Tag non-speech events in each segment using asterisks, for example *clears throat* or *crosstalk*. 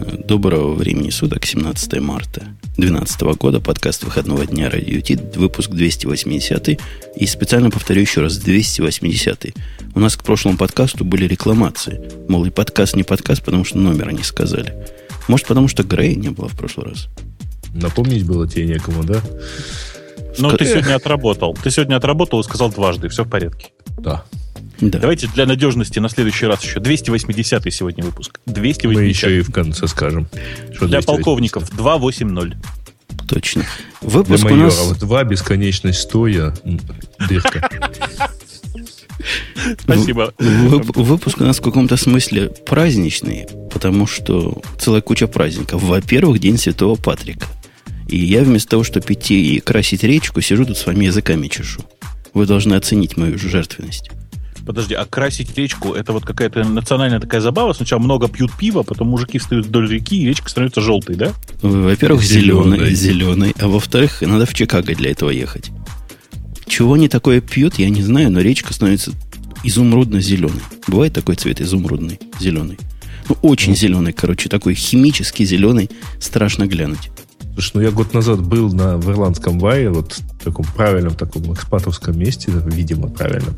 Доброго времени суток, 17 марта 2012 года, подкаст выходного дня Радио Ти, выпуск 280 и специально повторю еще раз, 280 У нас к прошлому подкасту были рекламации. Мол, и подкаст не подкаст, потому что номера не сказали. Может, потому что Грея не было в прошлый раз. Напомнить было тебе некому, да? Ну, ты сегодня отработал. Ты сегодня отработал и сказал дважды, все в порядке. Да. Да. Давайте для надежности на следующий раз еще. 280 сегодня выпуск. 280. Мы еще и в конце скажем. Что для 280. полковников 280. Точно. Выпуск для майоров у нас... 2, бесконечность стоя, дырка. Спасибо. Вып- выпуск у нас в каком-то смысле праздничный, потому что целая куча праздников. Во-первых, День Святого Патрика. И я вместо того, чтобы идти и красить речку, сижу тут с вами языками чешу. Вы должны оценить мою жертвенность. Подожди, а красить речку это вот какая-то национальная такая забава. Сначала много пьют пива, потом мужики встают вдоль реки, и речка становится желтой, да? Во-первых, зеленой, зеленой, а во-вторых, надо в Чикаго для этого ехать. Чего они такое пьют, я не знаю, но речка становится изумрудно-зеленой. Бывает такой цвет изумрудный, зеленый. Ну, очень ну. зеленый, короче, такой химически зеленый, страшно глянуть. Слушай, ну я год назад был на, в Ирландском баре, вот в таком правильном таком экспатовском месте, видимо, правильном.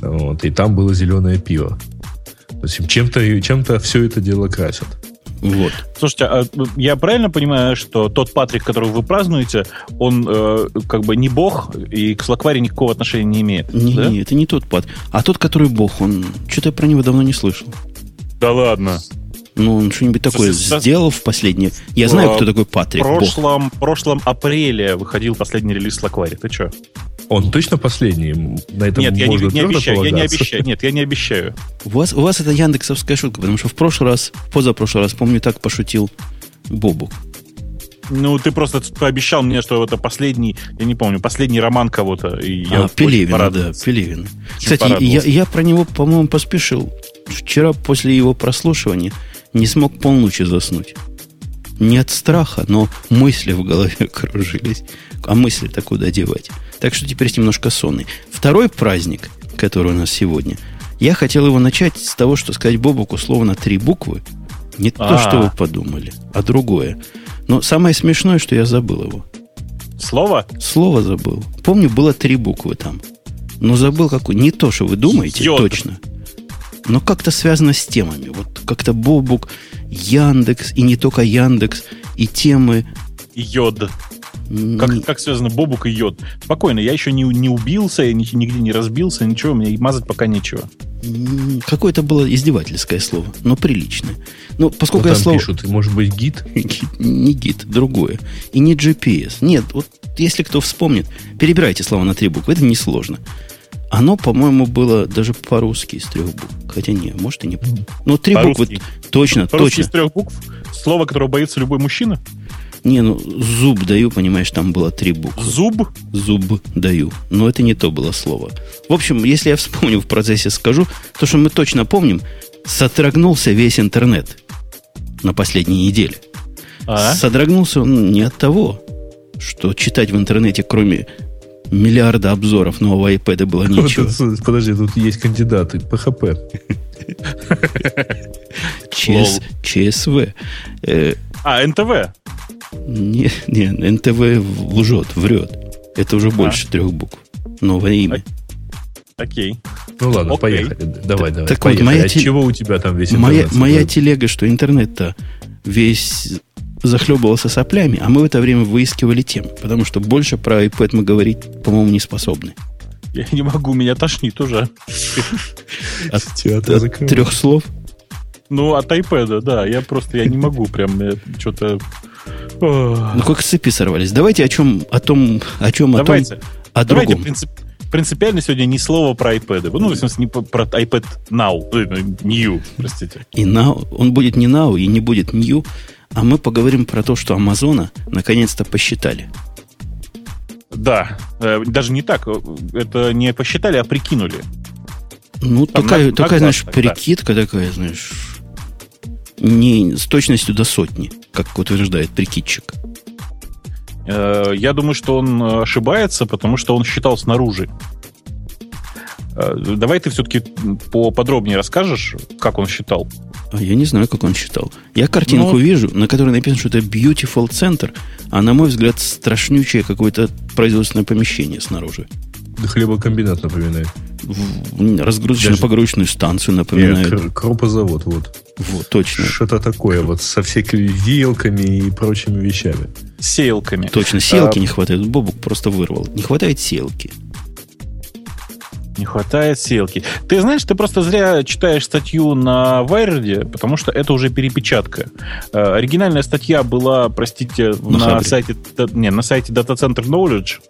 Вот, и там было зеленое пиво. То есть чем-то, чем-то все это дело красят. Вот. Слушайте, а я правильно понимаю, что тот Патрик, которого вы празднуете, он э, как бы не бог и к Слакваре никакого отношения не имеет? Не, да? не, это не тот Патрик. А тот, который бог, он... Что-то я про него давно не слышал. Да ладно. Ну, он что-нибудь такое Слушай, сделал в последнее. Я знаю, кто такой Патрик. В прошлом, прошлом апреле выходил последний релиз Слаквари. Ты что? Он точно последний? На этом Нет, я не, не обещаю, я не обещаю. Нет, я не обещаю. У вас, у вас это яндексовская шутка, потому что в прошлый раз, позапрошлый раз, помню, так пошутил Бобук. Ну, ты просто пообещал мне, что это последний, я не помню, последний роман кого-то. И я а, Пелевина, да, Пелевина. Кстати, я, я про него, по-моему, поспешил. Вчера после его прослушивания не смог полночи заснуть. Не от страха, но мысли в голове *laughs* кружились. А мысли-то куда девать? Так что теперь немножко сонный. Второй праздник, который у нас сегодня, я хотел его начать с того, что сказать Бобук условно три буквы. Не А-а-а. то, что вы подумали, а другое. Но самое смешное, что я забыл его. Слово? Слово забыл. Помню, было три буквы там. Но забыл какую. Не то, что вы думаете, Йод. точно но как-то связано с темами. Вот как-то Бобук, Яндекс, и не только Яндекс, и темы. Йод. Как, как связано Бобук и йод? Спокойно, я еще не, не убился, я нигде не разбился, ничего, мне мазать пока нечего. Какое-то было издевательское слово, но приличное. Но поскольку вот я там слово... пишут, может быть, *laughs* гид? Не гид, другое. И не GPS. Нет, вот если кто вспомнит, перебирайте слова на три буквы, это несложно. Оно, по-моему, было даже по-русски из трех букв. Хотя не, может и не. Ну, три буквы точно, по точно. из трех букв? Слово, которого боится любой мужчина? Не, ну, зуб даю, понимаешь, там было три буквы. Зуб? Зуб даю. Но это не то было слово. В общем, если я вспомню в процессе скажу, то, что мы точно помним, сотрагнулся весь интернет на последней неделе. А? Содрогнулся он не от того, что читать в интернете, кроме миллиарда обзоров нового iPad было нечего. Подожди, тут есть кандидаты. PHP. ЧС, ЧСВ. Э, а, НТВ? Не, не, НТВ лжет, врет. Это уже а. больше трех букв. Новое имя. Окей. Ну ладно, Окей. поехали. Давай, давай. Так поехали. вот, моя, От чего у тебя там весь интернет? Моя, моя телега, что интернет-то весь захлебывался соплями, а мы в это время выискивали тем, потому что больше про iPad мы говорить, по-моему, не способны. Я не могу, меня тошнит уже. От, от трех слов? Ну, от iPad, да. Я просто я не могу прям что-то... Ну, как с цепи сорвались. Давайте о чем, о том, о чем, Давайте. о том, о Давайте другом. Принцип, принципиально сегодня ни слова про iPad. Ну, в смысле, не про iPad Now, э, New, простите. И Now, он будет не Now и не будет New, а мы поговорим про то, что Амазона наконец-то посчитали. Да, э, даже не так. Это не посчитали, а прикинули. Ну, Там такая, на, такая знаешь, прикидка да. такая, знаешь, не с точностью до сотни, как утверждает прикидчик. Э, я думаю, что он ошибается, потому что он считал снаружи. Э, давай ты все-таки поподробнее расскажешь, как он считал. А я не знаю, как он считал. Я картинку ну, вижу, на которой написано, что это Beautiful Center, а на мой взгляд страшнючее какое-то производственное помещение снаружи. Да хлебокомбинат напоминает. Разгрузочно-погрузочную станцию напоминает. Нет, крупозавод, вот. Вот, точно. Что-то такое, вот со всякими вилками и прочими вещами. Сеялками. Точно, сеялки а... не хватает. Бобук просто вырвал. Не хватает сеялки. Не хватает ссылки. Ты знаешь, ты просто зря читаешь статью на Wired, потому что это уже перепечатка. Э, оригинальная статья была, простите, на, на сайте, не, на сайте Data Center Knowledge.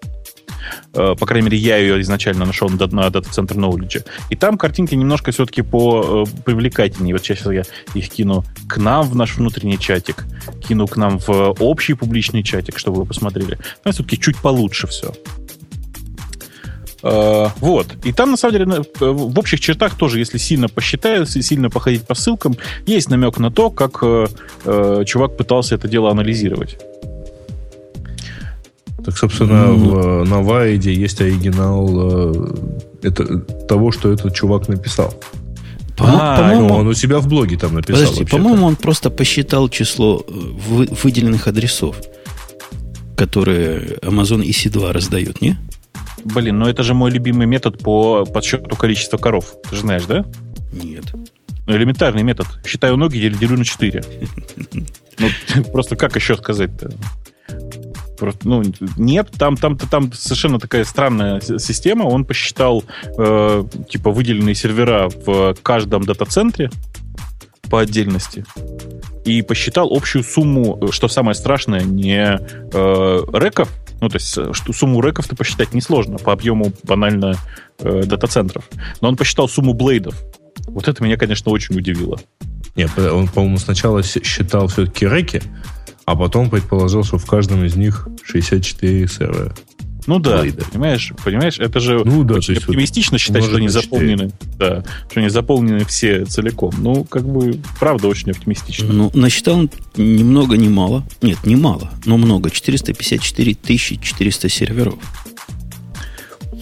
Э, по крайней мере, я ее изначально нашел на Data Center Knowledge. И там картинки немножко все-таки по э, привлекательнее. Вот сейчас я их кину к нам в наш внутренний чатик, кину к нам в общий публичный чатик, чтобы вы посмотрели. Но все-таки чуть получше все. Э, вот. И там, на самом деле, в общих чертах тоже, если сильно посчитать, сильно походить по ссылкам, есть намек на то, как э, э, чувак пытался это дело анализировать. Так, собственно, mm-hmm. в, на Вайде есть оригинал э, это, того, что этот чувак написал. По- а, по-моему, он у себя в блоге там написал. Подожди, по-моему, он просто посчитал число вы, выделенных адресов, которые Amazon EC2 раздает, не? Блин, ну это же мой любимый метод по подсчету количества коров. Ты же знаешь, да? Нет. Ну, элементарный метод. Считаю ноги, делю на 4. *laughs* Ну, просто как еще сказать-то? Просто, ну, нет, там, там, там совершенно такая странная система. Он посчитал, э, типа, выделенные сервера в каждом дата-центре по отдельности и посчитал общую сумму, что самое страшное, не э, реков, ну, то есть э, что сумму реков-то посчитать несложно по объему банально э, дата-центров. Но он посчитал сумму блейдов. Вот это меня, конечно, очень удивило. Нет, он, по-моему, сначала считал все-таки реки, а потом предположил, что в каждом из них 64 сервера. Ну да, Блейда. понимаешь, понимаешь, это же ну, да, очень оптимистично вот считать, что они заполнены, да, что они заполнены все целиком. Ну, как бы, правда, очень оптимистично. Ну, насчитал он ни много, ни мало. Нет, не мало, но много. 454 400 серверов.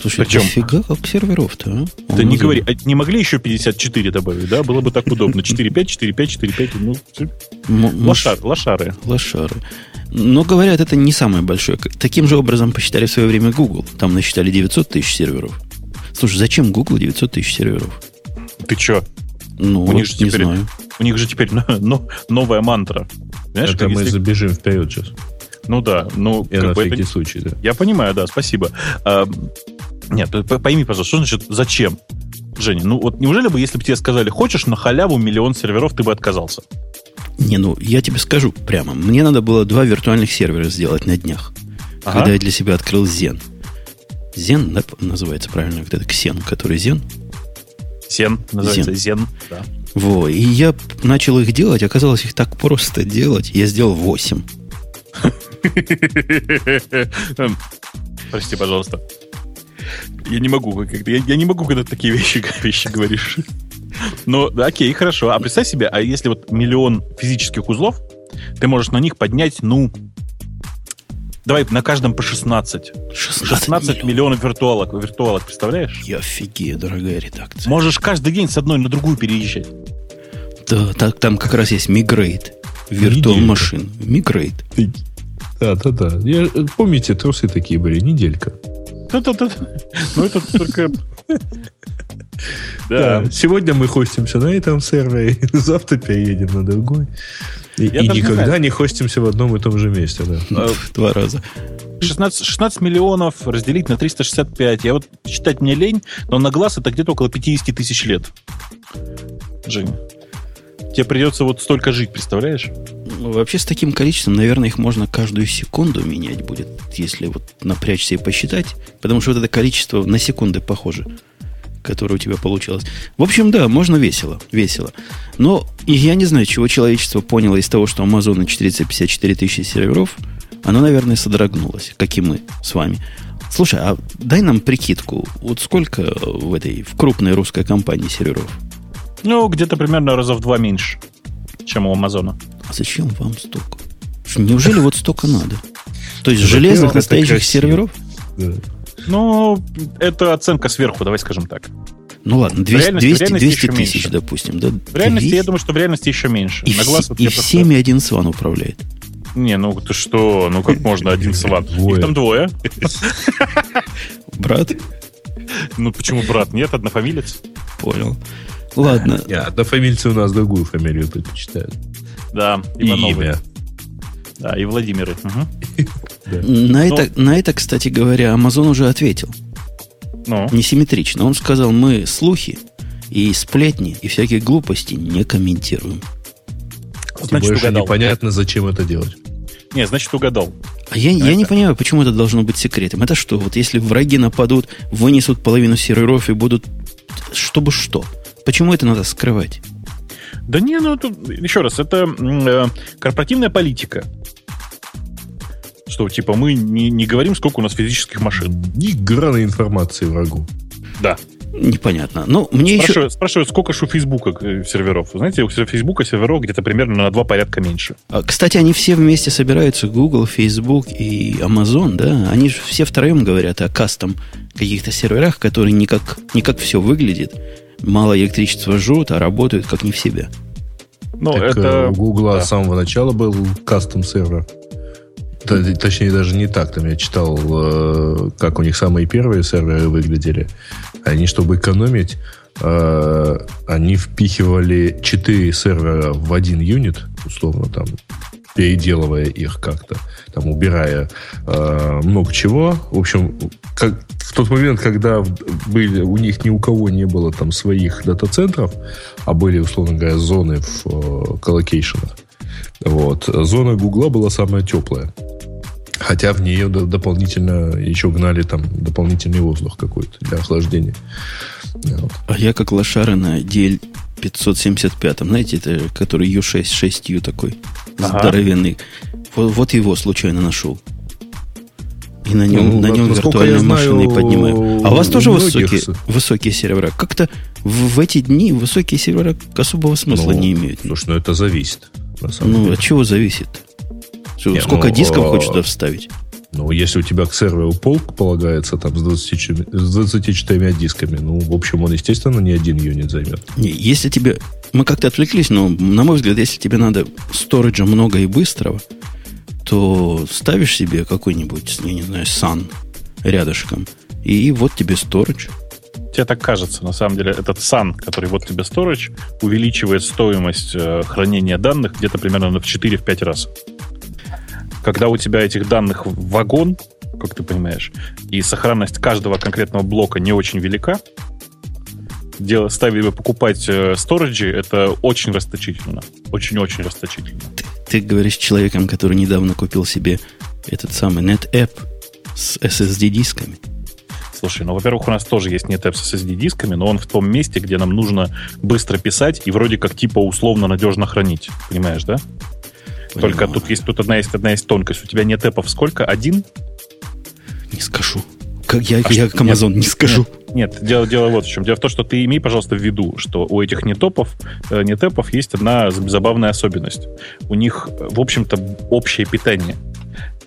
Слушай, Причем, дофига как серверов-то, а? Да не говори, а не могли еще 54 добавить, да? Было бы так удобно. 4.5, 4.5, 4.5, ну, лошары, лошары. Лошары. Но, говорят, это не самое большое. Таким же образом посчитали в свое время Google. Там насчитали 900 тысяч серверов. Слушай, зачем Google 900 тысяч серверов? Ты че? Ну, у вот них же не теперь, знаю. У них же теперь *laughs* но, новая мантра. Знаешь, это мы если... забежим вперед сейчас. Ну да, ну... Я на всякий это... случай, да. Я понимаю, да, спасибо. А, нет, пойми, пожалуйста, что значит зачем? Женя, ну вот неужели бы, если бы тебе сказали, хочешь на халяву миллион серверов, ты бы отказался? Не, ну, я тебе скажу прямо. Мне надо было два виртуальных сервера сделать на днях. Ага. Когда я для себя открыл Zen. Zen да, называется правильно, вот это Ксен, который Zen. Zen, называется Zen, Zen да. Во, и я начал их делать, оказалось их так просто делать. Я сделал 8. Прости, пожалуйста. Я не могу, я, я не могу, когда такие вещи, *laughs* вещи говоришь. Ну, окей, хорошо. А представь себе, а если вот миллион физических узлов, ты можешь на них поднять, ну, Давай на каждом по 16. 16, 16 миллионов. миллионов виртуалок, виртуалок, представляешь? Я офигею, дорогая редакция. Можешь каждый день с одной на другую переезжать. Да, так, там как раз есть мигрейт. Виртуал машин. Мигрейт. Да, да, да. Я, помните, трусы такие были, неделька. Ну, это только... Да. Сегодня мы хостимся на этом сервере, *laughs* завтра переедем на другой. И, и никогда не, не хостимся в одном и том же месте. Да. А, *laughs* Два раза. 16, 16 миллионов разделить на 365. Я вот считать мне лень, но на глаз это где-то около 50 тысяч лет. Женя. Тебе придется вот столько жить, представляешь? Ну, вообще с таким количеством, наверное, их можно каждую секунду менять будет, если вот напрячься и посчитать, потому что вот это количество на секунды похоже которое у тебя получилось. В общем, да, можно весело, весело. Но я не знаю, чего человечество поняло из того, что Amazon на 454 тысячи серверов, оно, наверное, содрогнулось, как и мы с вами. Слушай, а дай нам прикидку. Вот сколько в этой, в крупной русской компании серверов? Ну, где-то примерно раза в два меньше, чем у Амазона. А зачем вам столько? Неужели вот столько надо? То есть железных настоящих серверов? Ну, это оценка сверху, давай скажем так. Ну ладно, 200, 200, 200 тысяч, допустим. Да? В реальности, 200? я думаю, что в реальности еще меньше. И, На глаз, вот и всеми один сван управляет. Не, ну ты что? Ну как можно один сван? Их там двое. Брат? Ну почему брат? Нет, однофамилец. Понял. Ладно. Однофамильцы у нас другую фамилию предпочитают. Да, Ивановы. имя. Да, и Владимиры. Угу. На, это, на это, кстати говоря, Amazon уже ответил. Ну? Несимметрично. Он сказал, мы слухи и сплетни и всякие глупости не комментируем. Значит, больше угадал. непонятно, зачем это делать. Не, значит, угадал. А я, я не понимаю, почему это должно быть секретом. Это что, вот если враги нападут, вынесут половину серверов и будут... Чтобы что? Почему это надо скрывать? Да не, ну, тут, еще раз, это э, корпоративная политика. Что, типа, мы не, не говорим, сколько у нас физических машин. Ни грана информации врагу. Да. Непонятно. Ну, мне спрашивают, еще... спрашивают, сколько же у Фейсбука э, серверов. Знаете, у Фейсбука серверов где-то примерно на два порядка меньше. А, кстати, они все вместе собираются, Google, Facebook и Amazon, да? Они же все втроем говорят о кастом каких-то серверах, которые не как, не как все выглядит. Мало электричества жжет, а работают как не в себя. Ну, так это... Э, у Google да. с самого начала был кастом сервер. Точнее, даже не так. Там я читал, э, как у них самые первые серверы выглядели. Они, чтобы экономить, э, они впихивали 4 сервера в один юнит, условно, там, переделывая их как-то, там, убирая э, много чего. В общем, как, в тот момент, когда были, у них ни у кого не было там своих дата-центров, а были, условно говоря, зоны в э, вот, зона Гугла была самая теплая. Хотя в нее дополнительно еще гнали там дополнительный воздух какой-то для охлаждения. Вот. А я как лошара на DL 575, знаете, это который U6 6U такой ага. здоровенный. Вот, вот его случайно нашел. И на нем, ну, на нем виртуальные машины поднимаю. А у вас тоже высокие, высокие сервера? Как-то в, в эти дни высокие сервера особого смысла ну, не имеют. Слушай, ну это зависит. Ну, от чего зависит? Не, Сколько ну, дисков хочешь туда вставить? Ну, если у тебя к серверу полк полагается там с, 20, с 24 дисками, ну, в общем, он, естественно, не один юнит займет. Не, если тебе... Мы как-то отвлеклись, но, на мой взгляд, если тебе надо сториджа много и быстрого, то ставишь себе какой-нибудь, я не знаю, сан рядышком, и вот тебе сторидж. Тебе так кажется. На самом деле, этот сан, который вот тебе сторидж, увеличивает стоимость э, хранения данных где-то примерно в 4-5 раз когда у тебя этих данных вагон, как ты понимаешь, и сохранность каждого конкретного блока не очень велика, дело, ставить, покупать э, сториджи, это очень расточительно. Очень-очень расточительно. Ты, ты говоришь человеком, который недавно купил себе этот самый NetApp с SSD-дисками. Слушай, ну, во-первых, у нас тоже есть NetApp с SSD-дисками, но он в том месте, где нам нужно быстро писать и вроде как типа условно надежно хранить. Понимаешь, да? Понимаю. Только тут есть тут одна есть одна есть тонкость. У тебя нет эпов сколько? Один? Не скажу. Как я, а я как Amazon нет, не скажу. Нет, нет дело, дело вот в чем. Дело в том, что ты имей, пожалуйста, в виду, что у этих нетопов, э, нетепов есть одна забавная особенность. У них, в общем-то, общее питание.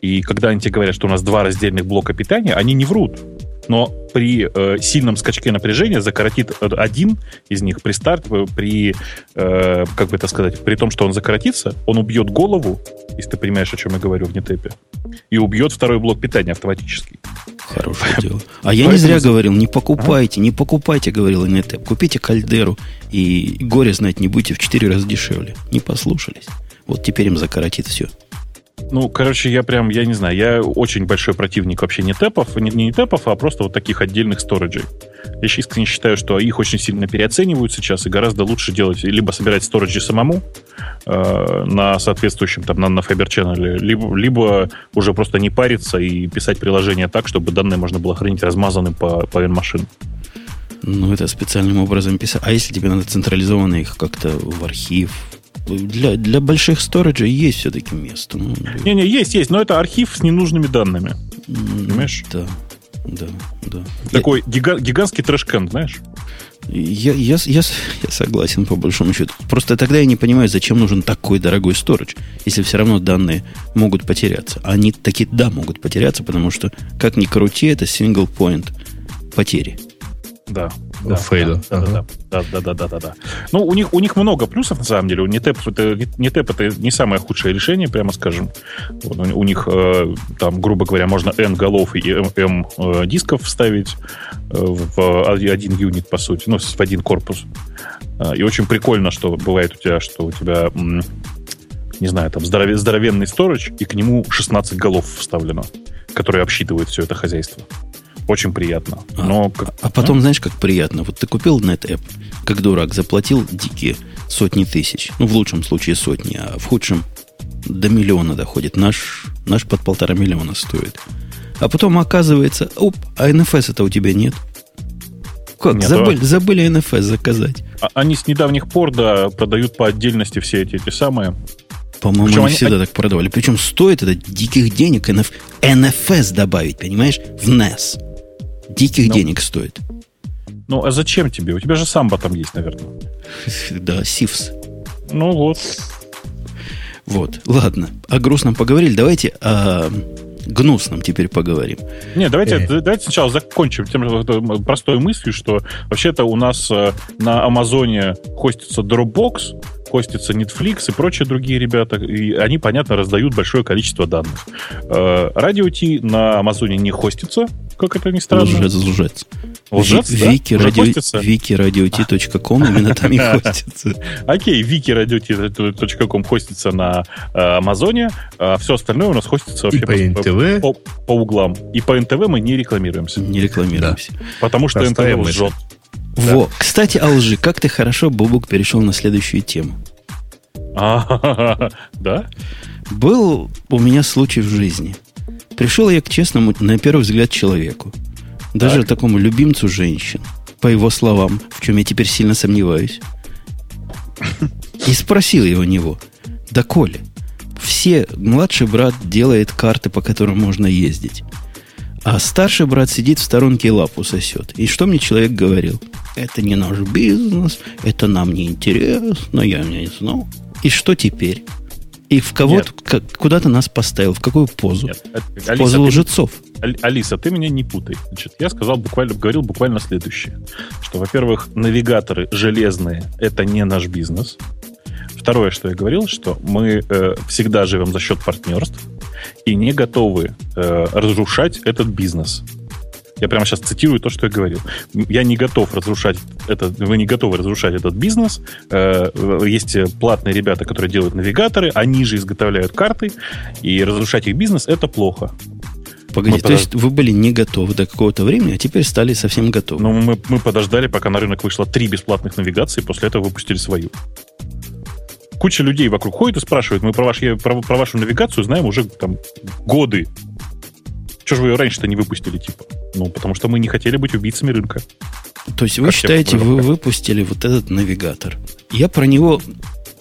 И когда они тебе говорят, что у нас два раздельных блока питания, они не врут но при э, сильном скачке напряжения закоротит один из них при старте, э, при, э, как бы это сказать, при том, что он закоротится, он убьет голову, если ты понимаешь, о чем я говорю в нетепе, и убьет второй блок питания автоматически. Хорошее дело. А я не зря говорил, не покупайте, не покупайте, говорил Нетеп. Купите кальдеру и горе знать не будете в 4 раза дешевле. Не послушались. Вот теперь им закоротит все. Ну, короче, я прям, я не знаю, я очень большой противник вообще не тэпов, не, не тэпов, а просто вот таких отдельных сториджей. Я искренне считаю, что их очень сильно переоценивают сейчас, и гораздо лучше делать, либо собирать сториджи самому э, на соответствующем, там, на, на Fiber Channel, либо, либо уже просто не париться и писать приложение так, чтобы данные можно было хранить размазанным по, по машин. Ну, это специальным образом писать. А если тебе надо централизованно их как-то в архив для, для больших сториджей есть все-таки место. Ну, Не-не, есть, есть, но это архив с ненужными данными. Понимаешь? Да, да, да. Такой я, гига, гигантский трэшкэн, знаешь? Я, я, я, я согласен, по большому счету. Просто тогда я не понимаю, зачем нужен такой дорогой сторож, если все равно данные могут потеряться. Они такие, да, могут потеряться, потому что, как ни крути, это single point потери. Да. Да, фейла. Да, ага. да, да, да, да, да, да. Ну, у них, у них много плюсов, на самом деле. NetApp это, NetApp это не самое худшее решение, прямо скажем. Вот, у, у них, э, там, грубо говоря, можно N голов и M, M э, дисков вставить э, в один юнит, по сути, ну, в один корпус. Э, и очень прикольно, что бывает у тебя, что у тебя не знаю, там здоровенный сторож, и к нему 16 голов вставлено, которые обсчитывают все это хозяйство. Очень приятно. А, Но а, как, а потом, а? знаешь, как приятно. Вот ты купил NetApp, как дурак, заплатил дикие сотни тысяч. Ну, в лучшем случае сотни, а в худшем до миллиона доходит. Наш, наш под полтора миллиона стоит. А потом оказывается, оп, а NFS это у тебя нет. Как? Нет, забыли, а... забыли NFS заказать. А, они с недавних пор, да, продают по отдельности все эти, эти самые. По-моему, Причем они всегда они... так продавали. Причем стоит это диких денег NF... NFS добавить, понимаешь, в NES. Диких ну, денег стоит. Ну, а зачем тебе? У тебя же самбо там есть, наверное. *laughs* Да, Сивс. Ну вот. Вот, ладно. О грустном поговорили. Давайте о гнусном теперь поговорим. Не, давайте, э. давайте сначала закончим тем э, простой мыслью, что вообще-то у нас э, на Амазоне хостится Dropbox, хостится Netflix и прочие другие ребята, и они, понятно, раздают большое количество данных. Радио Ти на Амазоне не хостится, как это ни странно. Лжец, лжец. Лжец, да? Вики, радио, вики радио.ком именно там и *laughs* хостится. Окей, вики радио.ком хостится на Амазоне, а все остальное у нас хостится вообще по НТВ. По углам. И по НТВ мы не рекламируемся. Не рекламируемся. Потому что НТВ лжет. Во, кстати, о лжи. Как ты хорошо, Бубук, перешел на следующую тему. А, *laughs* да? Был у меня случай в жизни. Пришел я к честному, на первый взгляд, человеку. Даже так. такому любимцу женщин. По его словам, в чем я теперь сильно сомневаюсь. И спросил его него. Да, Коля, все, младший брат делает карты, по которым можно ездить. А старший брат сидит в сторонке и лапу сосет. И что мне человек говорил? Это не наш бизнес, это нам не интересно, я не знал. И что теперь? И в кого куда-то нас поставил, в какую позу? Нет. В Алиса, позу лжецов. Ты, Алиса, ты меня не путай. Значит, я сказал буквально, говорил буквально следующее. Что, во-первых, навигаторы железные – это не наш бизнес. Второе, что я говорил, что мы э, всегда живем за счет партнерств и не готовы э, разрушать этот бизнес. Я прямо сейчас цитирую то, что я говорил. Я не готов разрушать этот, вы не готовы разрушать этот бизнес. Э, есть платные ребята, которые делают навигаторы, они же изготовляют карты, и разрушать их бизнес это плохо. Погоди, мы то подож... есть вы были не готовы до какого-то времени, а теперь стали совсем готовы. Ну, мы, мы подождали, пока на рынок вышло три бесплатных навигации, после этого выпустили свою куча людей вокруг ходит и спрашивают, мы про, ваш, про, про вашу навигацию знаем уже там годы. Чего же вы ее раньше-то не выпустили, типа? Ну, потому что мы не хотели быть убийцами рынка. То есть вы как считаете, вы выпустили вот этот навигатор? Я про него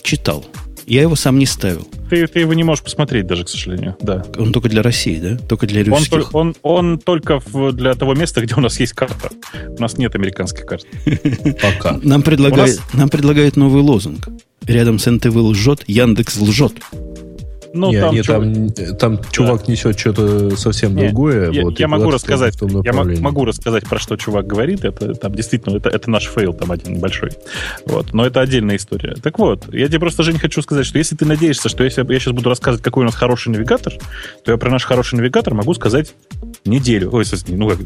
читал. Я его сам не ставил. Ты, ты его не можешь посмотреть даже, к сожалению. Да. Он только для России, да? Только для русских? Он, он, он только в, для того места, где у нас есть карта. У нас нет американских карт. *laughs* Пока. Нам предлагают, нас... нам предлагают новый лозунг. Рядом с НТВ лжет, Яндекс лжет. Ну, не, там, не, чувак... там, там да. чувак несет что-то совсем не, другое. Я, вот, я могу рассказать, я могу рассказать, про что чувак говорит. Это там действительно, это, это наш фейл там один большой. Вот. Но это отдельная история. Так вот, я тебе просто, Жень, хочу сказать, что если ты надеешься, что если я сейчас буду рассказывать, какой у нас хороший навигатор, то я про наш хороший навигатор могу сказать неделю. Ой, ну, как,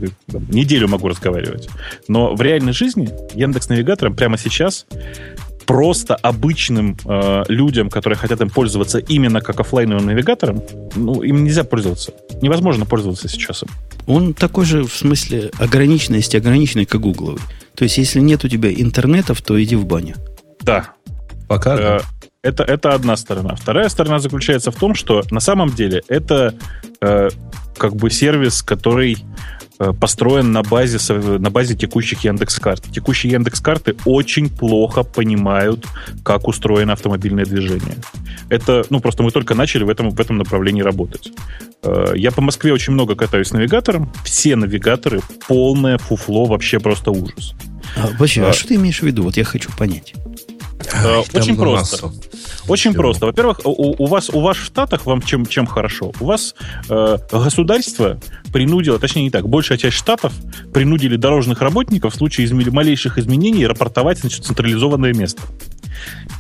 неделю могу разговаривать. Но в реальной жизни Яндекс Навигатором прямо сейчас просто обычным э, людям, которые хотят им пользоваться именно как офлайновым навигатором, ну, им нельзя пользоваться. Невозможно пользоваться сейчас им. Он такой же, в смысле, ограниченности, ограниченный, как гугловый. То есть, если нет у тебя интернетов, то иди в баню. Да. Пока. Э, это, это одна сторона. Вторая сторона заключается в том, что на самом деле это э, как бы сервис, который построен на базе, на базе текущих Яндекс-карт. Текущие Яндекс-карты очень плохо понимают, как устроено автомобильное движение. Это, ну, просто мы только начали в этом, в этом направлении работать. Э, я по Москве очень много катаюсь с навигатором. Все навигаторы полное фуфло, вообще просто ужас. А, вообще, а, а что ты имеешь в виду? Вот я хочу понять. Ай, Очень просто. Массу. Очень просто. Во-первых, у, у вас у вас в Штатах вам чем, чем хорошо? У вас э, государство принудило, точнее не так, большая часть штатов принудили дорожных работников в случае изм... малейших изменений рапортовать значит, централизованное место.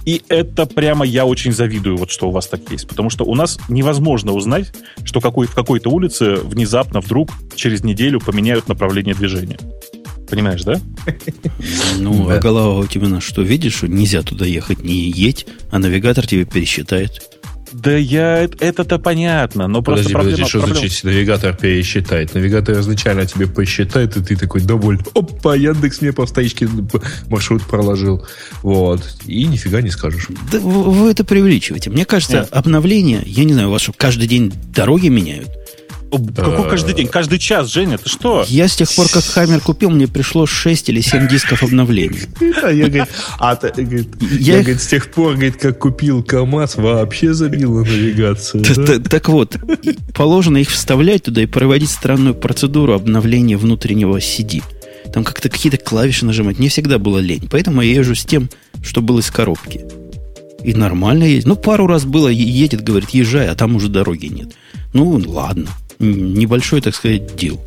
И это прямо я очень завидую, вот что у вас так есть. Потому что у нас невозможно узнать, что какой, в какой-то улице внезапно вдруг через неделю поменяют направление движения. Понимаешь, да? Ну, а голова у тебя на что? Видишь, что нельзя туда ехать, не едь, а навигатор тебе пересчитает. Да я это-то понятно, но подожди, просто подожди, что проблема... значит навигатор пересчитает? Навигатор изначально тебе посчитает, и ты такой доволен. Опа, Яндекс мне по стоичке маршрут проложил. Вот. И нифига не скажешь. Да вы, вы это преувеличиваете. Мне кажется, Нет. обновление, я не знаю, у вас что, каждый день дороги меняют? Какой каждый день? Каждый час, Женя, ты что? Я с тех пор, как Хаммер купил, мне пришло 6 или 7 дисков обновлений. *laughs* Я, говорит, а, я, говорит, с тех пор, говорит, как купил КАМАЗ, вообще забил на навигацию. Так вот, положено их вставлять туда и проводить странную процедуру обновления внутреннего CD. Там как-то какие-то клавиши нажимать. Не всегда было лень. Поэтому я езжу с тем, что было из коробки. И нормально ездит. Ну, пару раз было, едет, говорит, езжай, а там уже дороги нет. Ну, ладно небольшой, так сказать, дел.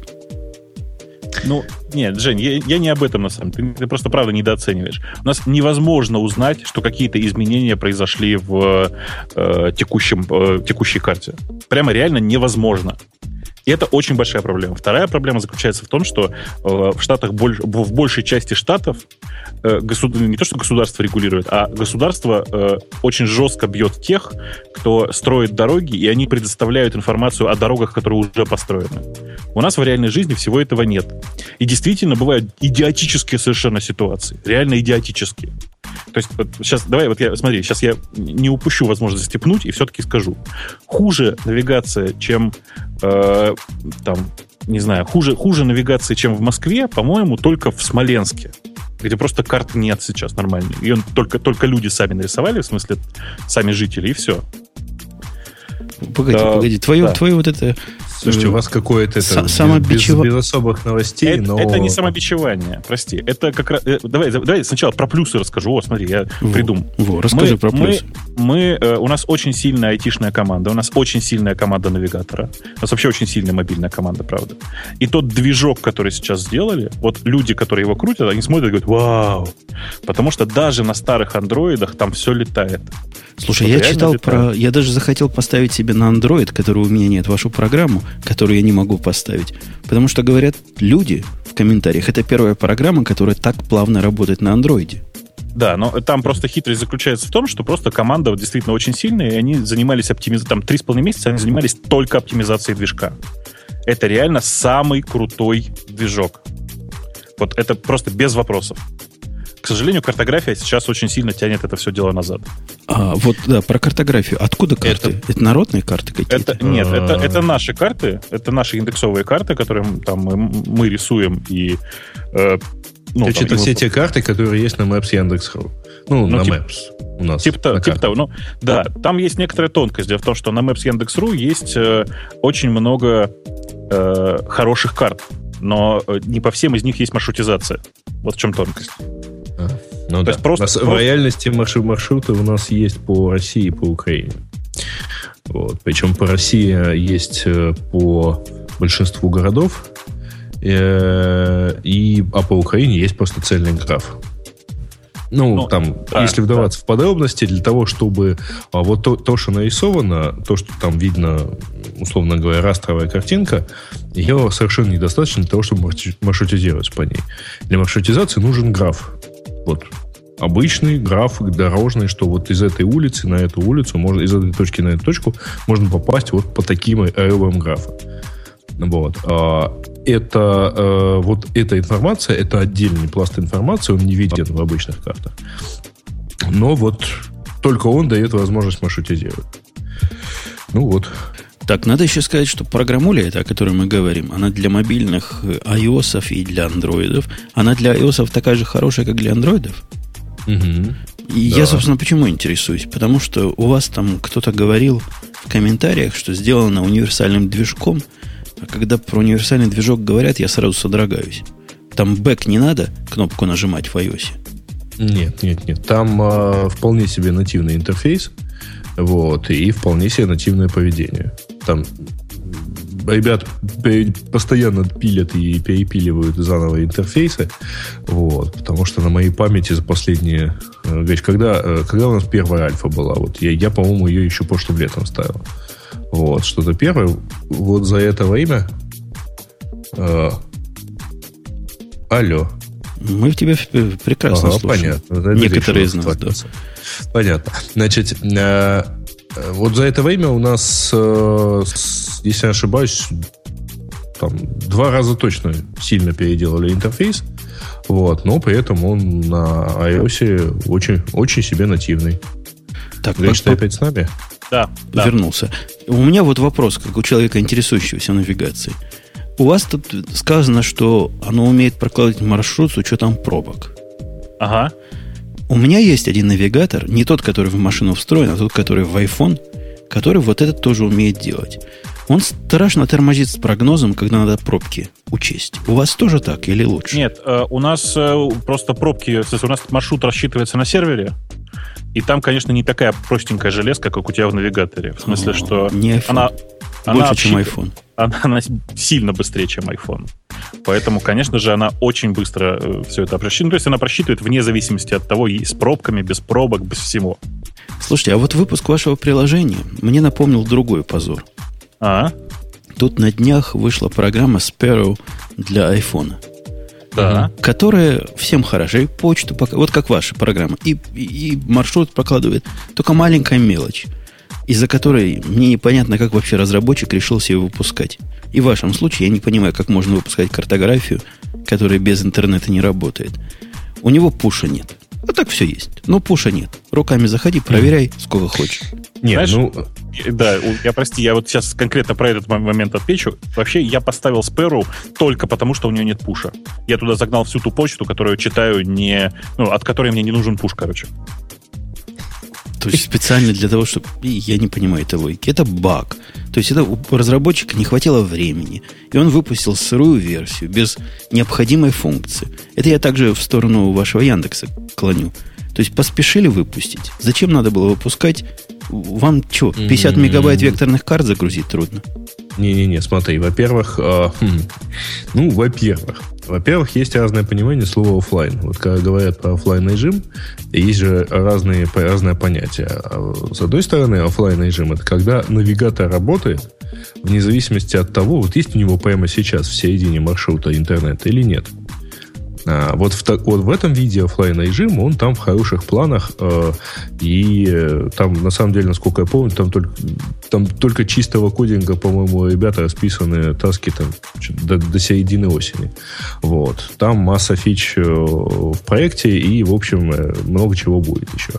Ну, нет, Жень, я, я не об этом на самом деле. Ты, просто правда недооцениваешь. У нас невозможно узнать, что какие-то изменения произошли в э, текущем, э, текущей карте. Прямо реально невозможно. И это очень большая проблема. Вторая проблема заключается в том, что э, в штатах больш, в большей части штатов э, государ, не то, что государство регулирует, а государство э, очень жестко бьет тех, кто строит дороги, и они предоставляют информацию о дорогах, которые уже построены. У нас в реальной жизни всего этого нет. И действительно бывают идиотические совершенно ситуации. Реально идиотические. То есть вот сейчас, давай, вот я, смотри, сейчас я не упущу возможность степнуть и все-таки скажу. Хуже навигация, чем э, там, не знаю, хуже, хуже навигации, чем в Москве, по-моему, только в Смоленске где просто карт нет сейчас нормальной. Ее только, только люди сами нарисовали, в смысле, сами жители, и все. Погоди, да, погоди, твое, да. твое вот это Слушайте, у вас какое-то это самобичев... без, без особых новостей, это, но... Это не самобичевание, прости. Это как раз... Э, давай, давай сначала про плюсы расскажу. О, смотри, я во, придумал. Во, расскажи мы, про плюсы. Мы, мы, э, у нас очень сильная айтишная команда, у нас очень сильная команда навигатора. У нас вообще очень сильная мобильная команда, правда. И тот движок, который сейчас сделали, вот люди, которые его крутят, они смотрят и говорят, вау! Потому что даже на старых андроидах там все летает. Слушай, вот я читал летает. про... Я даже захотел поставить себе на Android, который у меня нет, вашу программу, которую я не могу поставить. Потому что, говорят люди в комментариях, это первая программа, которая так плавно работает на андроиде. Да, но там просто хитрость заключается в том, что просто команда действительно очень сильная, и они занимались оптимизацией, там, три с половиной месяца они занимались только оптимизацией движка. Это реально самый крутой движок. Вот это просто без вопросов. К сожалению, картография сейчас очень сильно тянет это все дело назад. А, вот, да, про картографию. Откуда карты? Это, это народные карты какие-то? Это, нет, это, это наши карты. Это наши индексовые карты, которые там мы, мы рисуем и... Э, ну, Значит, это все те карты, которые есть на Maps Яндекс.ру. Ну, ну, на тип, Maps у нас. Типа, типа того. Ну, да, там есть некоторая тонкость. Дело в том, что на Maps Яндекс.ру есть э, очень много э, хороших карт, но э, не по всем из них есть маршрутизация. Вот в чем тонкость. Ну, То да. есть просто, нас, просто... В реальности маршрут, маршруты у нас есть по России и по Украине. Вот. Причем по России есть э, по большинству городов, э, и, а по Украине есть просто цельный граф. Ну, ну там, да, если вдаваться да. в подробности, для того, чтобы а, вот то, то, что нарисовано, то, что там видно, условно говоря, растровая картинка, ее совершенно недостаточно для того, чтобы маршрутизировать по ней. Для маршрутизации нужен граф. Вот обычный граф дорожный, что вот из этой улицы на эту улицу, можно, из этой точки на эту точку можно попасть вот по таким аэровым графам. Вот. А, это, э, вот эта информация, это отдельный пласт информации, он не виден в обычных картах. Но вот только он дает возможность маршрутизировать. Ну вот. Так, надо еще сказать, что программуля эта, о которой мы говорим, она для мобильных iOS и для андроидов. Она для iOS такая же хорошая, как для андроидов? Угу. И да. я, собственно, почему интересуюсь? Потому что у вас там кто-то говорил в комментариях, что сделано универсальным движком, а когда про универсальный движок говорят, я сразу содрогаюсь. Там бэк не надо кнопку нажимать в iOS. Нет, нет, нет. Там э, вполне себе нативный интерфейс, вот, и вполне себе нативное поведение. Там ребят постоянно пилят и перепиливают заново интерфейсы, вот, потому что на моей памяти за последние... Э, когда, э, когда у нас первая альфа была? Вот я, я по-моему, ее еще прошлым летом ставил. Вот, что-то первое. Вот за это время... Э, алло. Мы в тебя прекрасно ага, слушаем. Понятно. Некоторые из нас, да. Понятно. Значит, э, вот за это время у нас, э, если не ошибаюсь, там, два раза точно сильно переделали интерфейс. Вот, но при этом он на iOS очень, очень себе нативный. Так, Гриш, ты опять с нами? Да, да. Вернулся. У меня вот вопрос, как у человека, интересующегося навигацией. У вас тут сказано, что оно умеет прокладывать маршрут с учетом пробок. Ага. У меня есть один навигатор, не тот, который в машину встроен, а тот, который в iPhone, который вот этот тоже умеет делать. Он страшно тормозит с прогнозом, когда надо пробки учесть. У вас тоже так или лучше? Нет, э, у нас э, просто пробки, у нас маршрут рассчитывается на сервере, и там, конечно, не такая простенькая железка, как у тебя в навигаторе. В смысле, О, что не iPhone. она... Больше, она чем iPhone. Она, она сильно быстрее, чем iPhone. Поэтому, конечно же, она очень быстро э, все это просчитывает. Ну, то есть она просчитывает вне зависимости от того, с пробками, без пробок, без всего. Слушайте, а вот выпуск вашего приложения мне напомнил другой позор. А? Тут на днях вышла программа Sparrow для iPhone. Да. Которая всем хороша. И почту, вот как ваша программа. И, и, и маршрут прокладывает. Только маленькая мелочь из-за которой мне непонятно, как вообще разработчик решил себе выпускать. И в вашем случае я не понимаю, как можно выпускать картографию, которая без интернета не работает. У него пуша нет. А так все есть. Но пуша нет. Руками заходи, проверяй, сколько хочешь. Нет, Знаешь, ну... Да, я прости, я вот сейчас конкретно про этот момент отвечу. Вообще, я поставил Sparrow только потому, что у нее нет пуша. Я туда загнал всю ту почту, которую читаю не... Ну, от которой мне не нужен пуш, короче. То есть специально для того, чтобы... Я не понимаю этой логики. Это баг. То есть это у разработчика не хватило времени. И он выпустил сырую версию без необходимой функции. Это я также в сторону вашего Яндекса клоню. То есть поспешили выпустить. Зачем надо было выпускать? Вам что, 50 мегабайт векторных карт загрузить трудно? Не-не-не, смотри, во-первых, э, хм, ну, во-первых, во-первых, есть разное понимание слова офлайн. Вот когда говорят про офлайн режим, есть же разные, разные понятия. А, с одной стороны, офлайн режим это когда навигатор работает, вне зависимости от того, вот есть у него прямо сейчас в середине маршрута интернет или нет. А, вот, в, вот в этом виде офлайн режим он там в хороших планах, э, и э, там, на самом деле, насколько я помню, там только, там только чистого кодинга, по-моему, ребята расписаны таски там до, до середины осени. Вот. Там масса фич э, в проекте, и, в общем, э, много чего будет еще.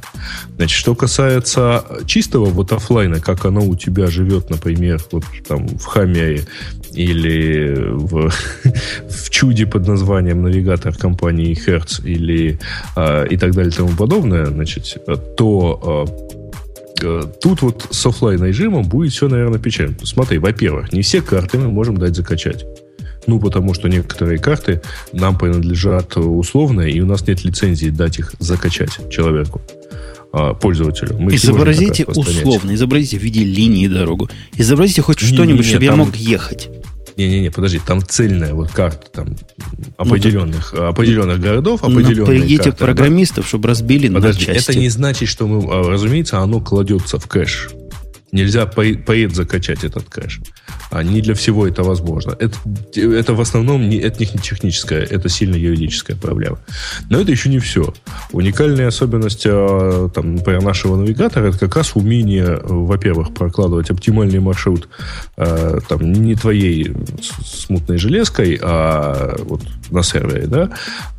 Значит, что касается чистого вот офлайна, как оно у тебя живет, например, вот там в Хаммере или в, *laughs* в чуде под названием навигатор компании Hertz или э, и так далее и тому подобное, значит, то э, тут вот с офлайн режимом будет все, наверное, печально. Смотри, во-первых, не все карты мы можем дать закачать. Ну, потому что некоторые карты нам принадлежат условно, и у нас нет лицензии дать их закачать человеку пользователю. Мы изобразите условно, изобразите в виде линии дорогу. Изобразите хоть что-нибудь, чтобы там... я мог ехать. Не-не-не, подожди, там цельная вот карта там определенных, ну, определенных городов, определенных Напрягите карты, программистов, да? чтобы разбили подожди, на части. Это не значит, что мы, а, разумеется, оно кладется в кэш. Нельзя поед закачать этот кэш. А не для всего это возможно. Это, это в основном не, это не техническая, это сильно юридическая проблема. Но это еще не все. Уникальная особенность, а, там, например, нашего навигатора, это как раз умение, во-первых, прокладывать оптимальный маршрут а, там, не твоей смутной железкой, а вот на сервере, да?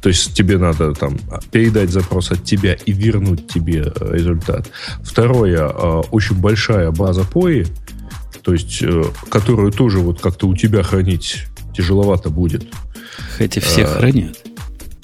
То есть тебе надо там передать запрос от тебя и вернуть тебе результат. Второе, а, очень большая база база POI, то есть, э, которую тоже вот как-то у тебя хранить тяжеловато будет. Хотя все а, хранят.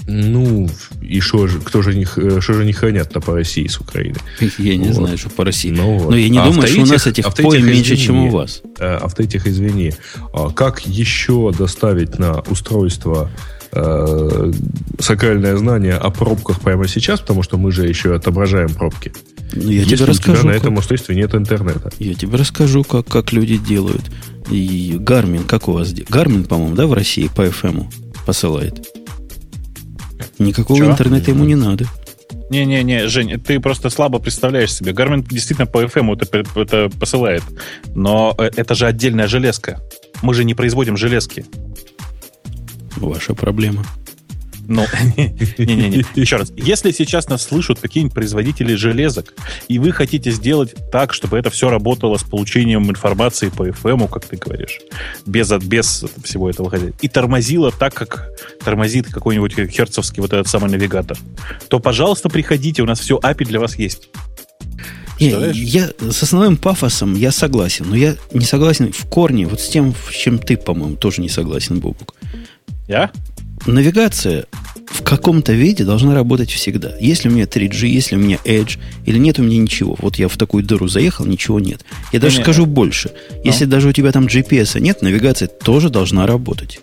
Ну, и что же, кто же них, что же не хранят-то по России с Украины? *laughs* Я не вот. знаю, что по России. Ну, вот. Но я не а думаю, что у нас этих поем меньше, чем у вас. Автоэтих, извини. А как еще доставить на устройство э, сакральное знание о пробках прямо сейчас, потому что мы же еще отображаем пробки. Ну, я Если тебе расскажу, у тебя на этом устройстве нет интернета. Я тебе расскажу, как, как люди делают. И Garmin, как у вас? Garmin, по-моему, да, в России по FM посылает? Никакого Че? интернета ему не надо. Не-не-не, Жень, ты просто слабо представляешь себе. Garmin действительно по FM это, это посылает. Но э, это же отдельная железка. Мы же не производим железки. Ваша проблема. Ну, *laughs* не-не-не. Еще раз. Если сейчас нас слышат какие-нибудь производители железок, и вы хотите сделать так, чтобы это все работало с получением информации по FM, как ты говоришь, без, без всего этого и тормозило так, как тормозит какой-нибудь херцовский вот этот самый навигатор, то, пожалуйста, приходите, у нас все API для вас есть. Не, я с основным пафосом я согласен, но я не согласен в корне вот с тем, с чем ты, по-моему, тоже не согласен, Бобук. Я? Навигация в каком-то виде должна работать всегда. Если у меня 3G, если у меня Edge, или нет у меня ничего. Вот я в такую дыру заехал, ничего нет. Я даже не, скажу больше. Если ну? даже у тебя там GPS нет, навигация тоже должна работать.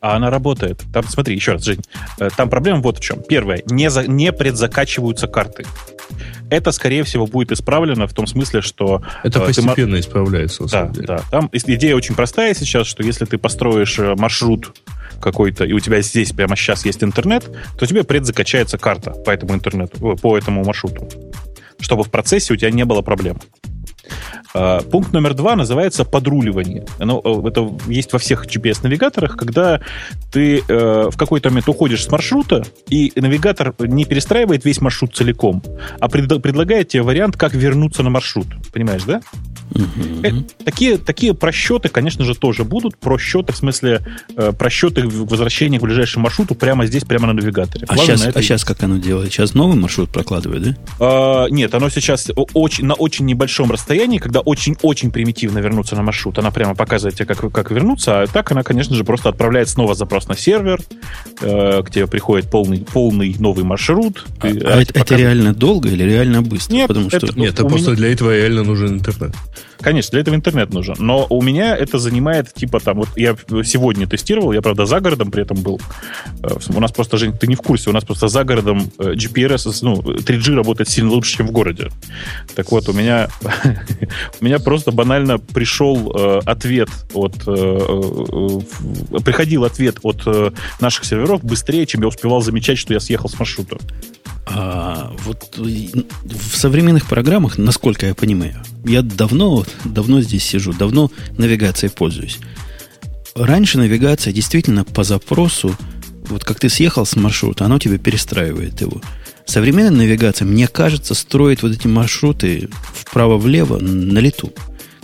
А она работает. Там, смотри, еще раз, Жень. Э, там проблема вот в чем. Первое, не, за, не предзакачиваются карты. Это, скорее всего, будет исправлено в том смысле, что... Это э, постепенно ты... исправляется, на да, самом деле. Да, там идея очень простая сейчас, что если ты построишь э, маршрут какой-то, и у тебя здесь прямо сейчас есть интернет, то тебе предзакачается карта по этому интернету, по этому маршруту, чтобы в процессе у тебя не было проблем. А, пункт номер два называется подруливание. Оно, э, это есть во всех GPS-навигаторах, когда ты э, в какой-то момент уходишь с маршрута, и навигатор не перестраивает весь маршрут целиком, а пред, предлагает тебе вариант, как вернуться на маршрут. Понимаешь, да? Угу. Такие, такие просчеты, конечно же, тоже будут. Просчеты, в смысле, э, просчеты возвращения к ближайшему маршруту прямо здесь, прямо на навигаторе. А, сейчас, а сейчас как оно делает? Сейчас новый маршрут прокладывает, да? А, нет, оно сейчас очень, на очень небольшом расстоянии, когда очень-очень примитивно вернуться на маршрут. Она прямо показывает тебе, как, как вернуться, а так она, конечно же, просто отправляет снова запрос на сервер, э, к тебе приходит полный, полный новый маршрут. А, а это, это реально долго или реально быстро? Нет, Потому это, что... нет, это просто меня... для этого реально нужен интернет. Конечно, для этого интернет нужен. Но у меня это занимает, типа, там, вот я сегодня тестировал, я, правда, за городом при этом был. Э, у нас просто, Жень, ты не в курсе, у нас просто за городом э, GPRS, ну, 3G работает сильно лучше, чем в городе. Так вот, у меня, *laughs* у меня просто банально пришел э, ответ от... приходил ответ от наших серверов быстрее, чем я успевал замечать, что я съехал с маршрута. А, вот в современных программах, насколько я понимаю, я давно, давно здесь сижу, давно навигацией пользуюсь. Раньше навигация действительно по запросу, вот как ты съехал с маршрута, оно тебе перестраивает его. Современная навигация, мне кажется, строит вот эти маршруты вправо-влево на лету.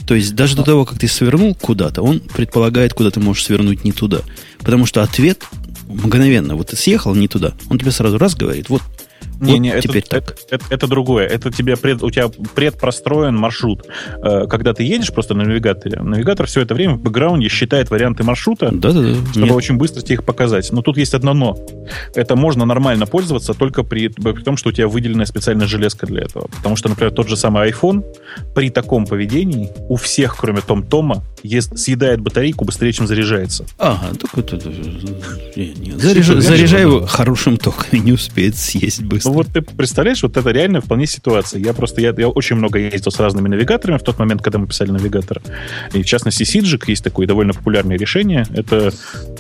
То есть даже до того, как ты свернул куда-то, он предполагает, куда ты можешь свернуть не туда. Потому что ответ мгновенно, вот ты съехал не туда, он тебе сразу раз говорит, вот не, вот не, теперь это, так. Это, это, это другое. Это тебе пред, у тебя предпростроен маршрут. Э, когда ты едешь просто на навигаторе, навигатор все это время в бэкграунде считает варианты маршрута, да, да, да. чтобы Нет. очень быстро тебе их показать. Но тут есть одно но. Это можно нормально пользоваться только при, при том, что у тебя выделенная специальная железка для этого. Потому что, например, тот же самый iPhone при таком поведении у всех, кроме Том Тома, ест, съедает батарейку быстрее, чем заряжается. Ага, так это... Заряжай, заряжай его хорошим током и не успеет съесть быстро. Вот ты представляешь, вот это реально вполне ситуация. Я просто, я, я очень много ездил с разными навигаторами в тот момент, когда мы писали навигатор. И в частности, Сиджик есть такое довольно популярное решение. Это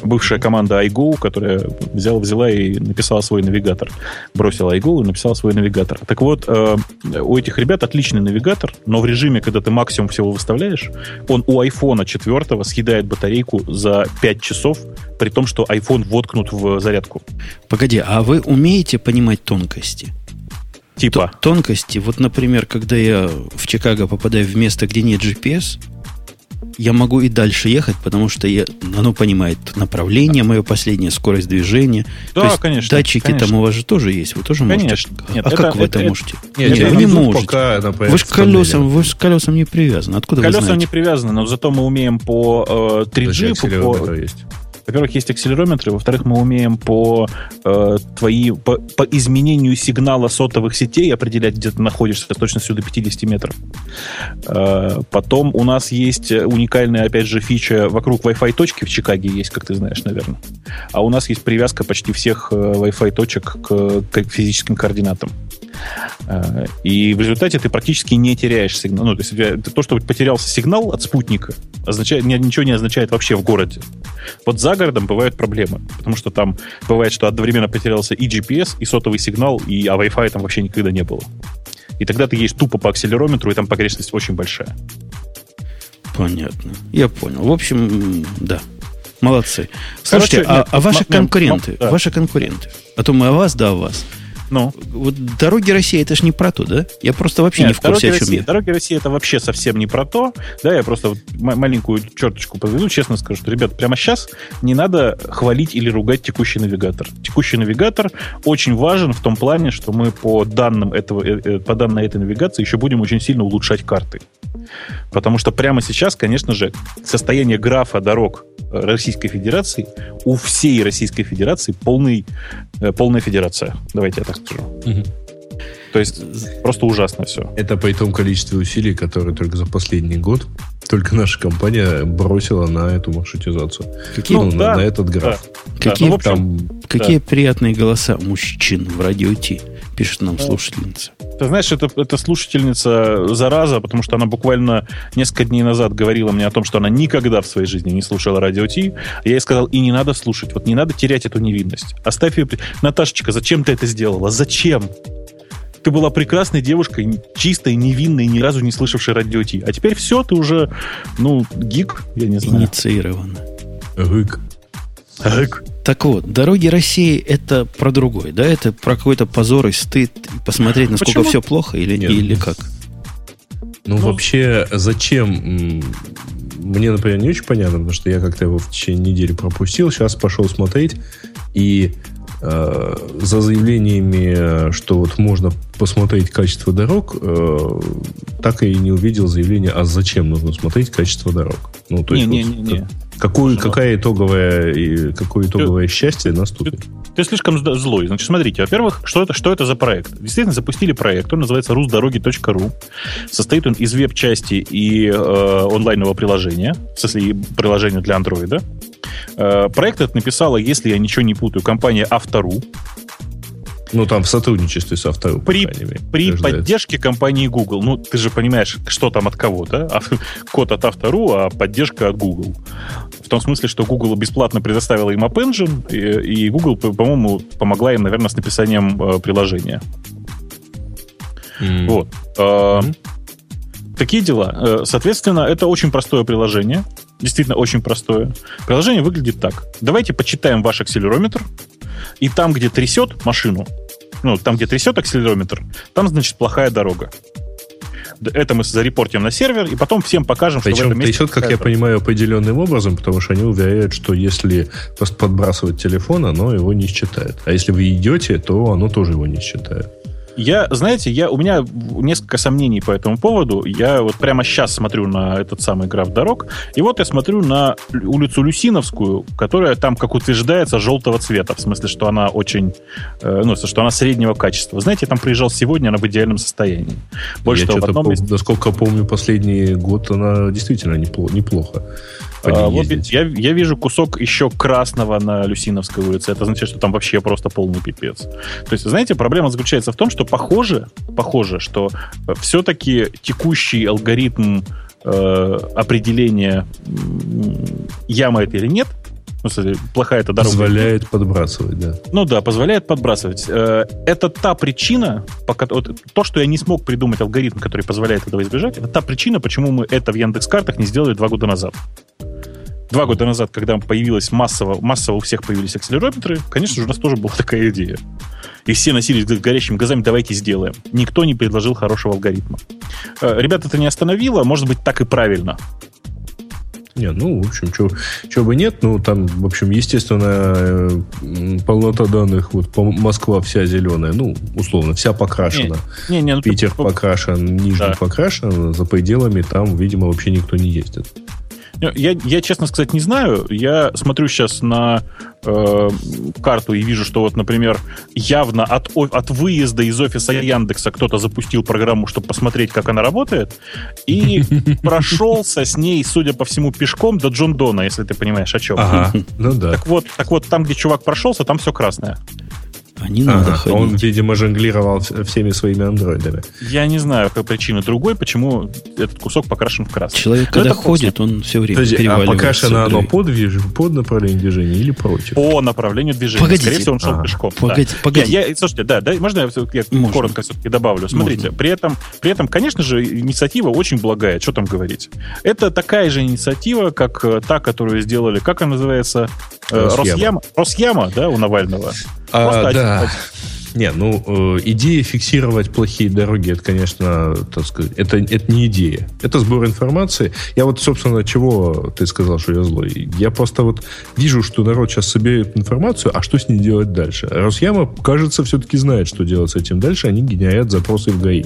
бывшая команда iGo, которая взяла, взяла и написала свой навигатор. Бросила iGo и написала свой навигатор. Так вот, э, у этих ребят отличный навигатор, но в режиме, когда ты максимум всего выставляешь, он у iPhone 4 съедает батарейку за 5 часов, при том, что iPhone воткнут в зарядку. Погоди, а вы умеете понимать тонкости? Типа? Тонкости. Вот, например, когда я в Чикаго попадаю в место, где нет GPS, я могу и дальше ехать, потому что я, оно понимает направление, мое последнее, скорость движения. Да, То есть конечно. Датчики конечно. там у вас же тоже есть. Вы тоже конечно. можете. Нет, а это, как вы это, это можете? Нет, нет вы не можете. Пока вы же колесом, вы же колесом не привязаны. Откуда колесом вы знаете? не привязаны, но зато мы умеем по э, 3G, по, по, есть. Во-первых, есть акселерометры, во-вторых, мы умеем по э, твои по, по изменению сигнала сотовых сетей определять, где ты находишься с точностью до 50 метров. Э, потом у нас есть уникальная, опять же, фича вокруг Wi-Fi точки в Чикаге есть, как ты знаешь, наверное. А у нас есть привязка почти всех э, Wi-Fi точек к, к физическим координатам. Э, и в результате ты практически не теряешь сигнал. Ну, то есть то, что потерялся сигнал от спутника, означает, ничего не означает вообще в городе. Вот за городом бывают проблемы, потому что там бывает, что одновременно потерялся и GPS, и сотовый сигнал, и, а Wi-Fi там вообще никогда не было. И тогда ты едешь тупо по акселерометру, и там погрешность очень большая. Понятно. Я понял. В общем, да. Молодцы. Слушайте, Короче, а, нет, а ваши конкуренты, да. ваши конкуренты, а то мы о вас, да о вас. Ну. Вот дороги России это ж не про то, да? Я просто вообще Нет, не в курсе, о чем России, я. Дороги России это вообще совсем не про то. Да, я просто вот маленькую черточку подведу, честно скажу, что, ребят, прямо сейчас не надо хвалить или ругать текущий навигатор. Текущий навигатор очень важен в том плане, что мы по данным этого, э, э, по данной этой навигации еще будем очень сильно улучшать карты. Потому что прямо сейчас, конечно же, состояние графа дорог Российской Федерации у всей Российской Федерации полный, э, полная федерация. Давайте я так скажу. Угу. То есть просто ужасно все. Это при том количестве усилий, которые только за последний год только наша компания бросила на эту маршрутизацию. Какие, ну, да, на, на этот граф. Да. Какие, да, ну, общем, там, какие да. приятные голоса мужчин в радио Ти, пишет нам слушательница. Ты знаешь, это, это слушательница зараза, потому что она буквально несколько дней назад говорила мне о том, что она никогда в своей жизни не слушала радио Ти. Я ей сказал, и не надо слушать, вот не надо терять эту невинность. Оставь ее... Наташечка, зачем ты это сделала? Зачем? ты была прекрасной девушкой, чистой, невинной, ни разу не слышавшей радио Ти. А теперь все, ты уже, ну, гик, я не знаю. Инициирован. Гик. Гик. Так вот, дороги России это про другое, да? Это про какой-то позор и стыд, посмотреть, насколько Почему? все плохо или, Нет. или как? Ну, ну, вообще, зачем? Мне, например, не очень понятно, потому что я как-то его в течение недели пропустил, сейчас пошел смотреть, и Э, за заявлениями, что вот можно посмотреть качество дорог, э, так и не увидел заявление, а зачем нужно смотреть качество дорог. Ну, то есть, не, вот, не, не, не. Какую, какая итоговая, какое итоговое ты, счастье наступит? Ты, ты слишком злой. Значит, смотрите, во-первых, что это, что это за проект? Действительно, запустили проект, он называется rusdороги.ru. Состоит он из веб-части и э, онлайнового приложения, в смысле, приложения для андроида. Э, проект этот написала, если я ничего не путаю, компания Автору. Ну, там в сотрудничестве с Автору. При, при поддержке компании Google. Ну, ты же понимаешь, что там от кого, да? А, *laughs* код от Автору, а поддержка от Google. В том смысле, что Google бесплатно предоставила им App Engine, и, и Google, по-моему, помогла им, наверное, с написанием э, приложения. Mm. Вот. Mm-hmm. Такие дела. Э, соответственно, это очень простое приложение. Действительно, очень простое. Приложение выглядит так. Давайте почитаем ваш акселерометр. И там, где трясет машину, ну, там, где трясет акселерометр, там, значит, плохая дорога. Это мы зарепортим на сервер, и потом всем покажем, Причем что в этом месте... трясет, как я понимаю, определенным образом, потому что они уверяют, что если подбрасывать телефон, оно его не считает. А если вы идете, то оно тоже его не считает. Я, знаете, я, у меня несколько сомнений по этому поводу. Я вот прямо сейчас смотрю на этот самый граф дорог, и вот я смотрю на улицу Люсиновскую, которая там, как утверждается, желтого цвета, в смысле, что она очень, э, ну, что она среднего качества. Знаете, я там приезжал сегодня, она в идеальном состоянии. Больше я того, в одном месте... Насколько помню, последний год она действительно неплохо а, вот я, я вижу кусок еще красного на Люсиновской улице. Это значит, что там вообще просто полный пипец. То есть, знаете, проблема заключается в том, что похоже, похоже, что э, все-таки текущий алгоритм э, определения яма это или нет, ну, кстати, плохая эта дорога. Позволяет подбрасывать, да. Ну да, позволяет подбрасывать. Э, это та причина, пока, вот, то, что я не смог придумать алгоритм, который позволяет этого избежать, это та причина, почему мы это в Яндекс-картах не сделали два года назад два года назад, когда появилась массово, массово у всех появились акселерометры, конечно же, у нас тоже была такая идея. И все носились горящими глазами, давайте сделаем. Никто не предложил хорошего алгоритма. Э, ребята это не остановило, может быть, так и правильно. Не, ну, в общем, чего бы нет, ну, там, в общем, естественно, э, полнота данных, вот Москва вся зеленая, ну, условно, вся покрашена. Не, не, не, ну, Питер ты... покрашен, Нижний да. покрашен, за пределами там, видимо, вообще никто не ездит. Я, я, честно сказать, не знаю. Я смотрю сейчас на э, карту и вижу, что вот, например, явно от, от выезда из офиса Яндекса кто-то запустил программу, чтобы посмотреть, как она работает, и *laughs* прошелся с ней, судя по всему, пешком до Джон Дона, если ты понимаешь, о чем. Ага, ну да. Так вот, так вот, там, где чувак прошелся, там все красное. А не надо ага, ходить. Он, видимо, жонглировал всеми своими андроидами. Я не знаю, какая причина другой, почему этот кусок покрашен в красный. Человек, Но когда это ходит, он все время Подожди, а покрашено оно под, под направлением движения или против? По направлению движения. Погодите. Скорее всего, он шел а, пешком. Погодите, да. погодите. Я, я, слушайте, да, да, можно я, я можно. коротко все-таки добавлю? Смотрите, при этом, при этом, конечно же, инициатива очень благая. Что там говорить? Это такая же инициатива, как э, та, которую сделали, как она называется? Э, Росяма. Росяма, да, у Навального. А, да. Не, ну, э, идея фиксировать плохие дороги, это, конечно, так сказать, это, это не идея. Это сбор информации. Я вот, собственно, чего ты сказал, что я злой? Я просто вот вижу, что народ сейчас собирает информацию, а что с ней делать дальше? Росяма, кажется, все-таки знает, что делать с этим дальше. Они генерят запросы в ГАИ.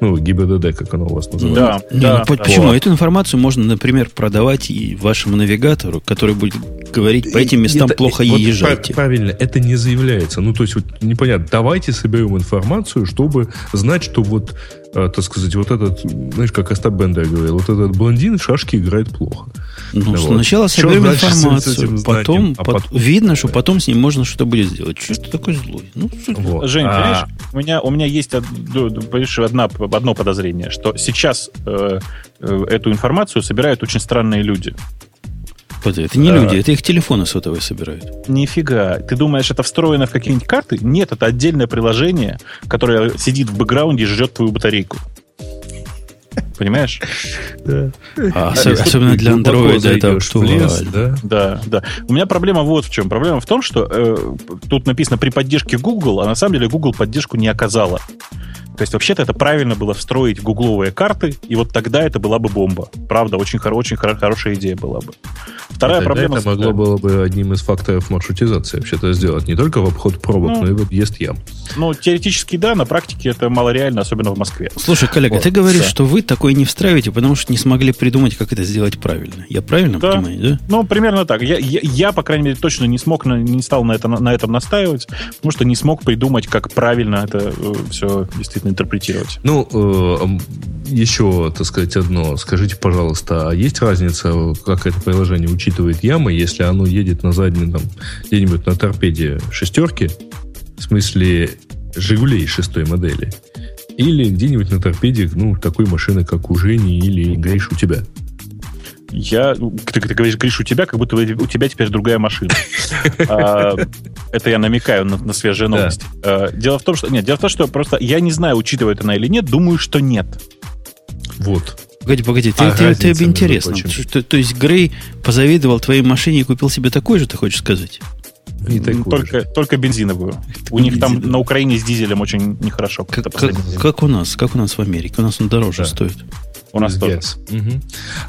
Ну, ГИБДД, как оно у вас называется. Да, да, ну, да. Почему? Эту информацию можно, например, продавать и вашему навигатору, который будет говорить, по этим местам это, плохо вот езжайте. Правильно, это не заявляется. Ну, то есть, вот непонятно, давайте соберем информацию, чтобы знать, что вот так сказать, вот этот, знаешь, как Остап Бендер говорил, вот этот блондин в шашки играет плохо. Ну, вот. сначала соберем информацию, потом, а потом, видно, что потом с ним можно что-то будет сделать. Что ты такой злой? Ну, вот. Жень, а... у меня, у меня есть одна, одно подозрение, что сейчас э, э, эту информацию собирают очень странные люди. Это не люди, это их телефоны сотовые собирают. Нифига. Ты думаешь, это встроено в какие-нибудь карты? Нет, это отдельное приложение, которое сидит в бэкграунде и ждет твою батарейку. Понимаешь? Да. А, ос- особенно для андроида это актуально. Да? да, да. У меня проблема вот в чем. Проблема в том, что э, тут написано при поддержке Google, а на самом деле Google поддержку не оказала. То есть, вообще-то это правильно было встроить в гугловые карты, и вот тогда это была бы бомба. Правда, очень, хоро- очень хоро- хорошая идея была бы. Вторая проблема... Это могло было бы одним из факторов маршрутизации вообще-то сделать. Не только в обход пробок, ну, но и в объезд ям. Ну, теоретически да, на практике это малореально, особенно в Москве. Слушай, коллега, вот. ты говоришь, да. что вы такое не встраиваете, потому что не смогли придумать, как это сделать правильно. Я правильно да. понимаю, да? Ну, примерно так. Я, я, я, по крайней мере, точно не смог, не стал на, это, на этом настаивать, потому что не смог придумать, как правильно это э, все действительно интерпретировать. Ну, э, еще, так сказать, одно. Скажите, пожалуйста, а есть разница, как это приложение учитывает ямы, если оно едет на заднем, там, где-нибудь на торпеде шестерки, в смысле Жигулей шестой модели, или где-нибудь на торпеде, ну, такой машины, как у Жени или Гриш у тебя? Я, ты, ты говоришь, Гриш, у тебя, как будто у тебя теперь другая машина. *laughs* А, это я намекаю на, свежие новости. А, дело в том, что нет, дело в том, что просто я не знаю, учитывает она или нет, думаю, что нет. Вот. Погоди, погоди, ты, а ты, ты, тебе интересно. То, то есть Грей позавидовал твоей машине и купил себе такой же, ты хочешь сказать? Не только, же. только бензиновую. *laughs* Это у них там на Украине с дизелем очень нехорошо. Как, как, как у нас, как у нас в Америке. У нас он дороже да. стоит. У нас тоже. Угу.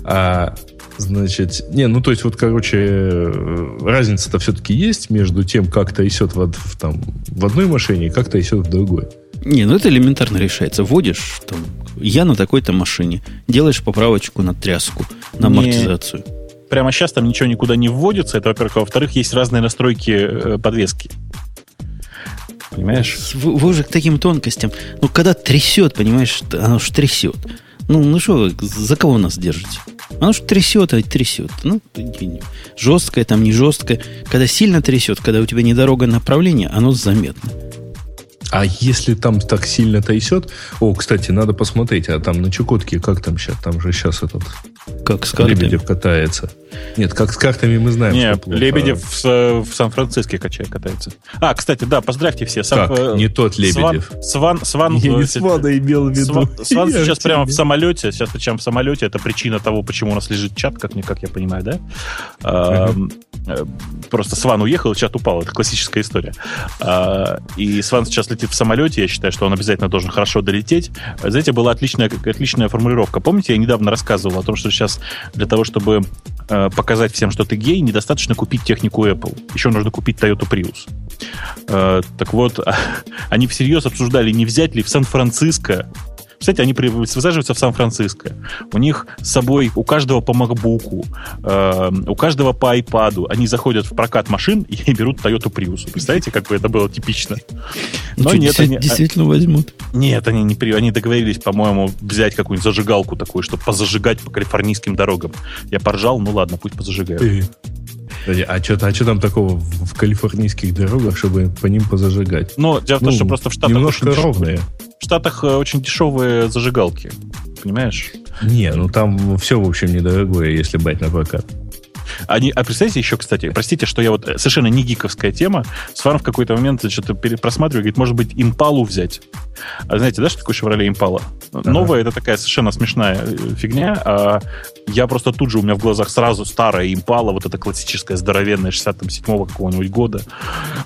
А, значит, не, ну то есть вот, короче, э, разница-то все-таки есть между тем, как трясет в, в, там, в одной машине и как трясет в другой. Не, ну это элементарно решается. Вводишь там, я на такой-то машине, делаешь поправочку на тряску, на амортизацию. Не, прямо сейчас там ничего никуда не вводится. Это, во-первых. А во-вторых, есть разные настройки э, подвески. Понимаешь? Вы, вы уже к таким тонкостям. Ну, когда трясет, понимаешь, оно же трясет. Ну, ну что за кого нас держите? Оно же трясет, а трясет. Ну, жесткое, там не жесткое. Когда сильно трясет, когда у тебя не дорога направления, оно заметно. А если там так сильно трясет... О, кстати, надо посмотреть, а там на Чукотке как там сейчас? Там же сейчас этот... Как с картами? Лебедев катается. Нет, как с картами мы знаем. Нет, Лебедев в, в Сан-Франциско катается. А, кстати, да, поздравьте все. Сан, как? Э, не тот Лебедев. Сван, Сван, Я не Свана имел в виду. Сван, *laughs* Сван сейчас прямо в самолете. Сейчас причем в самолете. Это причина того, почему у нас лежит чат, как, как я понимаю, да? Uh-huh. Просто Сван уехал, чат упал. Это классическая история. А, и Сван сейчас летит в самолете. Я считаю, что он обязательно должен хорошо долететь. Знаете, была отличная, отличная формулировка. Помните, я недавно рассказывал о том, что сейчас для того, чтобы э, показать всем, что ты гей, недостаточно купить технику Apple. Еще нужно купить Toyota Prius. Э, так вот, *laughs* они всерьез обсуждали, не взять ли в Сан-Франциско Кстати, они высаживаются в Сан-Франциско. У них с собой у каждого по MacBook, э, у каждого по iPad. Они заходят в прокат машин и *laughs* берут Toyota Prius. Представляете, как бы это было типично? Но ну, нет, действительно, они, действительно возьмут. Нет, они не они договорились, по-моему, взять какую-нибудь зажигалку такую, чтобы позажигать по калифорнийским дорогам. Я поржал, ну ладно, пусть позажигают. А что а там такого в калифорнийских дорогах, чтобы по ним позажигать? Но дело в том, ну, что просто в Штатах немножко ровные. В Штатах э, очень дешевые зажигалки, понимаешь? Не, ну там все, в общем, недорогое, если брать на прокат. Они, а представьте еще, кстати, простите, что я вот э, совершенно не гиковская тема. Сварм в какой-то момент что-то просматриваю, говорит, может быть, импалу взять. А знаете, да, что такое Chevrolet импала? Ага. Новая это такая совершенно смешная э, фигня. А я просто тут же у меня в глазах сразу старая импала, вот эта классическая здоровенная 67-го какого-нибудь года.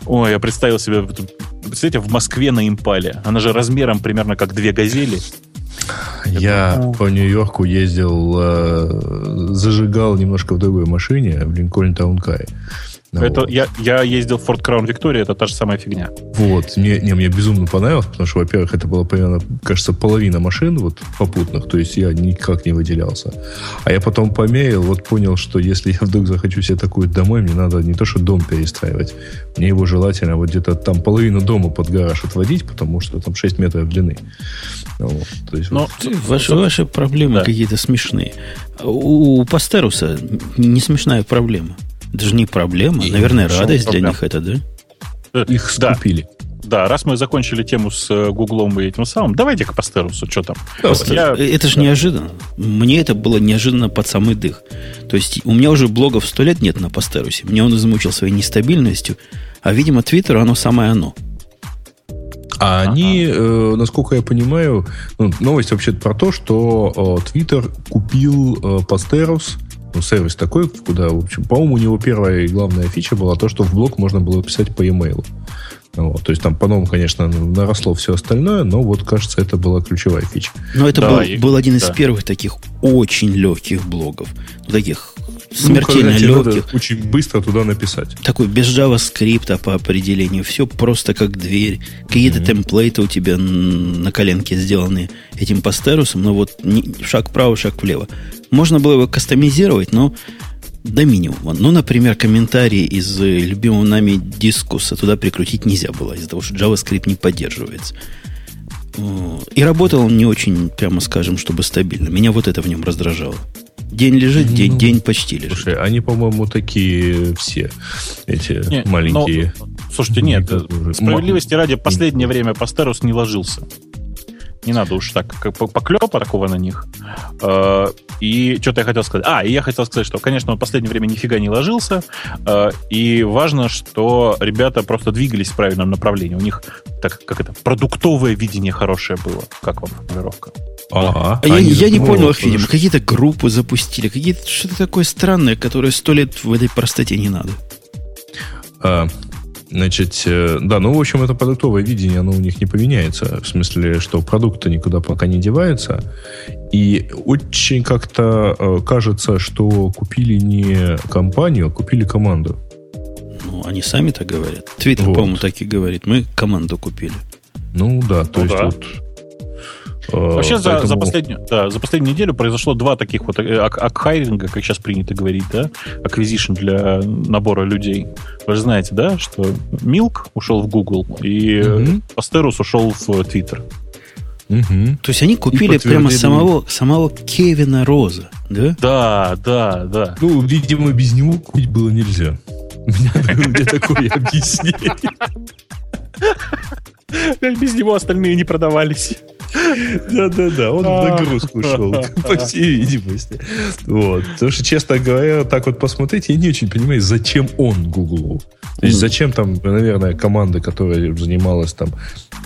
Ой, я представил себе, представляете, в Москве на импале. Она же размером примерно как две газели. Я Это... по Нью-Йорку ездил, э, зажигал немножко в другой машине, в Линкольн Таункай. Ну, это, вот. я, я ездил в Ford Crown Victoria, это та же самая фигня. Вот, мне, не, мне безумно понравилось, потому что, во-первых, это была примерно, кажется, половина машин вот попутных, то есть я никак не выделялся. А я потом померил, вот понял, что если я вдруг захочу себе такую домой, мне надо не то, что дом перестраивать, мне его желательно вот где-то там половину дома под гараж отводить, потому что там 6 метров длины. Ну, вот, то есть, Но вот, ваши, ваши проблемы да. какие-то смешные. У, у Пастеруса не смешная проблема. Это же не проблема. И Наверное, радость для них это, да? Э, Их скупили. Да, раз мы закончили тему с э, Гуглом и этим самым, давайте к Пастерусу, что там. Пастер, я... Э, это же да. неожиданно. Мне это было неожиданно под самый дых. То есть у меня уже блогов сто лет нет на Пастерусе. Меня он измучил своей нестабильностью, а, видимо, Твиттер, оно самое оно. А ага. они, э, насколько я понимаю, ну, новость вообще про то, что Твиттер э, купил э, Пастерус – ну, сервис такой, куда, в общем, по-моему, у него первая и главная фича была то, что в блог можно было писать по e-mail. Вот, то есть там по-новому, конечно, наросло все остальное, но вот, кажется, это была ключевая фича. Но это да, был, и, был один из да. первых таких очень легких блогов. Ну, таких смертельно ну, легких. Очень быстро туда написать. Такой без JavaScript по определению. Все просто как дверь. Какие-то mm-hmm. темплейты у тебя на коленке сделаны этим пастерусом, но вот шаг вправо, шаг влево. Можно было его кастомизировать, но до минимума. Ну, например, комментарии из э, любимого нами дискуса туда прикрутить нельзя было, из-за того, что JavaScript не поддерживается. И работал он не очень, прямо скажем, чтобы стабильно. Меня вот это в нем раздражало. День лежит, ну, день, день почти лежит. Слушай, они, по-моему, такие все, эти не, маленькие. Но, слушайте, нет, справедливости ради, последнее время Пастерус не ложился. Не надо уж так, как поклепа такого на них. Э, и что-то я хотел сказать. А, и я хотел сказать, что, конечно, он в последнее время нифига не ложился. Э, и важно, что ребята просто двигались в правильном направлении. У них, так как это, продуктовое видение хорошее было. Как вам формулировка? Ага. А я, я не понял их, видимо. Какие-то группы запустили, какие-то что-то такое странное, которое сто лет в этой простоте не надо. Значит, э, да, ну, в общем, это продуктовое видение, оно у них не поменяется. В смысле, что продукты никуда пока не деваются. И очень как-то э, кажется, что купили не компанию, а купили команду. Ну, они сами так говорят. Твиттер, вот. по-моему, так и говорит. Мы команду купили. Ну да, то ну, есть да. вот Э, Вообще Поэтому... за, за, последнюю, да, за последнюю неделю произошло два таких вот э, акхайринга, как сейчас принято говорить, да, acquisition для набора людей. Вы же знаете, да, что Milk ушел в Google и угу. Пастерус ушел в Twitter. Угу. То есть они купили прямо самого, самого Кевина Роза, да? Да, да, да. Ну, видимо, без него купить было нельзя. У меня такое объяснение. *laughs* Без него остальные не продавались. Да-да-да, он в нагрузку ушел, *laughs* по всей видимости. Вот. Потому что, честно говоря, так вот посмотреть, я не очень понимаю, зачем он Google. То есть зачем там, наверное, команда, которая занималась там,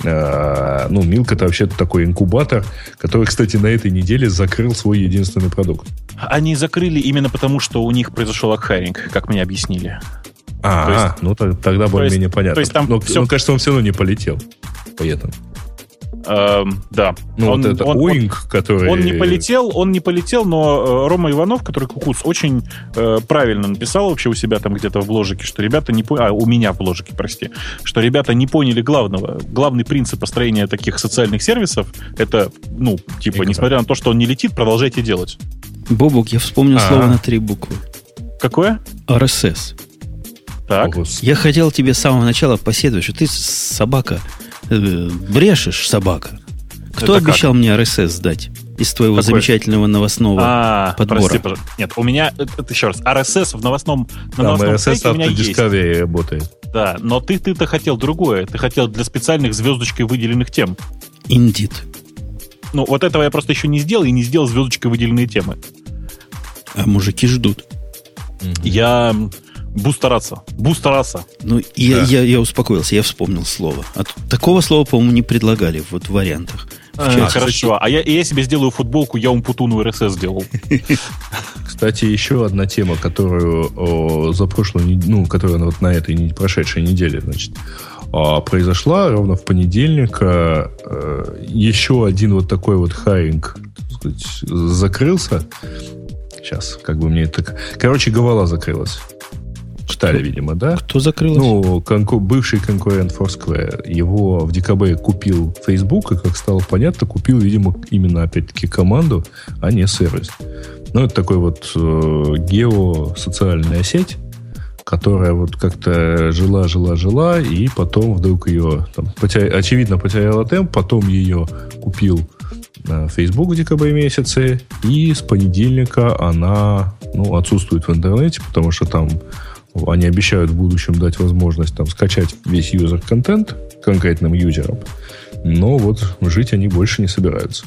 э, ну, Milk это вообще такой инкубатор, который, кстати, на этой неделе закрыл свой единственный продукт. Они закрыли именно потому, что у них произошел акхайринг, как мне объяснили. А, есть, ну тогда более-менее понятно. То есть там но, все... но, кажется, он все равно не полетел. Поэтому. Эм, да. Ну, он, вот это он, Оинг, он, который... Он не полетел, он не полетел, но э, Рома Иванов, который Кукуц, очень э, правильно написал вообще у себя там где-то в бложике, что ребята не поняли, а, у меня в бложике, прости, что ребята не поняли главного. Главный принцип построения таких социальных сервисов, это, ну, типа, Игра. несмотря на то, что он не летит, продолжайте делать. Бобук, я вспомнил А. слово на три буквы. Какое? RSS. Так. О. Я хотел тебе с самого начала поседовать, что ты собака, брешешь собака. Кто Это как? обещал мне RSS сдать из твоего Какой? замечательного новостного А, подбора? прости, пожалуйста. Нет, у меня, это, это еще раз, RSS в новостном, на Там новостном RSS сайте у меня есть. Discovery работает. Да, но ты, ты-то хотел другое. Ты хотел для специальных звездочкой выделенных тем. Indeed. Ну, вот этого я просто еще не сделал и не сделал звездочкой выделенные темы. А мужики ждут. Я м, буду стараться. Буду стараться. Ну, я, Да. я, я успокоился, я вспомнил слово. А тут такого слова, по-моему, не предлагали вот в вариантах. В А, хорошо. А я, я себе сделаю футболку, я Умпутуну РСС сделал. Кстати, еще одна тема, которую о, за прошлую, ну, которая вот на этой не прошедшей неделе, значит, а, произошла ровно в понедельник. а, э, еще один вот такой вот хайинг так сказать, закрылся. Сейчас, как бы мне это... Короче, Гавала закрылась. Читали, видимо, да? Кто закрылся? Ну, конку- бывший конкурент Foursquare. Его в декабре купил Facebook, и, как стало понятно, купил, видимо, именно, опять-таки, команду, а не сервис. Ну, это такой вот э, геосоциальная сеть, которая вот как-то жила, жила, жила, и потом вдруг ее, там, потеря- очевидно, потеряла темп, потом ее купил э, Facebook в декабре месяце, и с понедельника она ну, отсутствует в интернете, потому что там они обещают в будущем дать возможность там, скачать весь юзер-контент конкретным юзерам, но вот жить они больше не собираются.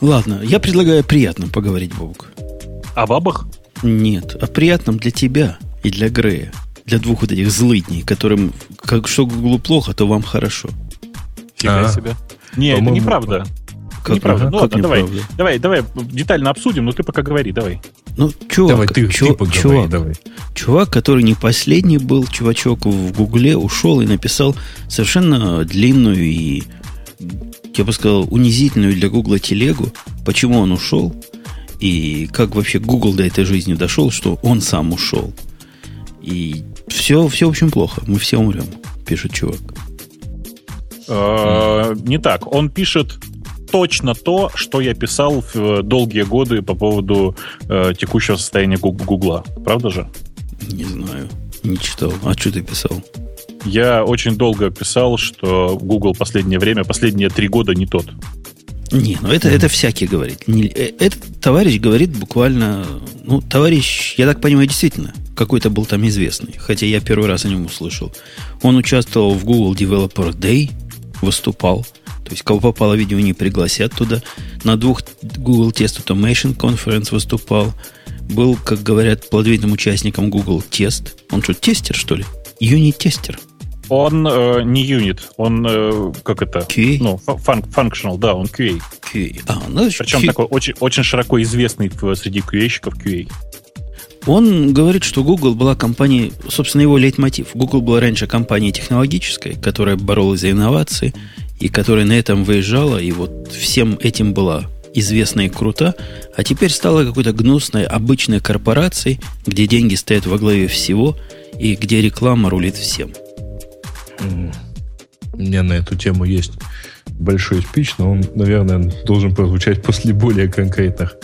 Ладно, я предлагаю приятно поговорить, Бобук. А бабах? Нет, о приятном для тебя и для Грея. Для двух вот этих злыдней, которым, как что Гуглу плохо, то вам хорошо. Фига А. себе. Не, это неправда. Как, неправда. ага, Ну как ладно, давай. неправда? Давай, давай детально обсудим, но ты пока говори, давай. Ну, чувак, давай, ты, чу- ты поговори, чувак, давай. чувак, который не последний был, чувачок в Гугле, ушел и написал совершенно длинную и, я бы сказал, унизительную для Гугла телегу, почему он ушел, и как вообще Google до этой жизни дошел, что он сам ушел. И все, все, в общем, плохо. Мы все умрем, пишет чувак. Э, Не так. Он пишет точно то, что я писал в э, долгие годы по поводу э, текущего состояния Гу- Гугла. Правда же? Не знаю, не читал. А что ты писал? Я очень долго писал, что Google последнее время, последние три года не тот. Не, ну это, это всякий говорит. Не- э, этот товарищ говорит буквально... Ну, товарищ, я так понимаю, действительно, какой-то был там известный. Хотя я первый раз о нем услышал. Он участвовал в Google Developer Day, выступал. То есть, кого попало видео, не пригласят туда. На двух Google Test Automation Conference выступал. Был, как говорят, плодовитым участником Google Test. Он что, тестер, что ли? Юнит-тестер. Он э, не юнит, он э, как это? QA? Ну, фа- фан- functional, да, он QA. QA. А, ну, значит, Причем Q- такой очень, очень широко известный в- среди QA-щиков QA. Он говорит, что Google была компанией, собственно, его лейтмотив. Google была раньше компанией технологической, которая боролась за инновации, и которая на этом выезжала, и вот всем этим была известна и крута, а теперь стала какой-то гнусной, обычной корпорацией, где деньги стоят во главе всего, и где реклама рулит всем. У меня на эту тему есть большой спич, но он, наверное, должен прозвучать после более конкретных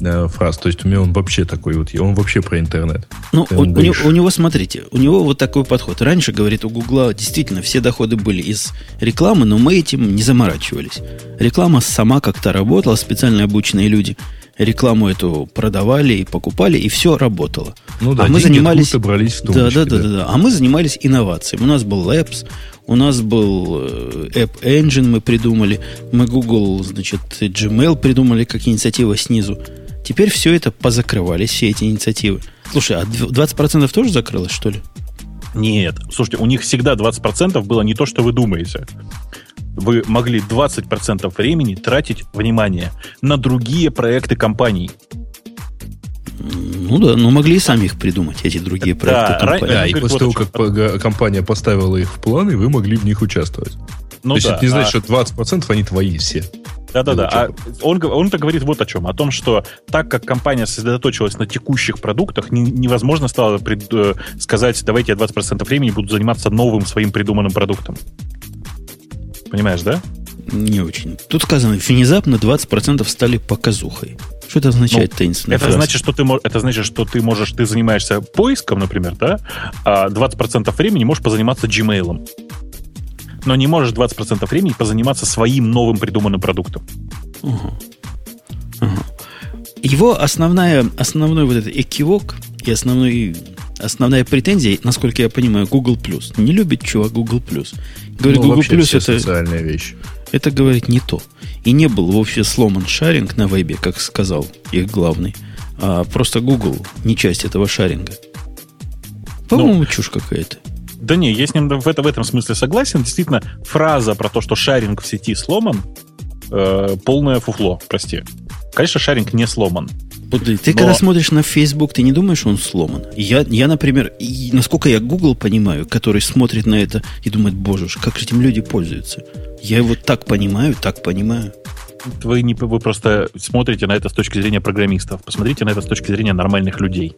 э, фраз. То есть у меня он вообще такой вот, он вообще про интернет. Ну, Ты у, у него, у него, смотрите, у него вот такой подход. Раньше, говорит, у Гугла действительно все доходы были из рекламы, но мы этим не заморачивались. Реклама сама как-то работала, специально обученные люди рекламу эту продавали и покупали, и все работало. Ну да, а мы занимались... брались в том да, да, да, да, да. А мы занимались инновациями. У нас был Labs, у нас был э, App Engine мы придумали, мы Google, значит, Gmail придумали как инициатива снизу. Теперь все это позакрывались, все эти инициативы. Слушай, а 20% тоже закрылось, что ли? Нет, слушайте, у них всегда 20% было не то, что вы думаете. Вы могли 20% времени тратить, внимание, на другие проекты компаний. Ну да, но могли и сами их придумать, эти другие проекты Да, компании. Да, и говорит, после вот того, как компания поставила их в планы, вы могли в них участвовать. Ну, То есть да, это не значит, а... что 20% они твои все. Да-да-да. А он, он-то говорит вот о чем. О том, что так как компания сосредоточилась на текущих продуктах, не, невозможно стало пред, э, сказать, давайте я 20% времени буду заниматься новым своим придуманным продуктом. Понимаешь, да? Не очень. Тут сказано, внезапно 20% стали показухой. Что это означает ну, таинственная это значит, что ты, это значит, что ты можешь, ты занимаешься поиском, например, да, а 20% времени можешь позаниматься Gmail но не можешь 20% времени позаниматься своим новым придуманным продуктом. Угу. Угу. Его основная, основной вот этот экивок и основной, основная претензия, насколько я понимаю, Google+. Не любит чувак Google+. Говорит, ну, Google Plus это социальная вещь. Это, говорит, не то. И не был вовсе сломан шаринг на вебе, как сказал их главный. А просто Google не часть этого шаринга. По-моему, ну, чушь какая-то. Да не, я с ним в, это, в этом смысле согласен. Действительно, фраза про то, что шаринг в сети сломан, э, полное фуфло, прости. Конечно, шаринг не сломан. Ты но... когда смотришь на Facebook, ты не думаешь, он сломан? Я, я например, и, насколько я Google понимаю, который смотрит на это и думает, боже, как же этим люди пользуются. Я его так понимаю, так понимаю. Вы, не, вы просто смотрите на это с точки зрения программистов. Посмотрите на это с точки зрения нормальных людей.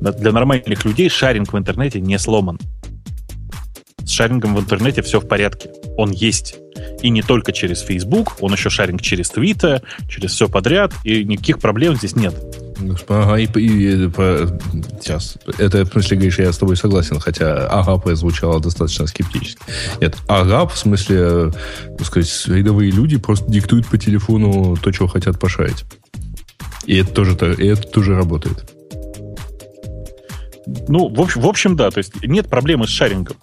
Для нормальных людей шаринг в интернете не сломан. С шарингом в интернете все в порядке. Он есть. И не только через Facebook, он еще шаринг через Twitter, через все подряд, и никаких проблем здесь нет. Ага, и, и, и по, сейчас. Это, в смысле, говоришь, я с тобой согласен, хотя ага прозвучало достаточно скептически. Нет, ага, в смысле, так сказать, рядовые люди просто диктуют по телефону то, чего хотят пошарить. И это тоже, и это тоже работает. Ну, в общем, в общем, да, то есть нет проблемы с шарингом.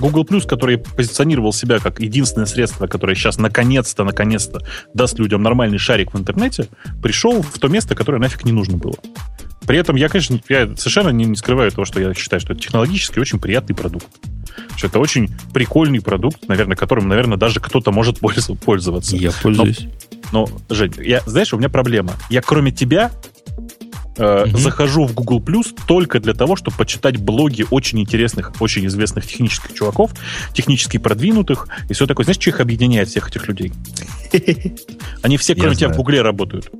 Google который позиционировал себя как единственное средство, которое сейчас наконец-то, наконец-то даст людям нормальный шарик в интернете, пришел в то место, которое нафиг не нужно было. При этом я, конечно, я совершенно не, не скрываю того, что я считаю, что это технологически очень приятный продукт. Что это очень прикольный продукт, наверное, которым, наверное, даже кто-то может пользоваться. Я пользуюсь. Но, но Жень, я, знаешь, у меня проблема. Я кроме тебя э, угу. захожу в Google Plus только для того, чтобы почитать блоги очень интересных, очень известных технических чуваков, технически продвинутых и все такое. Знаешь, что их объединяет, всех этих людей? *laughs* Они все, кроме тебя, в Гугле работают.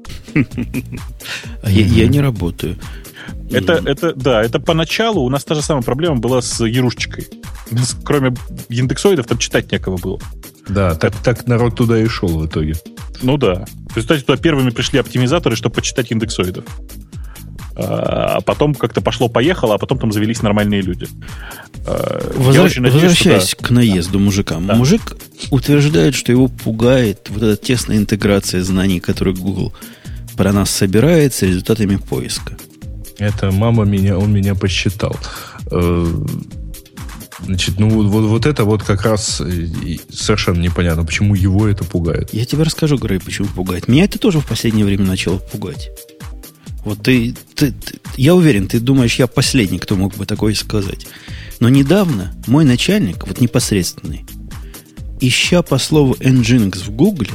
А я не работаю. Это, это, да, это поначалу у нас та же самая проблема была с Ярушечкой. Кроме индексоидов там читать некого было. Да, так, так народ туда и шел в итоге. Ну да. В результате туда первыми пришли оптимизаторы, чтобы почитать индексоидов. А, потом как-то пошло-поехало, а потом там завелись нормальные люди. А, Возра... надеюсь, Возвращаясь что, да. к наезду мужика. Да. Мужик утверждает, что его пугает вот эта тесная интеграция знаний, которые Google про нас собирает с результатами поиска. Это мама меня, он меня посчитал. Э, значит, ну вот, вот это вот как раз совершенно непонятно, почему его это пугает. Я тебе расскажу, Грей, почему пугает. Меня это тоже в последнее время начало пугать. Вот ты, ты, ты, я уверен, ты думаешь, я последний, кто мог бы такое сказать. Но недавно мой начальник, вот непосредственный, ища по слову Nginx в Гугле,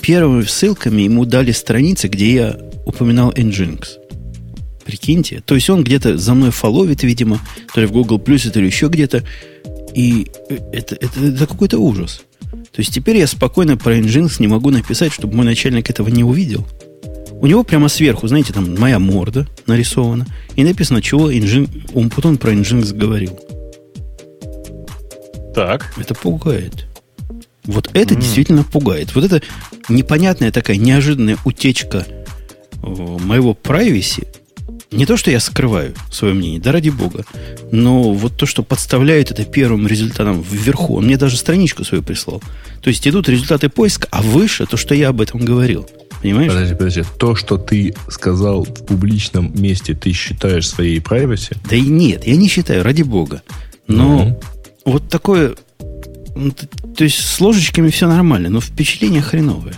первыми ссылками ему дали страницы, где я упоминал Nginx. Прикиньте. То есть он где-то за мной фоловит, видимо, то ли в Google Plus, то ли еще где-то. И это, это, это какой-то ужас. То есть теперь я спокойно про Nginx не могу написать, чтобы мой начальник этого не увидел. У него прямо сверху, знаете, там моя морда нарисована. И написано, чего инжин, потом про Nginx говорил. Так. Это пугает. Вот это mm. действительно пугает. Вот это непонятная такая неожиданная утечка э, моего privacy. Не то, что я скрываю свое мнение, да ради бога, но вот то, что подставляют это первым результатом вверху. Он мне даже страничку свою прислал. То есть идут результаты поиска, а выше то, что я об этом говорил. Понимаешь? Подожди, подожди. То, что ты сказал в публичном месте, ты считаешь своей privacy? Да и нет, я не считаю, ради бога. Но mm вот такое... Ну, то есть с ложечками все нормально, но впечатление хреновое.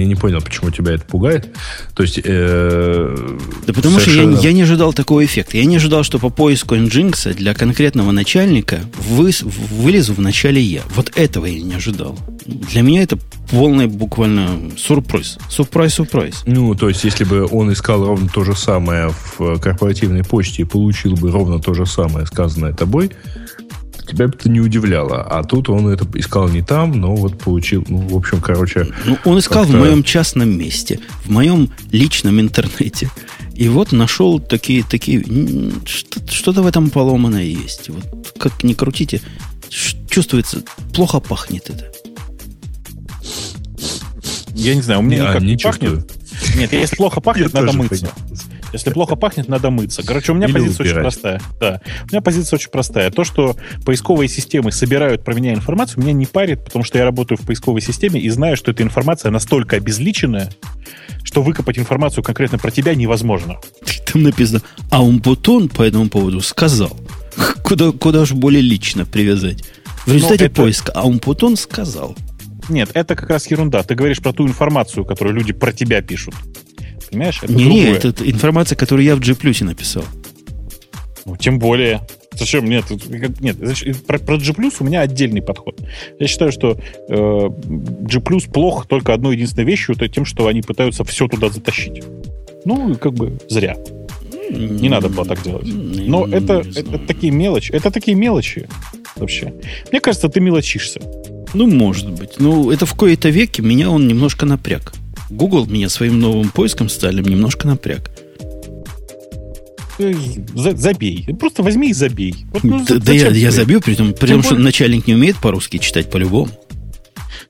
Я не понял, почему тебя это пугает. То есть, э, да потому совершенно... что я, я не ожидал такого эффекта. Я не ожидал, что по поиску Nginx для конкретного начальника вы, вылезу в начале я. Вот этого я не ожидал. Для меня это полный буквально сюрприз. Сюрприз, сюрприз. Ну, то есть, если бы он искал ровно то же самое в корпоративной почте и получил бы ровно то же самое, сказанное тобой, тебя бы это не удивляло. А тут он это искал не там, но вот получил, ну, в общем, короче... Ну, он искал в моем частном месте, в моем личном интернете. И вот нашел такие, такие что-то в этом поломанное есть. Вот как ни крутите, чувствуется, плохо пахнет это. Я не знаю, у меня никак не пахнет. Нет, если плохо *laughs* пахнет, надо мыться. Если плохо пахнет, надо мыться. Короче, у меня Или позиция убирать. очень простая. Да. У меня позиция очень простая. То, что поисковые системы собирают про меня информацию, меня не парит, потому что я работаю в поисковой системе и знаю, что эта информация настолько обезличенная, что выкопать информацию конкретно про тебя невозможно. Там написано, а Умпутон по этому поводу сказал. *laughs* Куда, куда уж более лично привязать. В результате это... поиска Аумпутон сказал. Нет, это как раз ерунда. Ты говоришь про ту информацию, которую люди про тебя пишут. Понимаешь? Это не, не, это информация, которую я в G Plus написал. Ну, тем более. Зачем? Нет, нет про, про G у меня отдельный подход. Я считаю, что э, G плохо только одной единственной вещью, это тем, что они пытаются все туда затащить. Ну, как бы зря. Не надо было так делать. Но это, это такие мелочи. Это такие мелочи вообще. Мне кажется, ты мелочишься. Ну, может быть. Ну, это в кои-то веке меня он немножко напряг. Google меня своим новым поиском стали немножко напряг. Забей. Просто возьми и забей. Вот, ну, да, да я, я забью, при том, при том что начальник не умеет по-русски читать по-любому.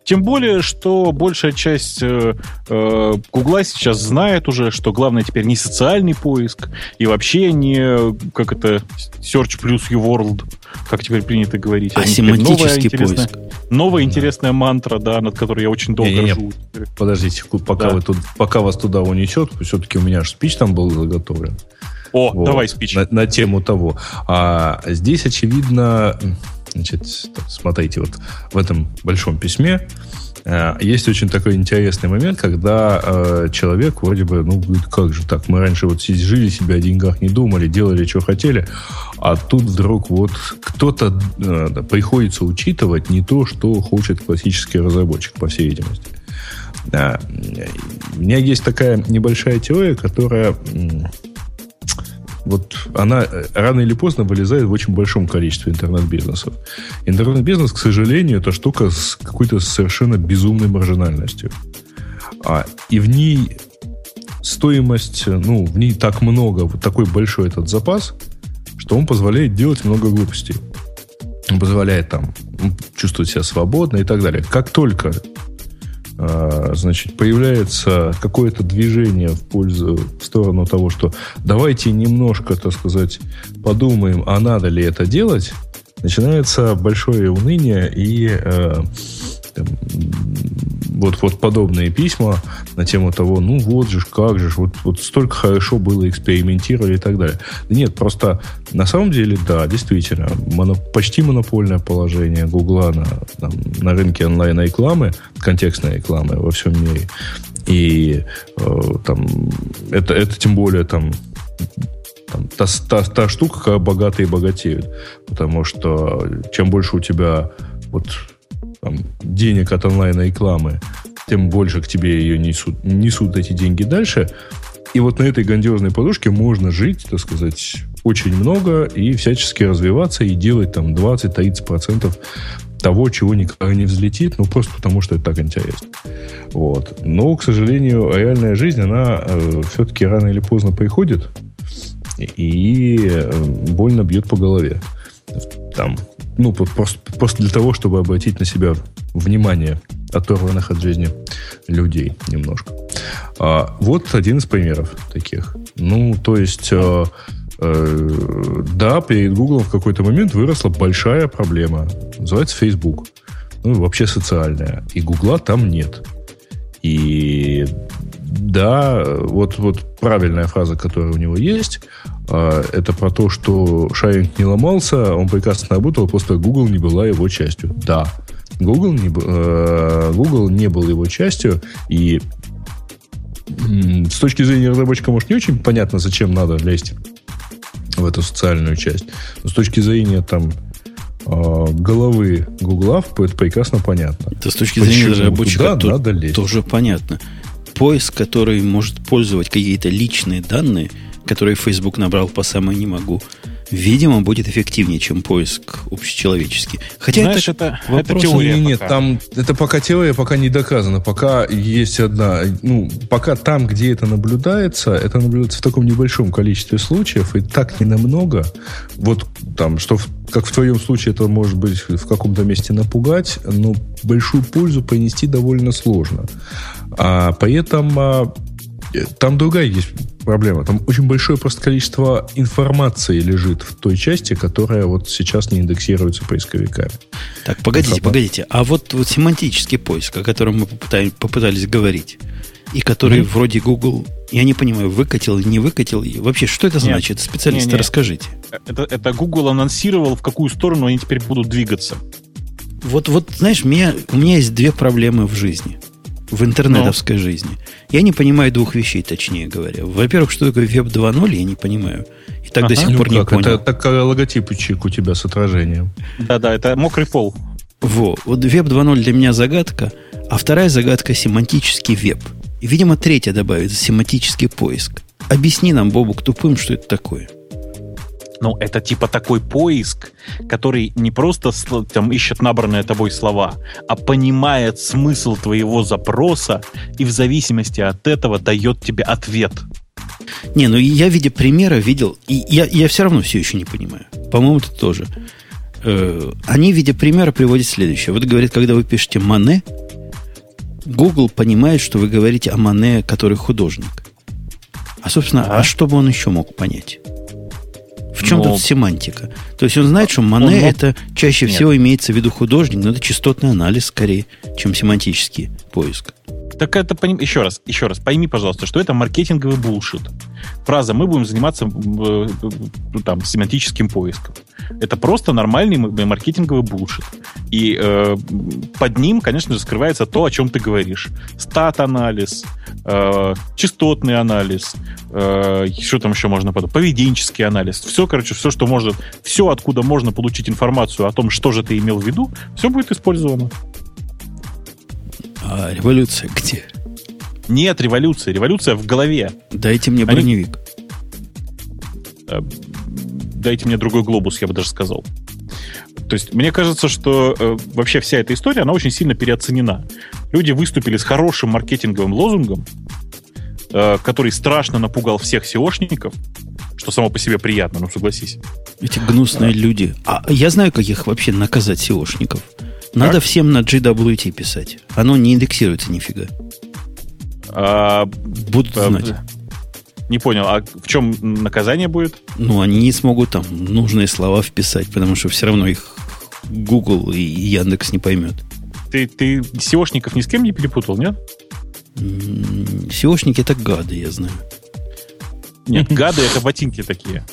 Тем более, что большая часть э, э, Гугла сейчас знает уже, что главное теперь не социальный поиск и вообще не, как это, Search plus UWorld, как теперь принято говорить. А, а семантический поиск. Новая интересная мантра, да, над которой я очень долго не, не, Подождите, пока, да. вы тут, пока вас туда унесет, все-таки у меня же спич там был заготовлен. О, вот, давай спич. На, на тему того. А здесь, очевидно, Значит, смотрите, вот в этом большом письме э, есть очень такой интересный момент, когда э, человек вроде бы, ну, говорит, как же так, мы раньше вот жили себе о деньгах, не думали, делали, что хотели, а тут вдруг вот кто-то э, приходится учитывать не то, что хочет классический разработчик, по всей видимости. Э, у меня есть такая небольшая теория, которая вот она э, рано или поздно вылезает в очень большом количестве интернет-бизнесов. Интернет-бизнес, к сожалению, это штука с какой-то совершенно безумной маржинальностью. А, и в ней стоимость, ну, в ней так много, вот такой большой этот запас, что он позволяет делать много глупостей. Он позволяет там чувствовать себя свободно и так далее. Как только значит, появляется какое-то движение в пользу, в сторону того, что давайте немножко, так сказать, подумаем, а надо ли это делать, начинается большое уныние и э, там, вот, вот подобные письма на тему того, ну вот же, как же, вот, вот столько хорошо было экспериментировали и так далее. Да нет, просто на самом деле, да, действительно, моно, почти монопольное положение Гугла на, там, на рынке онлайн-рекламы, контекстной рекламы во всем мире. И э, там, это, это тем более там там, та, та, та штука, как богатые богатеют. Потому что чем больше у тебя вот там, денег от онлайн-рекламы, тем больше к тебе ее несут, несут эти деньги дальше. И вот на этой грандиозной подушке можно жить, так сказать, очень много и всячески развиваться и делать там 20-30% того, чего никогда не взлетит, ну, просто потому, что это так интересно. Вот. Но, к сожалению, реальная жизнь, она э, все-таки рано или поздно приходит и э, больно бьет по голове. Там ну, просто, просто для того, чтобы обратить на себя внимание оторванных от жизни людей немножко. А, вот один из примеров таких. Ну, то есть, э, э, да, перед Google в какой-то момент выросла большая проблема. Называется Facebook. Ну, вообще социальная. И Гугла там нет. И да, вот, вот правильная фраза, которая у него есть, а, это про то, что шаринг не ломался, он прекрасно работал, просто Google не была его частью. Да, Google не, э, Google не был его частью, и с точки зрения разработчика, может, не очень понятно, зачем надо лезть в эту социальную часть. Но с точки зрения там э, головы Гугла это прекрасно понятно. Это с точки зрения даже обучика то, надо лезть? тоже понятно. Поиск, который может пользовать какие-то личные данные, которые Facebook набрал по самой не могу, видимо, будет эффективнее, чем поиск общечеловеческий. Хотя Знаешь, это, это, это теория. Нет, пока. там это пока теория, пока не доказано. Пока есть одна, ну, пока там, где это наблюдается, это наблюдается в таком небольшом количестве случаев, и так не намного. Вот там, что в, как в твоем случае это может быть в каком-то месте напугать, но большую пользу принести довольно сложно. А, поэтому а, там другая есть проблема. Там очень большое просто количество информации лежит в той части, которая вот сейчас не индексируется поисковиками. Так, погодите, Информация. погодите. А вот, вот семантический поиск, о котором мы попытались, попытались говорить, и который mm-hmm. вроде Google, я не понимаю, выкатил или не выкатил. И вообще, что это нет, значит? Специалисты, нет, нет. расскажите. Это, это Google анонсировал, в какую сторону они теперь будут двигаться. Вот, вот знаешь, меня, у меня есть две проблемы в жизни – в интернетовской Но. жизни. Я не понимаю двух вещей, точнее говоря. Во-первых, что такое Web 2.0, я не понимаю. И так ага. до сих ну пор как? не понял. Это так логотипчик у тебя с отражением. Да-да, это мокрый пол. Во, вот Web 2.0 для меня загадка, а вторая загадка – семантический веб. И, видимо, третья добавится – семантический поиск. Объясни нам, Бобук, тупым, что это такое – ну, это типа такой поиск, который не просто там ищет набранные тобой слова, а понимает смысл твоего запроса и в зависимости от этого дает тебе ответ. Не, ну я в виде примера видел, и я, я все равно все еще не понимаю. По-моему, ты тоже. Э, они в виде примера приводят следующее. Вот говорит, когда вы пишете Мане, Google понимает, что вы говорите о Мане, который художник. А, собственно, а, а что бы он еще мог понять? В чем но... тут семантика? То есть он знает, что Мане он... это чаще Нет. всего имеется в виду художник, но это частотный анализ скорее, чем семантический поиск. Так это, еще раз, еще раз, пойми, пожалуйста, что это маркетинговый булшит. Фраза «мы будем заниматься э, там, семантическим поиском». Это просто нормальный маркетинговый булшит. И э, под ним, конечно же, скрывается то, о чем ты говоришь. Стат-анализ, э, частотный анализ, э, что там еще можно подумать, поведенческий анализ. Все, короче, все, что может, все, откуда можно получить информацию о том, что же ты имел в виду, все будет использовано. А революция где? Нет революции. Революция в голове. Дайте мне броневик. Они... Э, дайте мне другой глобус, я бы даже сказал. То есть мне кажется, что э, вообще вся эта история, она очень сильно переоценена. Люди выступили с хорошим маркетинговым лозунгом, э, который страшно напугал всех SEOшников, что само по себе приятно, ну согласись. Эти гнусные а. люди. А я знаю, как их вообще наказать SEOшников. Надо как? всем на GWT писать. Оно не индексируется нифига. А, Будут а, знать. Не понял, а в чем наказание будет? Ну, они не смогут там нужные слова вписать, потому что все равно их Google и Яндекс не поймет. Ты, ты SEOшников ни с кем не перепутал, нет? SEOшники это гады, я знаю. Нет, гады это ботинки такие.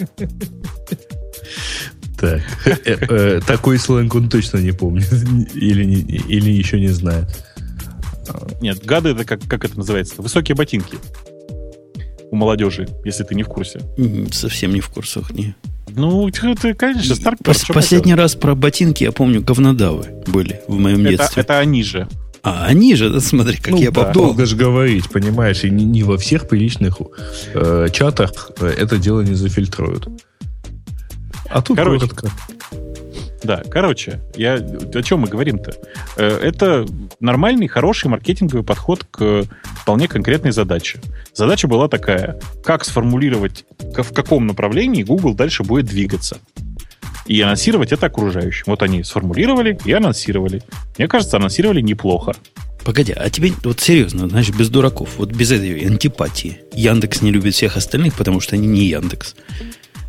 Так. Э, э, такой сленг он точно не помнит. Или, или еще не знает. Нет, гады это как, как это называется? Высокие ботинки. У молодежи, если ты не в курсе. Совсем не в курсах, не. Ну, ты, конечно, Старк Пос- Последний раз про ботинки, я помню, говнодавы были в моем это, детстве. Это они же. А, они же, да, смотри, как ну, я да. попал. Долго же говорить, понимаешь, и не, не во всех приличных э, чатах это дело не зафильтруют. А тут короче, коротко. Да, короче, я, о чем мы говорим-то? Э, это нормальный, хороший маркетинговый подход к вполне конкретной задаче. Задача была такая, как сформулировать, в каком направлении Google дальше будет двигаться. И анонсировать это окружающим. Вот они сформулировали и анонсировали. Мне кажется, анонсировали неплохо. Погоди, а тебе вот серьезно, значит, без дураков, вот без этой антипатии. Яндекс не любит всех остальных, потому что они не Яндекс.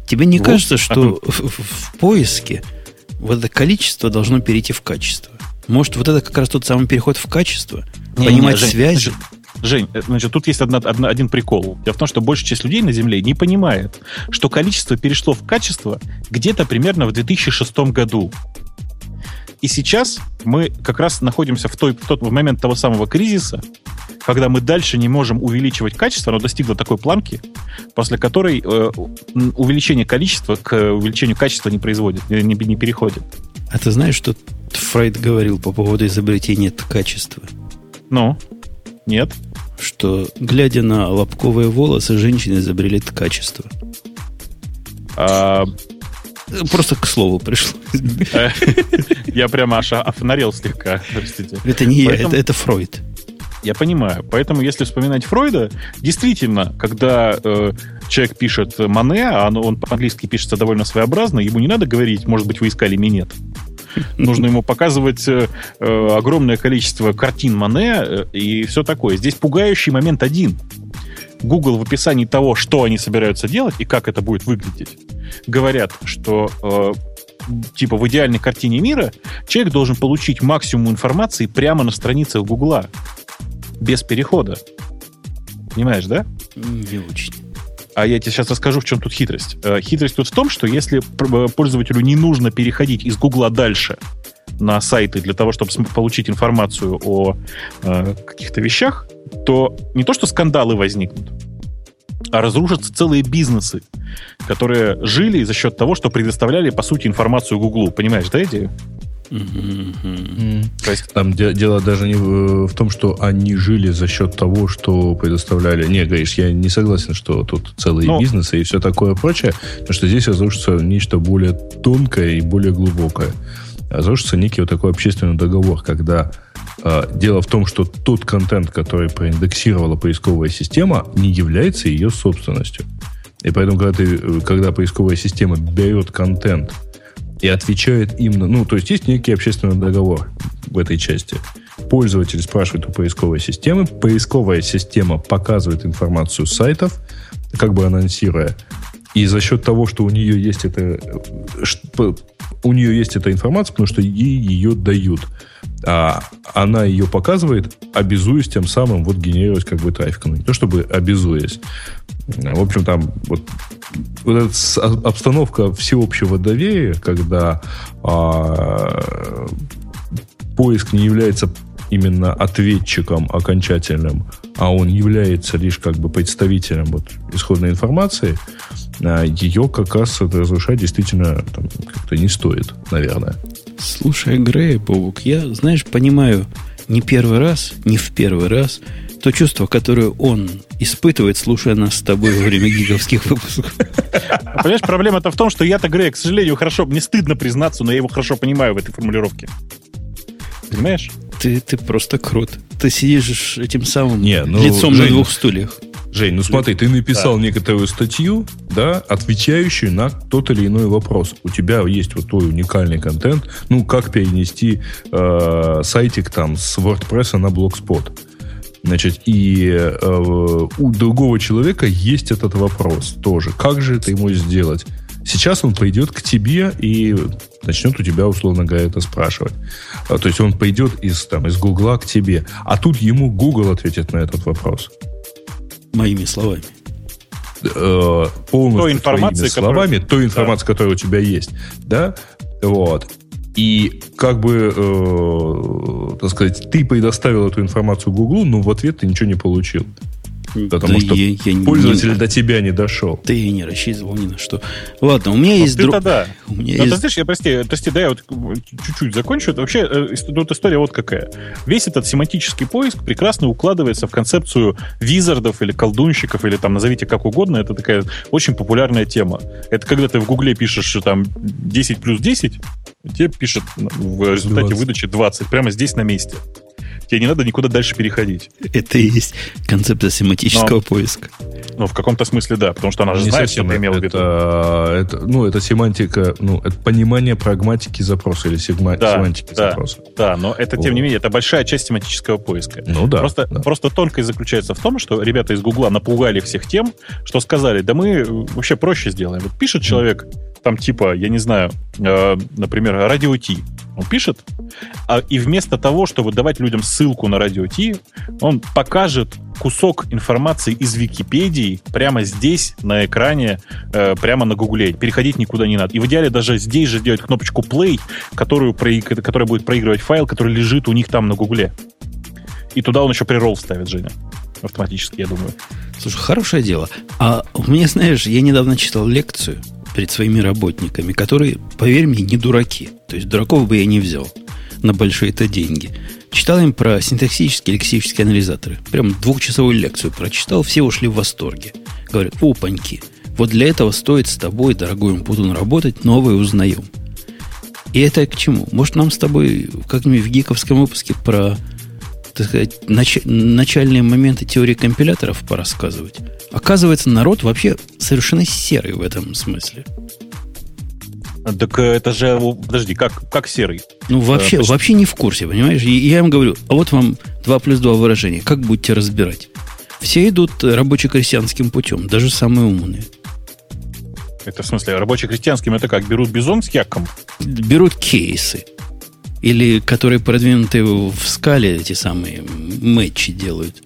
Тебе не вот. кажется, что в, в, в поиске вот это количество должно перейти в качество? Может, вот это как раз тот самый переход в качество? Не, понимать не, Жень, связи? Жень, Жень, э, значит, тут есть одна, одна, один прикол. Дело в том, что большая часть людей на Земле не понимает, что количество перешло в качество где-то примерно в 2006 году. И сейчас мы как раз находимся в, той, в тот в момент того самого кризиса, когда мы дальше не можем увеличивать качество, оно достигло такой планки, после которой э, увеличение количества к увеличению качества не производит, не, не переходит. А ты знаешь, что Фрейд говорил по поводу изобретения ткачества? Ну, нет. Что, глядя на лобковые волосы, женщины изобрели ткачество. А... Просто к слову пришло. *laughs* Я прямо аж офонарел слегка, простите. Это не я, это, Фройд. Я понимаю. Поэтому, если вспоминать Фройда, действительно, когда э, человек пишет Мане, а он по-английски пишется довольно своеобразно, ему не надо говорить, может быть, вы искали минет. Нужно ему показывать э, э, огромное количество картин Мане э, и все такое. Здесь пугающий момент один. Google в описании того, что они собираются делать и как это будет выглядеть, говорят, что э, типа в идеальной картине мира человек должен получить максимум информации прямо на страницах Гугла без перехода. Понимаешь, да? Не очень. А я тебе сейчас расскажу, в чем тут хитрость. Э, хитрость тут в том, что если э, пользователю не нужно переходить из Гугла дальше на сайты для того, чтобы получить информацию о э, каких-то вещах, то не то, что скандалы возникнут, а разрушатся целые бизнесы, которые жили за счет того, что предоставляли, по сути, информацию Гуглу. Понимаешь, да, идею? То есть там де- дело даже не в, в том, что они жили за счет того, что предоставляли. Не, говоришь, я не согласен, что тут целые Но... бизнесы и все такое прочее, потому что здесь разрушится нечто более тонкое и более глубокое. Разрушится некий вот такой общественный договор, когда э, дело в том, что тот контент, который проиндексировала поисковая система, не является ее собственностью. И поэтому, когда, ты, когда поисковая система берет контент, и отвечает им. Ну, то есть есть некий общественный договор в этой части. Пользователь спрашивает у поисковой системы, поисковая система показывает информацию сайтов, как бы анонсируя. И за счет того, что у нее есть это, у нее есть эта информация, потому что ей ее дают. А она ее показывает, обязуясь тем самым вот генерировать как бы трафик. Ну, не то чтобы обязуясь. В общем, там вот, вот эта обстановка всеобщего доверия, когда а, поиск не является именно ответчиком окончательным, а он является лишь как бы представителем вот исходной информации, а ее как раз разрушать действительно как-то не стоит, наверное. Слушай, Грея, Бобук, я, знаешь, понимаю не первый раз, не в первый раз то чувство, которое он испытывает, слушая нас с тобой во время гиговских выпусков. Понимаешь, проблема-то в том, что я-то, Грея, к сожалению, хорошо, мне стыдно признаться, но я его хорошо понимаю в этой формулировке. Понимаешь? Ты, ты просто крут. Ты сидишь этим самым Не, ну, лицом Жень, на двух стульях. Жень, ну смотри, ты написал да. некоторую статью, да, отвечающую на тот или иной вопрос. У тебя есть вот твой уникальный контент. Ну, как перенести э, сайтик там с WordPress на Blogspot. Значит, и э, у другого человека есть этот вопрос тоже. Как же это ему сделать? Сейчас он пойдет к тебе и начнет у тебя, условно говоря, это спрашивать. А, то есть он пойдет из, там, из Гугла к тебе. А тут ему Google ответит на этот вопрос. Моими словами. Э, полностью той информации, словами, которая... той информации, да. которая у тебя есть. Да? Вот. И как бы, э, так сказать, ты предоставил эту информацию Гуглу, но в ответ ты ничего не получил. Потому да что я, я пользователь не, до тебя не дошел. Ты и не рассчитывал ни на что. Ладно, у меня ну, есть... Друг... да. У меня Но, ну, есть... Ты знаешь, я, прости, прости, да, я вот чуть-чуть закончу. Это вообще э, тут история вот какая. Весь этот семантический поиск прекрасно укладывается в концепцию визардов или колдунщиков, или там назовите как угодно. Это такая очень популярная тема. Это когда ты в Гугле пишешь там 10 плюс 10, тебе пишет в результате 20. выдачи 20, прямо здесь на месте. Тебе не надо никуда дальше переходить. Это и есть концепция семантического Но, поиска. Ну, в каком-то смысле да, потому что она же не знает, что ты имел в виду. Это, ну, это семантика, ну, это понимание прагматики запроса или сегма, да, семантики да, запроса. Да, но это, тем не менее, это большая часть семантического поиска. Ну да. Просто, да. просто тонкость заключается в том, что ребята из Гугла напугали всех тем, что сказали, да мы вообще проще сделаем. Вот пишет человек, там типа, я не знаю, э, например, радио Ти. Он пишет, а, и вместо того, чтобы давать людям ссылку на радио Ти, он покажет кусок информации из Википедии прямо здесь, на экране, э, прямо на Гугле. Переходить никуда не надо. И в идеале даже здесь же сделать кнопочку play, которую, которая будет проигрывать файл, который лежит у них там на Гугле. И туда он еще прирол вставит, Женя. Автоматически, я думаю. Слушай, хорошее дело. А меня, знаешь, я недавно читал лекцию перед своими работниками, которые, поверь мне, не дураки. То есть дураков бы я не взял на большие-то деньги. Читал им про синтаксические лексические анализаторы. Прям двухчасовую лекцию прочитал, все ушли в восторге. Говорят, опаньки, вот для этого стоит с тобой, дорогой Умпутун, работать, новое узнаем. И это к чему? Может, нам с тобой как-нибудь в гиковском выпуске про так сказать, нач- начальные моменты теории компиляторов порассказывать. Оказывается, народ вообще совершенно серый в этом смысле. Так э, это же, подожди, как, как серый? Ну, вообще, а, вообще не в курсе, понимаешь? И я им говорю, а вот вам 2 плюс 2 выражения, как будете разбирать? Все идут рабоче-крестьянским путем, даже самые умные. Это в смысле, рабоче-крестьянским это как, берут бизон с яком? Берут кейсы. Или которые продвинуты в скале, эти самые мэтчи делают.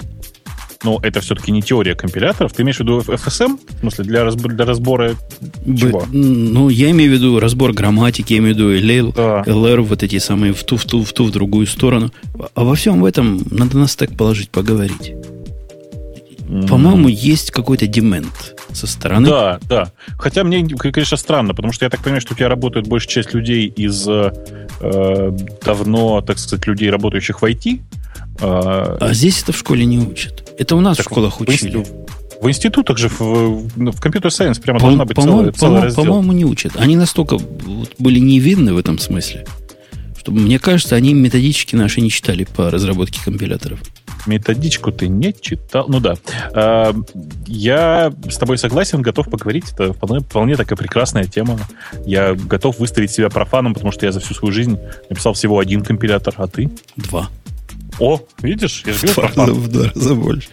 Но это все-таки не теория компиляторов. Ты имеешь в виду FSM? В смысле, для, разбора, для разбора чего? Ну, я имею в виду разбор грамматики, я имею в виду LL, да. LR, вот эти самые в ту, в ту, в ту, в другую сторону. А во всем этом надо на стек положить, поговорить. По-моему, есть какой-то демент со стороны. Да, да. Хотя мне, конечно, странно, потому что я так понимаю, что у тебя работает большая часть людей из э, давно, так сказать, людей, работающих в IT. Э, а здесь это в школе не учат. Это у нас так в школах учили. В институтах же, в, в компьютер-сайенс прямо по, должна быть по целая, целый по раздел. По-моему, не учат. Они настолько вот, были невинны в этом смысле, что, мне кажется, они методички наши не читали по разработке компиляторов. Методичку ты не читал? Ну да. А, я с тобой согласен, готов поговорить. Это вполне, вполне такая прекрасная тема. Я готов выставить себя профаном, потому что я за всю свою жизнь написал всего один компилятор, а ты? Два. О, видишь? Я же в, два, в два раза больше.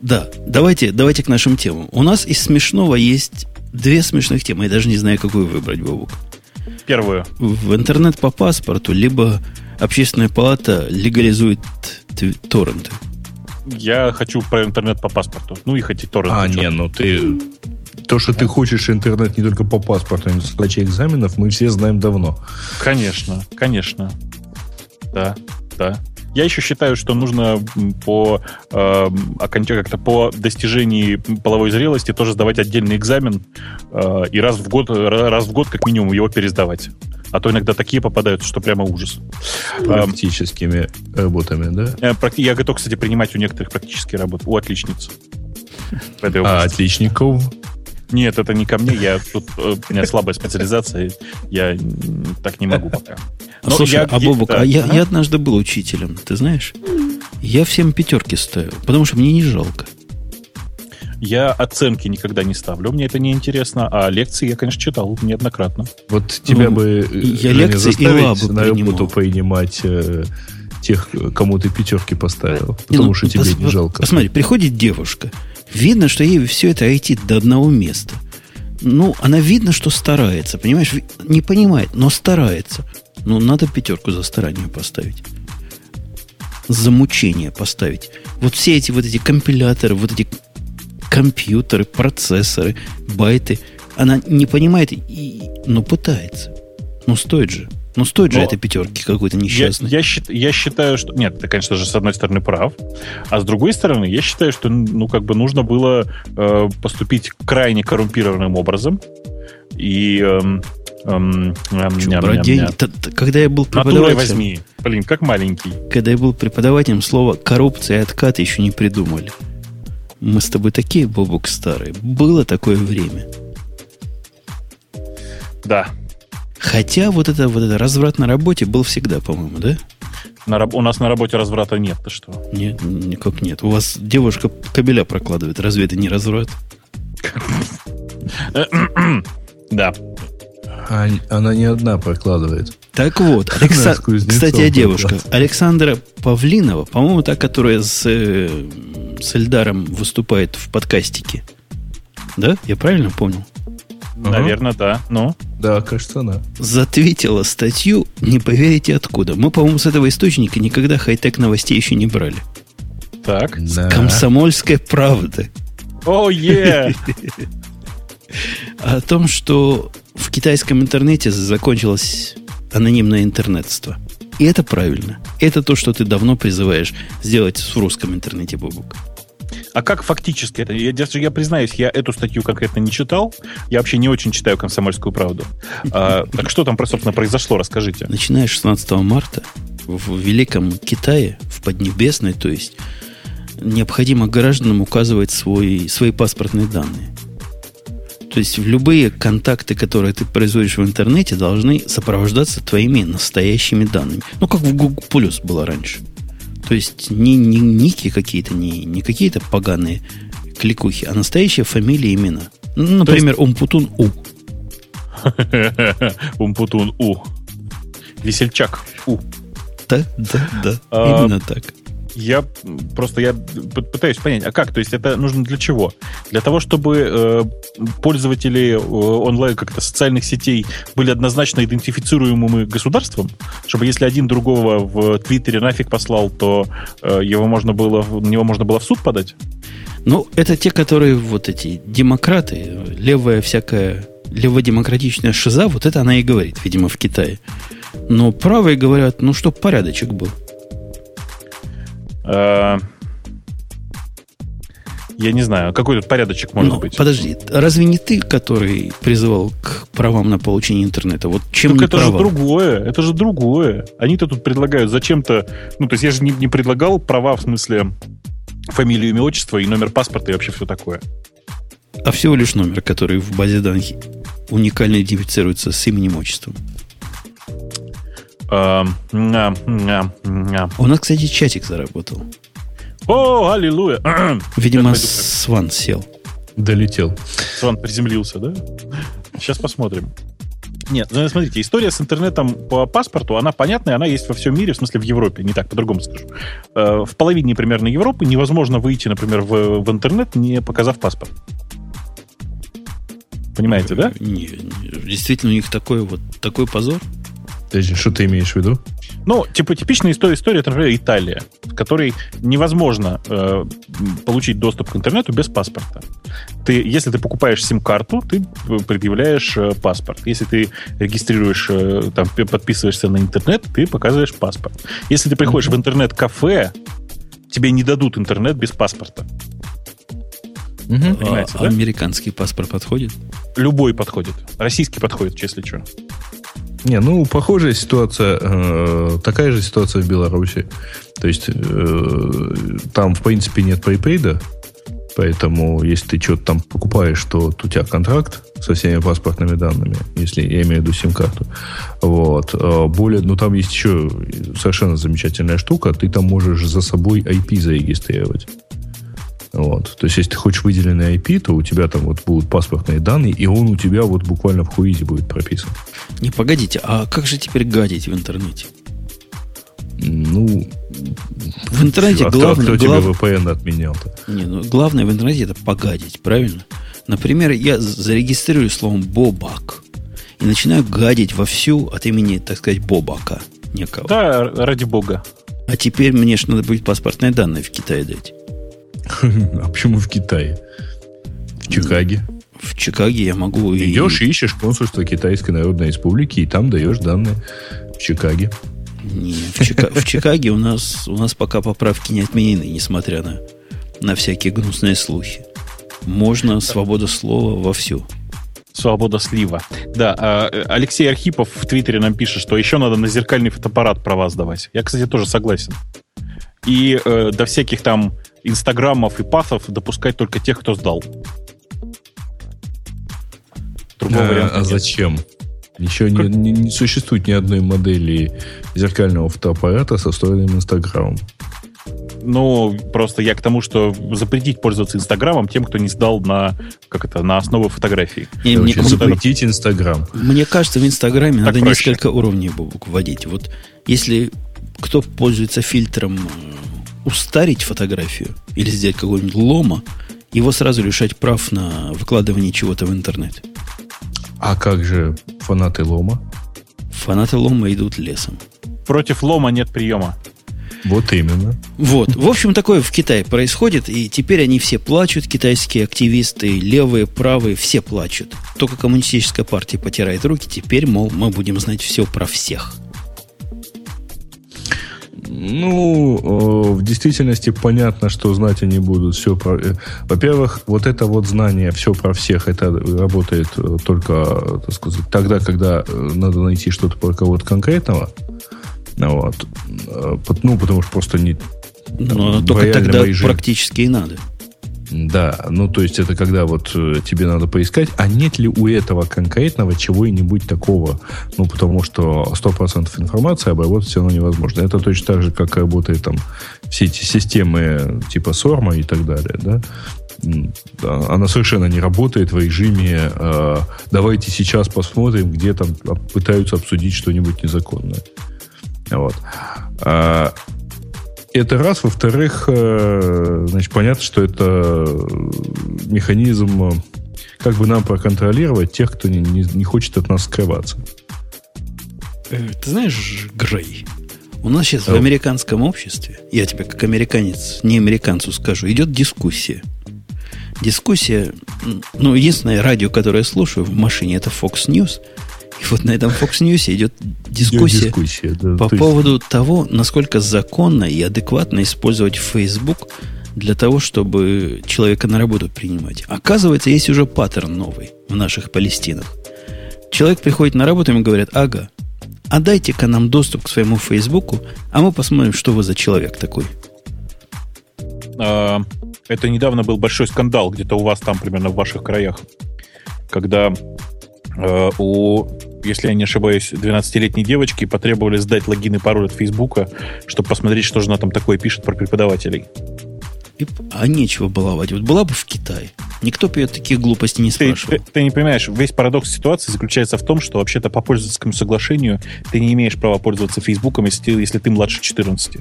Да, давайте, давайте к нашим темам. У нас из смешного есть две смешных темы. Я даже не знаю, какую выбрать, Бабук. Первую. В интернет по паспорту, либо общественная палата легализует торренты. Я хочу про интернет по паспорту. Ну и хоть торренты. А, не, ну ты... То, что ты хочешь интернет не только по паспорту, но и сдаче экзаменов, мы все знаем давно. Конечно, конечно. Да, да. Я еще считаю, что нужно по э, как-то по достижении половой зрелости тоже сдавать отдельный экзамен э, и раз в год, раз в год как минимум его пересдавать. А то иногда такие попадаются, что прямо ужас. Практическими работами, да? Э, я готов, кстати, принимать у некоторых практические работы. У отличниц. А отличников? Нет, это не ко мне. Я тут э, у меня слабая специализация. Я так не могу пока. Но Слушай, я, а Бобук, а я, я однажды был учителем, ты знаешь? Я всем пятерки ставил, потому что мне не жалко. Я оценки никогда не ставлю, мне это не интересно, а лекции я, конечно, читал неоднократно. Вот тебя ну, бы я лекции и лабы на работу принимать э, тех, кому ты пятерки поставил, потому ну, что тебе пос, не жалко. Посмотри, приходит девушка, видно, что ей все это IT до одного места. Ну, она видно, что старается, понимаешь, не понимает, но старается. Ну, надо пятерку за старание поставить. За мучение поставить. Вот все эти вот эти компиляторы, вот эти компьютеры, процессоры, байты. Она не понимает, и, но пытается. Ну, стоит же. Ну, стоит же этой пятерки какой-то несчастной. Я, я, я считаю, что... Нет, ты, конечно же, с одной стороны прав. А с другой стороны, я считаю, что, ну, как бы нужно было э, поступить крайне коррумпированным образом. И... Э, Эм, эм, Что, брать деньги? Когда я был преподавателем... возьми. Блин, как маленький. Когда я был преподавателем, слово коррупция и откат еще не придумали. Мы с тобой такие, Бобук, старые. Было такое время. Да. Хотя вот это, вот это разврат на работе был всегда, по-моему, да? На, у нас на работе разврата нет, ты что? Нет, никак нет. У вас девушка кабеля прокладывает. Разве это не разврат? Да. А, она не одна прокладывает. Так вот, Алекса... кстати, о девушках. Александра Павлинова, по-моему, та, которая с, э, с Эльдаром выступает в подкастике. Да? Я правильно понял? Наверное, да. Ну? Да, кажется, она. Затвитила статью, не поверите откуда. Мы, по-моему, с этого источника никогда хай-тек новостей еще не брали. Так. Да. Комсомольская правда. О, oh, е! О том, что в китайском интернете закончилось анонимное интернетство. И это правильно. Это то, что ты давно призываешь сделать в русском интернете, Бобук. А как фактически это? Я, я признаюсь, я эту статью конкретно не читал. Я вообще не очень читаю комсомольскую правду. А, так что там, собственно, произошло? Расскажите. Начиная с 16 марта в Великом Китае, в Поднебесной, то есть необходимо гражданам указывать свой, свои паспортные данные. То есть любые контакты, которые ты производишь в интернете, должны сопровождаться твоими настоящими данными. Ну, как в Google Plus было раньше. То есть не, не ники какие-то, не, не какие-то поганые кликухи, а настоящие фамилии и имена. Ну, например, есть... Умпутун У. *laughs* Умпутун У. Весельчак У. Да, да, да. А, Именно так. Я просто я пытаюсь понять, а как? То есть это нужно для чего? Для того, чтобы э, пользователи э, онлайн как-то социальных сетей были однозначно идентифицируемыми государством, чтобы если один другого в Твиттере нафиг послал, то э, его можно было, на него можно было в суд подать? Ну, это те, которые вот эти демократы, левая всякая, леводемократичная шиза, вот это она и говорит, видимо, в Китае. Но правые говорят, ну, чтоб порядочек был. Э, я не знаю, какой тут порядочек может Но, быть. Подожди, разве не ты, который призывал к правам на получение интернета? Вот чем так это права? же другое, это же другое. Они-то тут предлагают зачем-то... Ну, то есть я же не, не предлагал права в смысле фамилию, имя, отчество и номер паспорта и вообще все такое. А всего лишь номер, который в базе данных уникально идентифицируется с именем отчеством. Uh, У нас, кстати, чатик заработал. О, аллилуйя! *clears throat* Видимо, Сван сел. Долетел. Сван приземлился, да? Сейчас посмотрим. Нет, ну, смотрите, история с интернетом по паспорту, она понятная, она есть во всем мире, в смысле в Европе, не так, по-другому скажу. Э, в половине примерно Европы невозможно выйти, например, в, в интернет, не показав паспорт. Понимаете, да? Не, действительно, у них такой вот такой позор. Подожди, что ты имеешь в виду? Ну, типа типичная история, история это, например, Италия, в которой невозможно э, получить доступ к интернету без паспорта. Ты, если ты покупаешь сим-карту, ты предъявляешь э, паспорт. Если ты регистрируешь, э, там, подписываешься на интернет, ты показываешь паспорт. Если ты приходишь mm-hmm. в интернет-кафе, тебе не дадут интернет без паспорта. Угу. Понимаете, а, да? Американский паспорт подходит? Любой подходит. Российский подходит, если что. Не, ну, похожая ситуация, э, такая же ситуация в Беларуси. То есть, э, там, в принципе, нет припейда, поэтому, если ты что-то там покупаешь, то у тебя контракт со всеми паспортными данными, если я имею в виду сим-карту. Вот. А более, ну, там есть еще совершенно замечательная штука, ты там можешь за собой IP зарегистрировать. Вот. То есть, если ты хочешь выделенный IP, то у тебя там вот будут паспортные данные, и он у тебя вот буквально в хуизе будет прописан. Не, погодите, а как же теперь гадить в интернете? Ну, в интернете а главное... Кто, кто глав... тебе VPN отменял-то? Не, ну, главное в интернете это погадить, правильно? Например, я зарегистрирую словом «бобак» и начинаю гадить вовсю от имени, так сказать, Бобака некого. Да, ради бога. А теперь мне же надо будет паспортные данные в Китае дать. *laughs* А почему в Китае? В Чикаге? В Чикаге я могу... Идешь и ищешь консульство Китайской Народной Республики, и там даешь данные в Чикаге. Не, в, Чика... в Чикаге у нас, у нас пока поправки не отменены, несмотря на, на всякие гнусные слухи. Можно свобода слова вовсю. Свобода слива. Да, а, Алексей Архипов в Твиттере нам пишет, что еще надо на зеркальный фотоаппарат права сдавать. Я, кстати, тоже согласен. И э, до всяких там инстаграмов и пассов допускать только тех, кто сдал. Другого а, варианта а нет. зачем? Еще как... не, не, не существует ни одной модели зеркального фотоаппарата со встроенным Инстаграмом. Ну, просто я к тому, что запретить пользоваться Инстаграмом тем, кто не сдал на, как это, на основу фотографии. И мне, запретить Инстаграм. Мне кажется, в Инстаграме надо проще. несколько уровней вводить. Вот если кто пользуется фильтром устарить фотографию или сделать какой-нибудь лома, его сразу лишать прав на выкладывание чего-то в интернет. А как же фанаты лома? Фанаты лома идут лесом. Против лома нет приема. Вот именно. Вот. В общем, такое в Китае происходит, и теперь они все плачут, китайские активисты, левые, правые, все плачут. Только коммунистическая партия потирает руки, теперь, мол, мы будем знать все про всех. Ну, в действительности понятно, что знать они будут все про... Э, во-первых, вот это вот знание все про всех, это работает э, только, так сказать, тогда, когда э, надо найти что-то про кого-то конкретного. Вот. Ну, потому что просто не... Но только тогда практически и надо. Да, ну то есть это когда вот э, тебе надо поискать, а нет ли у этого конкретного чего-нибудь такого, ну потому что 100% информации обработать все равно невозможно. Это точно так же, как работает там все эти системы типа Сорма и так далее, да? она совершенно не работает в режиме э, давайте сейчас посмотрим, где там пытаются обсудить что-нибудь незаконное. Вот. А, это раз. Во-вторых, э, значит, понятно, что это механизм, э, как бы нам проконтролировать тех, кто не, не, не хочет от нас скрываться. Э, ты знаешь, Грей, у нас сейчас oh. в американском обществе, я тебе как американец, не американцу скажу, идет дискуссия. Дискуссия, ну, единственное радио, которое я слушаю в машине, это Fox News – и вот на этом Fox News идет дискуссия, дискуссия да, по поводу есть... того, насколько законно и адекватно использовать Facebook для того, чтобы человека на работу принимать. Оказывается, есть уже паттерн новый в наших Палестинах. Человек приходит на работу, ему говорят, ага, а дайте-ка нам доступ к своему Фейсбуку, а мы посмотрим, что вы за человек такой. А, это недавно был большой скандал где-то у вас там, примерно в ваших краях, когда Э, у, если я не ошибаюсь, 12-летней девочки потребовали сдать логин и пароль от Фейсбука, чтобы посмотреть, что же она там такое пишет про преподавателей. И, а нечего баловать. Вот была бы в Китае. Никто бы ее таких глупостей не спрашивал. Ты, ты, ты не понимаешь, весь парадокс ситуации заключается в том, что вообще-то по пользовательскому соглашению ты не имеешь права пользоваться Фейсбуком, если ты, если ты младше 14.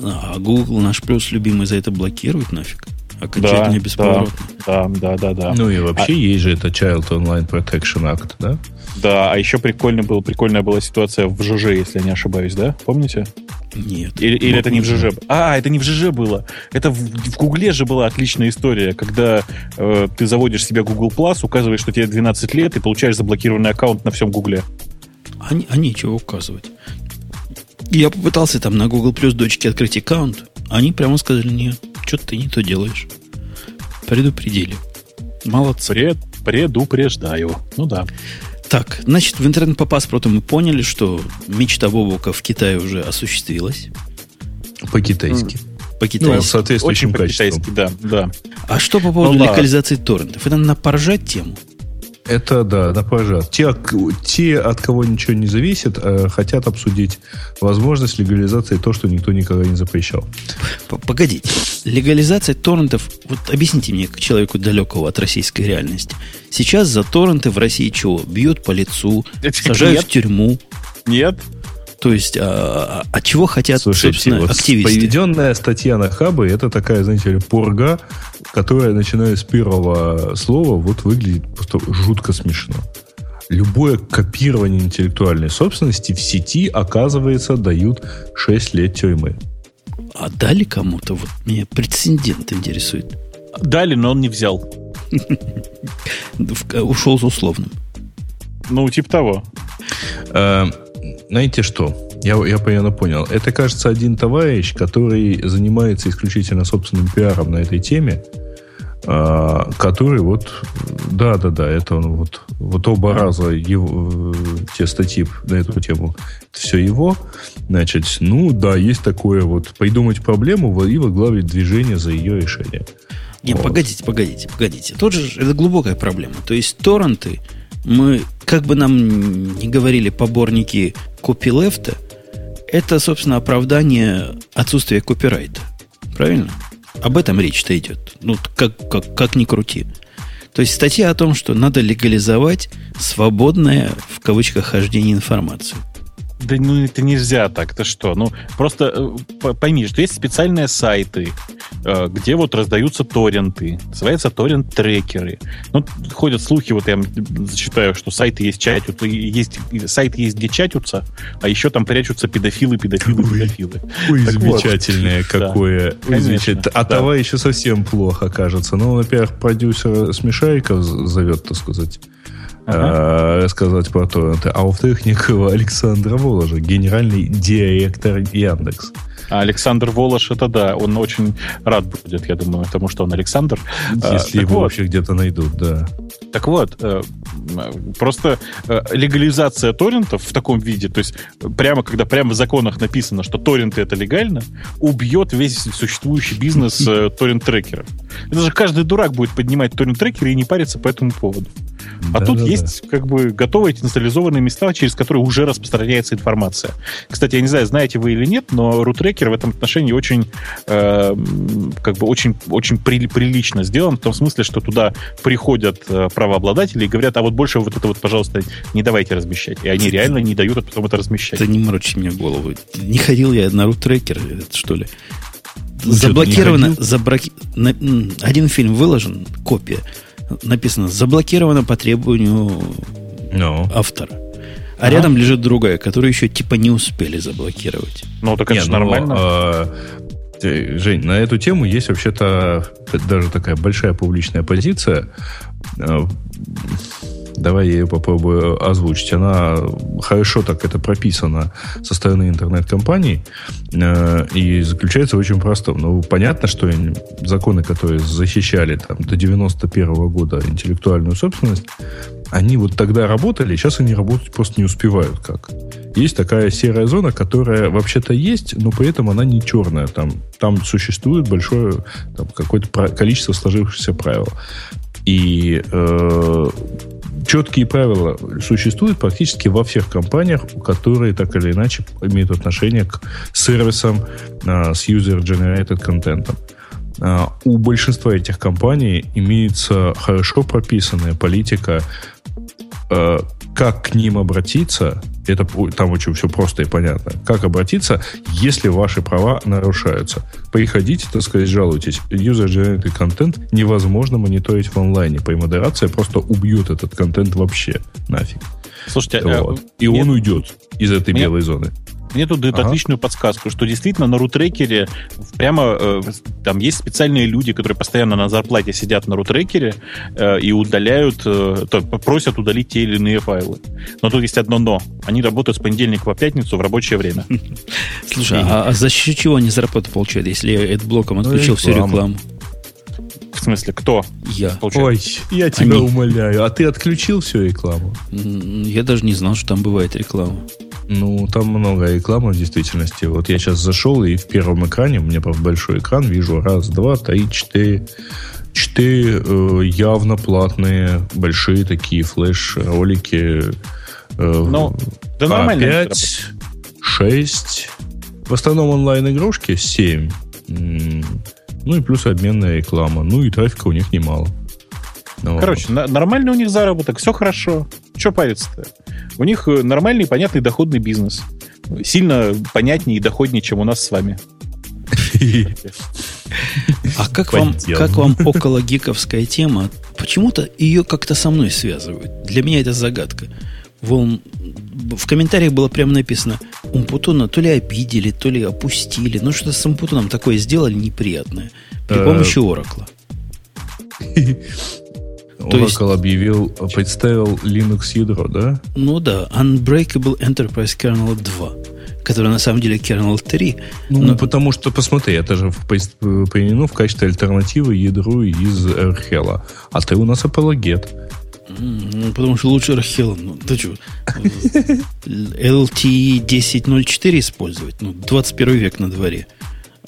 А Google наш плюс любимый за это блокирует нафиг. Окончательно да, бесповоротно. Да, да, да, да. Ну и вообще а... есть же это Child Online Protection Act, да? Да, а еще прикольно был, прикольная была ситуация в ЖЖ, если я не ошибаюсь, да? Помните? Нет. Или, или это не в ЖЖ? А, это не в ЖЖ было. Это в, в Гугле же была отличная история, когда э, ты заводишь себе Google Plus, указываешь, что тебе 12 лет, и получаешь заблокированный аккаунт на всем Гугле. А, а нечего указывать. Я попытался там на Google Plus дочке открыть аккаунт. Они прямо сказали, нет, что ты не то делаешь. Предупредили. Молодцы. Пред, предупреждаю. Ну да. Так, значит, в интернет по паспорту мы поняли, что мечта Бобука в Китае уже осуществилась. По-китайски. По-китайски. Ну, соответствующим Очень по-китайски, да, да. А что по поводу ну, локализации торрентов? Это на поржать тему? Это да, на пожар. Те, те, от кого ничего не зависит, э, хотят обсудить возможность легализации то, что никто никогда не запрещал. Погодите. Легализация торрентов, вот объясните мне, как человеку далекого от российской реальности. Сейчас за торренты в России чего? Бьют по лицу, Это сажают нет. в тюрьму. Нет. То есть, а, а, чего хотят, Слушайте, собственно, вот активисты? Поведенная статья на хабы, это такая, знаете ли, пурга, которая, начиная с первого слова, вот выглядит просто жутко смешно. Любое копирование интеллектуальной собственности в сети, оказывается, дают 6 лет тюрьмы. А дали кому-то? Вот меня прецедент интересует. Дали, но он не взял. *laughs* Ушел с условным. Ну, типа того. Э, знаете что? Я, я примерно понял. Это, кажется, один товарищ, который занимается исключительно собственным пиаром на этой теме, а, который вот, да, да, да, это он вот, вот оба раза его, те статьи на эту тему, это все его. Значит, ну да, есть такое вот, придумать проблему и возглавить движение за ее решение. Не, вот. погодите, погодите, погодите. Тут же это глубокая проблема. То есть торренты мы, как бы нам не говорили поборники копилефта, это, собственно, оправдание отсутствия копирайта. Правильно? Об этом речь-то идет. Ну, как, как, как ни крути. То есть статья о том, что надо легализовать свободное, в кавычках, хождение информации. Да ну это нельзя так, это что? Ну просто э, пойми, что есть специальные сайты, где вот раздаются торренты, называются торрент-трекеры. Ну, ходят слухи, вот я зачитаю, что сайты есть чатят, есть сайты есть, где чатятся, а еще там прячутся педофилы, педофилы, педофилы. Ой, так замечательное вот. какое. Да, Замечательно. А да. того еще совсем плохо, кажется. Ну, во-первых, продюсер Смешариков зовет, так сказать ага. рассказать про торренты. А во-вторых, некого Александра Воложа, генеральный директор Яндекс. А Александр Волош, это да, он очень рад будет, я думаю, потому что он Александр. Если а, его вот. вообще где-то найдут, да. Так вот, э, просто э, легализация торрентов в таком виде, то есть прямо когда прямо в законах написано, что торренты это легально, убьет весь существующий бизнес э, *laughs* торрент-трекеров. Это же каждый дурак будет поднимать торрент-трекеры и не париться по этому поводу. А да, тут да, есть да. как бы готовые инициализованные места, через которые уже распространяется информация. Кстати, я не знаю, знаете вы или нет, но рутрекер в этом отношении очень э, как бы очень, очень при, прилично сделан, в том смысле, что туда приходят э, правообладатели и говорят, а вот больше вот это вот, пожалуйста, не давайте размещать. И они реально не дают потом это размещать. Это не морочи мне голову. Не ходил я на рутрекер, что ли? Ну, Заблокировано, забраки... один фильм выложен, копия написано заблокировано по требованию no. Ну. автора. А, а рядом лежит другая, которую еще типа не успели заблокировать. Ну, так это же ну, нормально. А, Жень, на эту тему есть вообще-то даже такая большая публичная позиция. А, давай я ее попробую озвучить. Она хорошо так это прописана со стороны интернет-компаний э, и заключается в очень простом. Ну, понятно, что законы, которые защищали там, до 91 -го года интеллектуальную собственность, они вот тогда работали, сейчас они работать просто не успевают как. Есть такая серая зона, которая вообще-то есть, но при этом она не черная. Там, там существует большое там, какое-то количество сложившихся правил. И э, четкие правила существуют практически во всех компаниях, которые так или иначе имеют отношение к сервисам а, с user-generated контентом. А, у большинства этих компаний имеется хорошо прописанная политика а, как к ним обратиться, это там очень все просто и понятно. Как обратиться, если ваши права нарушаются? Приходите, так сказать, жалуйтесь. User-generated контент невозможно мониторить в онлайне. По модерация просто убьет этот контент вообще нафиг. Слушайте, а, вот. а, и он уйдет из этой мне, белой зоны. Мне тут дают ага. отличную подсказку, что действительно на рутрекере прямо э, там есть специальные люди, которые постоянно на зарплате сидят на рутрекере э, и удаляют, э, то, просят удалить те или иные файлы. Но тут есть одно но. Они работают с понедельника по пятницу в рабочее время. *laughs* Слушай, а, а за счет чего они зарплату получают, если я блоком ну, отключил всю рекламу? В смысле, кто? Я. Ой, я тебя Они... умоляю. А ты отключил всю рекламу? Я даже не знал, что там бывает реклама. Ну, там много рекламы в действительности. Вот я сейчас зашел, и в первом экране, у меня правда большой экран, вижу раз, два, три, четыре, четыре э, явно платные, большие такие флеш-ролики. Э, ну, да нормально. 5, 6, в основном онлайн-игрушки 7. Ну и плюс обменная реклама. Ну и трафика у них немало. Ну, Короче, на- нормальный у них заработок, все хорошо. Че париться-то? У них э, нормальный, понятный доходный бизнес. Сильно понятнее и доходнее, чем у нас с вами. А как вам, как вам около гиковская тема? Почему-то ее как-то со мной связывают. Для меня это загадка. Вон, в комментариях было прямо написано, Умпутуна то ли обидели, то ли опустили. Ну, что с Умпутуном такое сделали неприятное. При э, помощи Оракла. *laughs* То Oracle есть, объявил, представил Linux ядро, да? Ну да, Unbreakable Enterprise Kernel 2, который на самом деле Kernel 3. Ну, но... потому что, посмотри, это же применено в качестве альтернативы ядру из Erhel. А ты у нас апологет. Ну, потому что лучше Рахела. Ну, ты что? LT 10.04 использовать? Ну, 21 век на дворе.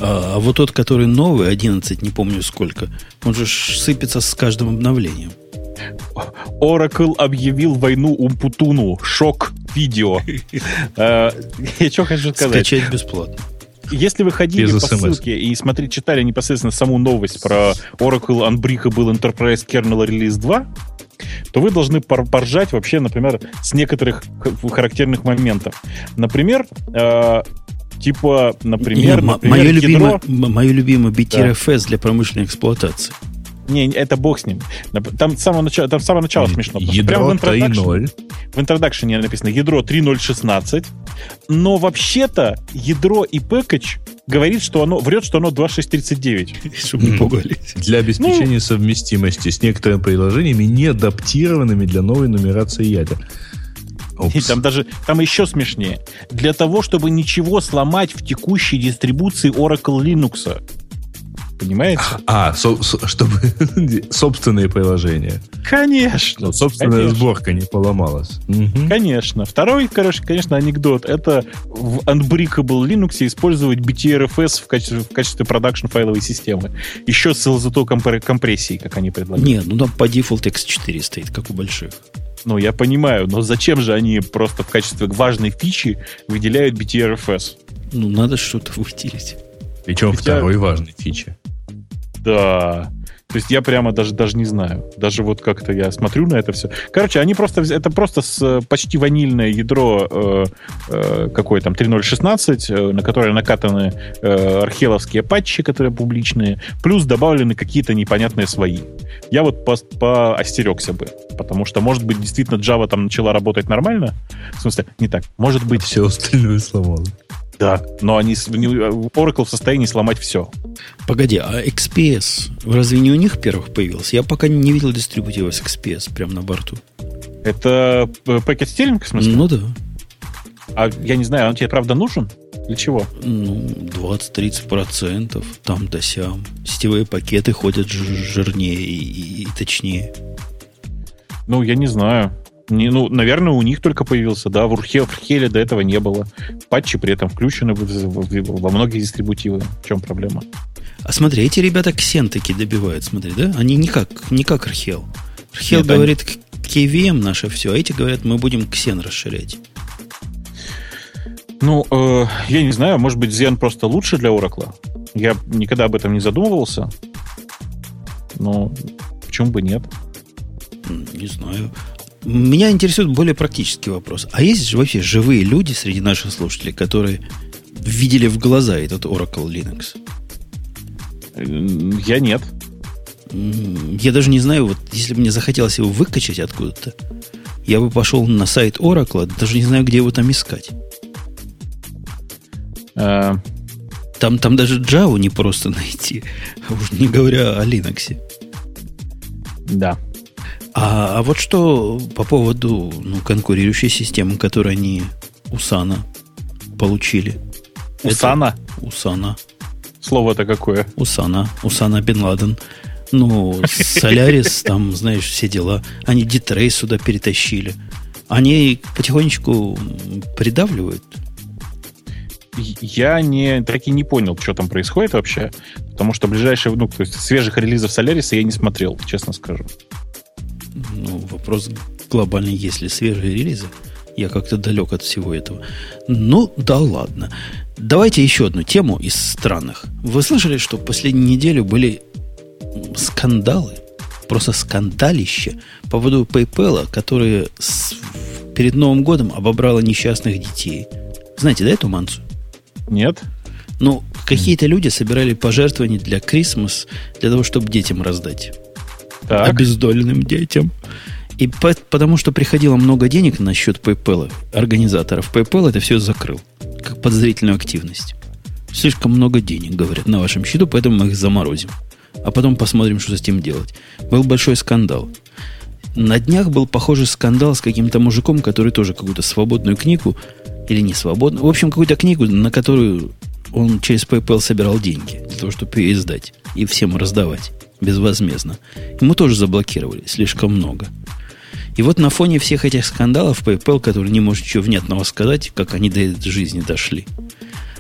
А, а вот тот, который новый, 11, не помню сколько, он же сыпется с каждым обновлением. Oracle объявил войну Умпутуну. Шок видео. Э, *laughs* я что хочу сказать. Скачать бесплатно. Если вы ходили Без по ссылке и смотрели, читали непосредственно саму новость про Oracle Unbreakable Enterprise Kernel Release 2, то вы должны поржать вообще, например, с некоторых характерных моментов. Например, э, типа, например, Не, например мое, ядро... любимое, мое любимое BTRFS да. для промышленной эксплуатации. Не, это бог с ним. Там с самого начала, там с самого начала смешно. Ядро 3.0. В интродакшене написано ядро 3.0.16. Но вообще-то ядро и пэкэдж говорит, что оно врет, что оно 2.6.39. *laughs* Чтобы не пугались. Для обеспечения ну, совместимости с некоторыми приложениями, не адаптированными для новой нумерации ядер. И там даже там еще смешнее. Для того, чтобы ничего сломать в текущей дистрибуции Oracle Linux. Понимаете? А, со, со, чтобы *laughs* собственные приложения. Конечно. Ну, собственная конечно. сборка не поломалась. Угу. Конечно. Второй, короче, конечно, анекдот. Это в Unbreakable Linux использовать BTRFS в качестве, в качестве продакшн файловой системы. Еще с LZTO компрессией, как они предлагают. Нет, ну там по дефолту X4 стоит, как у больших. Ну, я понимаю, но зачем же они просто в качестве важной фичи выделяют BTRFS? Ну, надо что-то выделить. Причем Хотя... второй важной фичи. Да. То есть я прямо даже, даже не знаю. Даже вот как-то я смотрю на это все. Короче, они просто... Это просто с, почти ванильное ядро э, э, какое там 3.0.16, э, на которое накатаны э, археловские патчи, которые публичные, плюс добавлены какие-то непонятные свои. Я вот по, поостерегся бы, потому что, может быть, действительно Java там начала работать нормально. В смысле, не так. Может быть... Все остальное сломало. Да, но они, Oracle в состоянии сломать все. Погоди, а XPS разве не у них первых появился? Я пока не видел дистрибутива с XPS прямо на борту. Это пакет стилинг, в смысле? Ну да. А я не знаю, он тебе правда нужен? Для чего? Ну, 20-30%, там да сям. Сетевые пакеты ходят жирнее и, и точнее. Ну, я не знаю. Не, ну, наверное, у них только появился, да, в Урхе, в Урхеле до этого не было. Патчи при этом включены в, в, в, во многие дистрибутивы. В чем проблема? А смотри, эти ребята ксен таки добивают, смотри, да? Они не как, не как Архел. Архел говорит, они... KVM наше все, а эти говорят, мы будем ксен расширять. Ну, э, я не знаю, может быть, Xen просто лучше для Oracle. Я никогда об этом не задумывался. Но почему бы нет? Не знаю. Меня интересует более практический вопрос. А есть же вообще живые люди среди наших слушателей, которые видели в глаза этот Oracle Linux? Я нет. Я даже не знаю, вот если бы мне захотелось его выкачать откуда-то, я бы пошел на сайт Oracle, даже не знаю, где его там искать. А... Там, там даже Java не просто *laughs* найти, а уж не говоря о Linux. Да. А, а вот что по поводу ну, конкурирующей системы, которую они у Сана получили? Усана? Это, Усана. Слово-то какое? Усана. Усана Бен Ладен. Ну, Солярис, *laughs* там, знаешь, все дела. Они Дитрей сюда перетащили. Они потихонечку придавливают. Я не, таки не понял, что там происходит вообще, потому что ближайшие, ну, то есть свежих релизов Соляриса я не смотрел, честно скажу. Вопрос глобальный, есть ли свежие релизы. Я как-то далек от всего этого. Ну, да ладно. Давайте еще одну тему из странных. Вы слышали, что в последнюю неделю были скандалы, просто скандалище по поводу PayPal, которые с, перед Новым годом обобрало несчастных детей. Знаете, да, эту мансу? Нет. Ну, какие-то люди собирали пожертвования для Крисмас, для того, чтобы детям раздать так. обездоленным детям. И по, потому что приходило много денег на счет PayPal, организаторов PayPal это все закрыл, как подозрительную активность. Слишком много денег, говорят, на вашем счету, поэтому мы их заморозим. А потом посмотрим, что с этим делать. Был большой скандал. На днях был похожий скандал с каким-то мужиком, который тоже какую-то свободную книгу, или не свободную, в общем, какую-то книгу, на которую он через PayPal собирал деньги для того, чтобы ее издать и всем раздавать безвозмездно. Ему тоже заблокировали, слишком много. И вот на фоне всех этих скандалов PayPal, который не может ничего внятного сказать, как они до этой жизни дошли,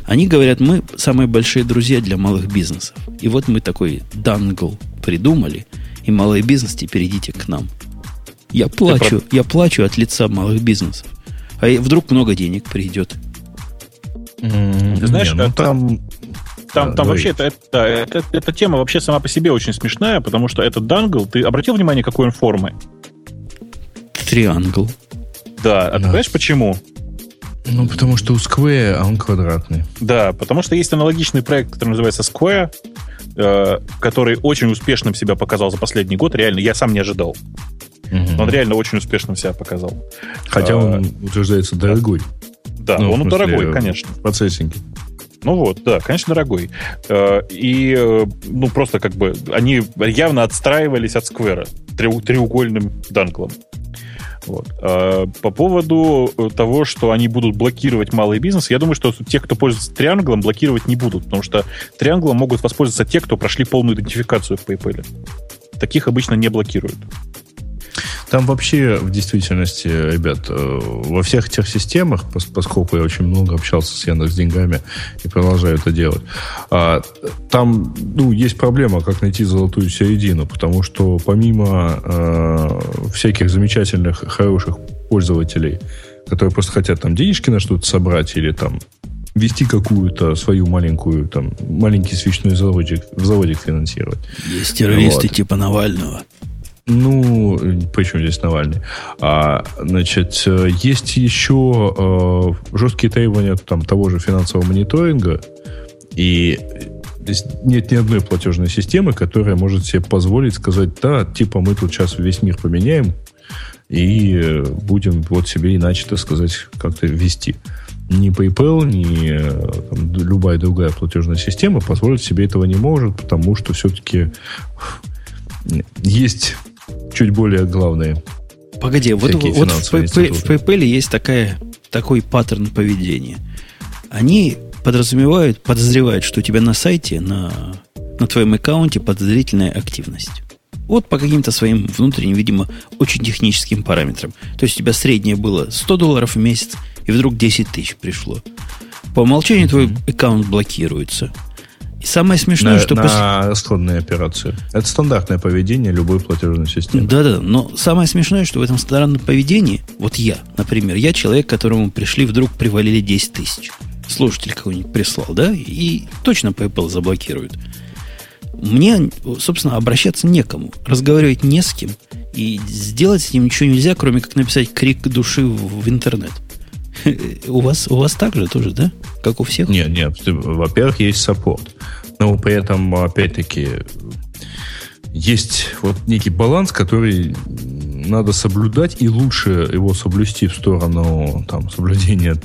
они говорят, мы самые большие друзья для малых бизнесов. И вот мы такой дангл придумали, и малый бизнес теперь идите к нам. Я плачу, я плачу от лица малых бизнесов. А вдруг много денег придет. Mm, Знаешь, не, ну, там там, там вообще это, это, это, эта тема вообще сама по себе очень смешная, потому что этот дангл, ты обратил внимание, какой он формы? Триангл. Да, а ты знаешь почему? Ну, потому что у Square, а он квадратный. Да, потому что есть аналогичный проект, который называется Square, э, который очень успешным себя показал за последний год. Реально, я сам не ожидал. Угу. Он реально очень успешным себя показал. Хотя а, он утверждается дорогой. Да, ну, он смысле, дорогой, конечно. Процессинги. Ну вот, да, конечно, дорогой. Э, и, э, ну, просто как бы они явно отстраивались от Сквера треугольным данглом. Вот. А по поводу того, что они будут блокировать малый бизнес, я думаю, что тех, кто пользуется трианглом, блокировать не будут, потому что трианглом могут воспользоваться те, кто прошли полную идентификацию в PayPal. Таких обычно не блокируют. Там вообще, в действительности, ребят, э, во всех этих системах, поскольку я очень много общался с Яндекс деньгами и продолжаю это делать, а, там ну, есть проблема, как найти золотую середину, потому что помимо э, всяких замечательных, хороших пользователей, которые просто хотят там денежки на что-то собрать или там вести какую-то свою маленькую, там, маленький свечной заводик, заводик финансировать. Есть террористы вот. типа Навального. Ну, почему здесь Навальный? А, значит, есть еще э, жесткие требования там, того же финансового мониторинга, и нет ни одной платежной системы, которая может себе позволить сказать, да, типа мы тут сейчас весь мир поменяем, и будем вот себе иначе, так сказать, как-то вести. Ни PayPal, ни там, любая другая платежная система позволить себе этого не может, потому что все-таки есть чуть более главные. Погоди, вот, вот в, PayPal, в PayPal есть такая, такой паттерн поведения. Они подразумевают, подозревают, что у тебя на сайте, на, на твоем аккаунте подозрительная активность. Вот по каким-то своим внутренним, видимо, очень техническим параметрам. То есть у тебя среднее было 100 долларов в месяц, и вдруг 10 тысяч пришло. По умолчанию mm-hmm. твой аккаунт блокируется. И самое смешное, на, что... На после... сходные операции. Это стандартное поведение любой платежной системы. Да-да, но самое смешное, что в этом стандартном поведении, вот я, например, я человек, которому пришли, вдруг привалили 10 тысяч. Слушатель какой-нибудь прислал, да, и точно PayPal заблокируют. Мне, собственно, обращаться некому, разговаривать не с кем, и сделать с ним ничего нельзя, кроме как написать крик души в, в интернет. *laughs* У вас, у вас так же тоже, да? Как у всех? Нет, нет. Во-первых, есть саппорт. Но при этом, опять-таки, есть вот некий баланс, который надо соблюдать, и лучше его соблюсти в сторону там, соблюдения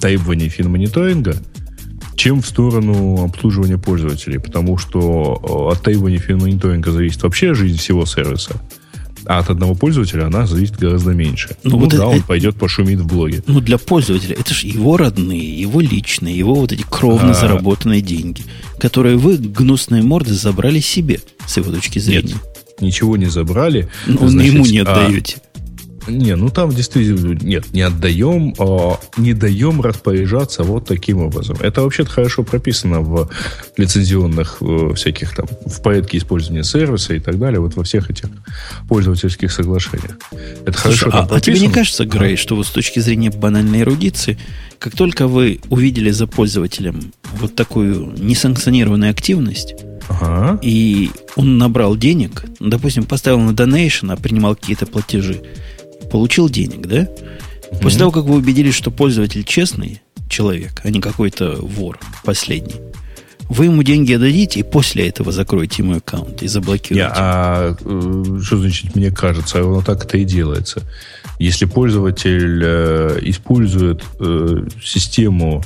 требований финмониторинга, чем в сторону обслуживания пользователей, потому что от требований финмониторинга зависит вообще жизнь всего сервиса а от одного пользователя она зависит гораздо меньше. Ну, ну вот да, это, он пойдет пошумит в блоге. Ну, для пользователя это же его родные, его личные, его вот эти кровно а... заработанные деньги, которые вы, гнусные морды, забрали себе, с его точки зрения. Нет, ничего не забрали. Но ну, значит, ему не а отдаете. А, не, ну там действительно нет, не отдаем, а не даем распоряжаться вот таким образом. Это вообще-то хорошо прописано в лицензионных в всяких там, в порядке использования сервиса и так далее, вот во всех этих пользовательских соглашениях. Это Слушай, хорошо а, а тебе не кажется, Грей, что вот с точки зрения банальной эрудиции, как только вы увидели за пользователем вот такую несанкционированную активность, ага. и он набрал денег, допустим, поставил на donation, а принимал какие-то платежи, получил денег, да? Mm-hmm. После того, как вы убедились, что пользователь честный человек, а не какой-то вор последний, вы ему деньги отдадите, и после этого закроете ему аккаунт и заблокируете. Не, а э, что значит, мне кажется, оно так это и делается. Если пользователь э, использует э, систему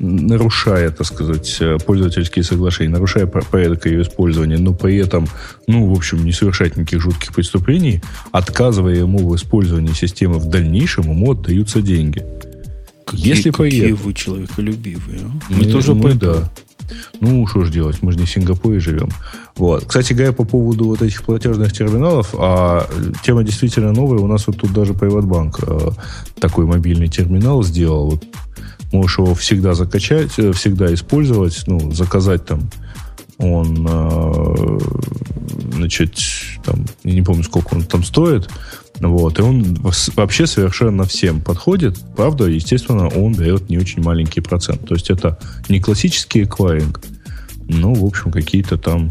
нарушая, так сказать, э, пользовательские соглашения, нарушая порядок ее использования, но при этом, ну, в общем, не совершать никаких жутких преступлений, отказывая ему в использовании системы в дальнейшем, ему отдаются деньги. Какие, Если какие поеду, вы человеколюбивые. А? Мы, мы тоже мы, да. Ну, что ж делать, мы же не в Сингапуре живем. Вот. Кстати говоря, по поводу вот этих платежных терминалов, а тема действительно новая. У нас вот тут даже Приватбанк э, такой мобильный терминал сделал. Вот Можешь его всегда закачать, э, всегда использовать, ну, заказать там. Он, э, значит, там, я не помню, сколько он там стоит, вот, и он вообще совершенно всем подходит, правда, естественно, он дает не очень маленький процент, то есть это не классический эквайринг, но, в общем, какие-то там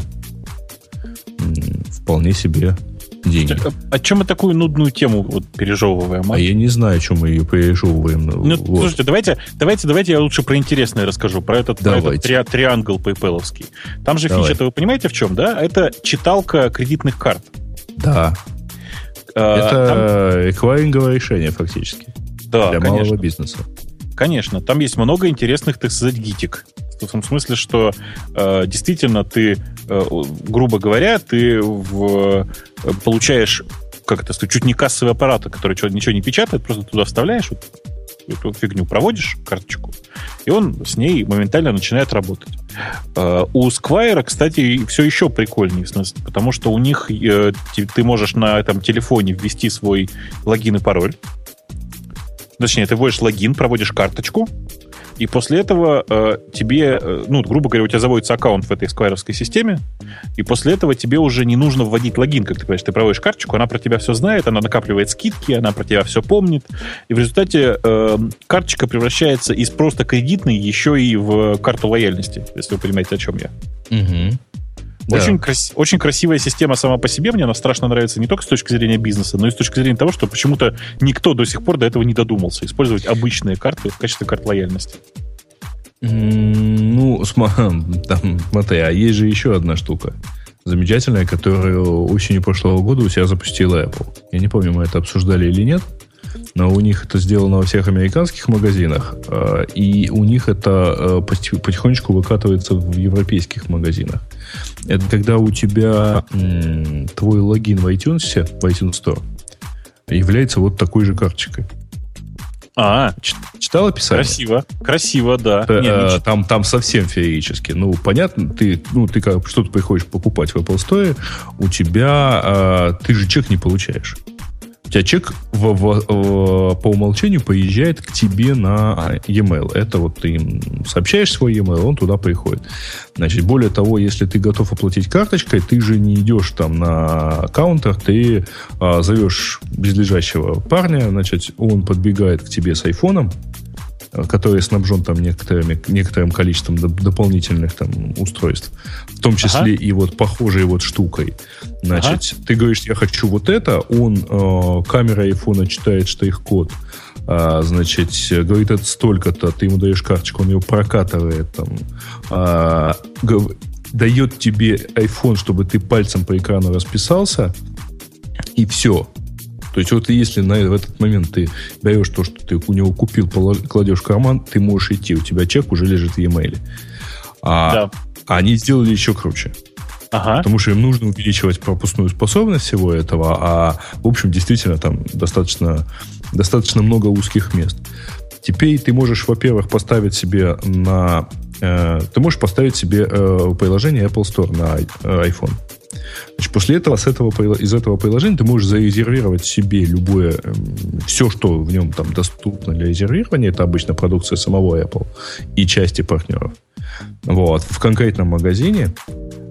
вполне себе деньги. О чем мы такую нудную тему вот пережевываем? А? а я не знаю, о чем мы ее пережевываем. Ну, вот. Слушайте, давайте, давайте, давайте я лучше про интересное расскажу, про этот, про этот три, триангл PayPal. Там же Давай. фича-то вы понимаете в чем, да? Это читалка кредитных карт. Да. А, Это там... эквайринговое решение фактически. Да, Для конечно. малого бизнеса. Конечно, там есть много интересных, так сказать, гитик. В том смысле, что э, действительно ты, э, грубо говоря, ты в, получаешь как это сказать, чуть не кассовый аппарат, который ничего не печатает, просто туда вставляешь вот, эту фигню, проводишь карточку, и он с ней моментально начинает работать. Э, у Squire, кстати, все еще прикольнее, потому что у них э, ты можешь на этом телефоне ввести свой логин и пароль. Точнее, ты вводишь логин, проводишь карточку, и после этого э, тебе, э, ну, грубо говоря, у тебя заводится аккаунт в этой сквайровской системе, и после этого тебе уже не нужно вводить логин, как ты понимаешь. Ты проводишь карточку, она про тебя все знает, она накапливает скидки, она про тебя все помнит. И в результате э, карточка превращается из просто кредитной еще и в карту лояльности, если вы понимаете, о чем я. Угу. Да. Очень, крас- очень красивая система сама по себе. Мне она страшно нравится не только с точки зрения бизнеса, но и с точки зрения того, что почему-то никто до сих пор до этого не додумался использовать обычные карты в качестве карт лояльности. Ну, *laughs* там, смотри, а есть же еще одна штука замечательная, которую осенью прошлого года у себя запустила Apple. Я не помню, мы это обсуждали или нет, но у них это сделано во всех американских магазинах, а, и у них это а, потихонечку выкатывается в европейских магазинах. Это когда у тебя твой логин в iTunes, в iTunes Store, является вот такой же карточкой. А, читал описание? Красиво, красиво, да. Э, не, не там, там совсем феерически. Ну, понятно, ты, ну, ты как что-то приходишь покупать в Apple Store, у тебя, э, ты же чек не получаешь. У тебя чек в, в, в, по умолчанию поезжает к тебе на e-mail. Это вот ты им сообщаешь свой e-mail, он туда приходит. Значит, более того, если ты готов оплатить карточкой, ты же не идешь там на каунтер, ты а, зовешь близлежащего парня, значит, он подбегает к тебе с айфоном, который снабжен там некоторыми, некоторым количеством дополнительных там устройств, в том числе ага. и вот похожей вот штукой. Значит, ага. ты говоришь, я хочу вот это, он э, камера айфона читает штрих-код, а, значит, говорит, это столько-то, ты ему даешь карточку, он ее прокатывает там, а, дает тебе iPhone, чтобы ты пальцем по экрану расписался, и все. То есть вот если на, в этот момент ты берешь то, что ты у него купил, кладешь в карман, ты можешь идти, у тебя чек уже лежит в e-mail. А, да. они сделали еще круче. Ага. Потому что им нужно увеличивать пропускную способность всего этого, а в общем действительно там достаточно, достаточно много узких мест. Теперь ты можешь, во-первых, поставить себе на... Э, ты можешь поставить себе э, приложение Apple Store на э, iPhone. Значит, после этого, с этого, из этого приложения ты можешь зарезервировать себе любое, эм, все, что в нем там доступно для резервирования, это обычно продукция самого Apple и части партнеров. Вот, в конкретном магазине.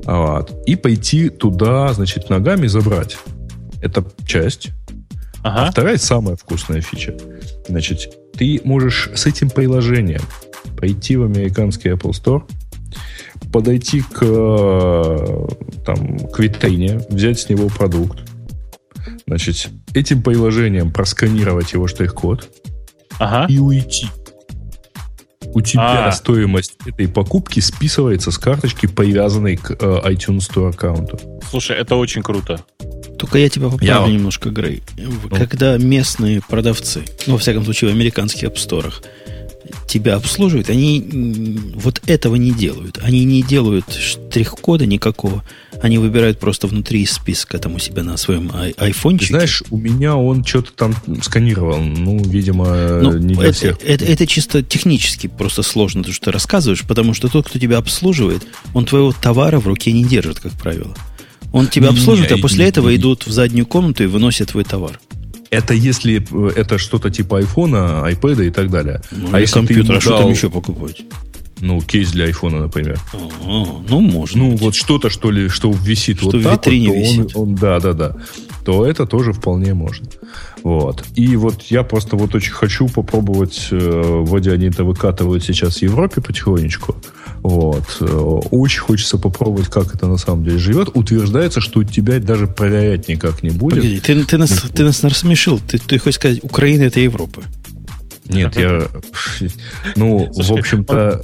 Вот, и пойти туда, значит, ногами забрать. Это часть. Ага. А вторая самая вкусная фича. Значит, ты можешь с этим приложением пойти в американский Apple Store, подойти к, э, там, к витрине, взять с него продукт, значит, этим приложением просканировать его штрих-код ага. и уйти. У тебя а. стоимость этой покупки списывается с карточки, привязанной к э, iTunes Store аккаунту. Слушай, это очень круто. Только я тебя поправлю я... немножко, Грей. Ну. Когда местные продавцы, ну, во всяком случае, в американских App Store, тебя обслуживают, они вот этого не делают. Они не делают штрих-кода никакого. Они выбирают просто внутри списка там у себя на своем ай- айфончике. Знаешь, у меня он что-то там сканировал. Ну, видимо, ну, не для это, всех. Это, это чисто технически просто сложно, то, что ты рассказываешь, потому что тот, кто тебя обслуживает, он твоего товара в руке не держит, как правило. Он тебя обслуживает, а после этого идут в заднюю комнату и выносят твой товар. Это если э, это что-то типа айфона, айпэда и так далее. Ну, а если компьютер, а что там еще покупать? Ну, кейс для айфона, например. А, ну, можно. Ну, быть. вот что-то, что ли, что висит что вот в так витрине вот, висит. Он, он, да, да, да. То это тоже вполне можно. Вот. И вот я просто вот очень хочу попробовать, э, вроде они это выкатывают сейчас в Европе потихонечку. Вот. Э, очень хочется попробовать, как это на самом деле живет. Утверждается, что у тебя даже проверять никак не будет. Погоди, ты, ты, нас, ты нас рассмешил. Ты, ты хочешь сказать, Украина это Европа. Нет, я... Ну, в общем-то...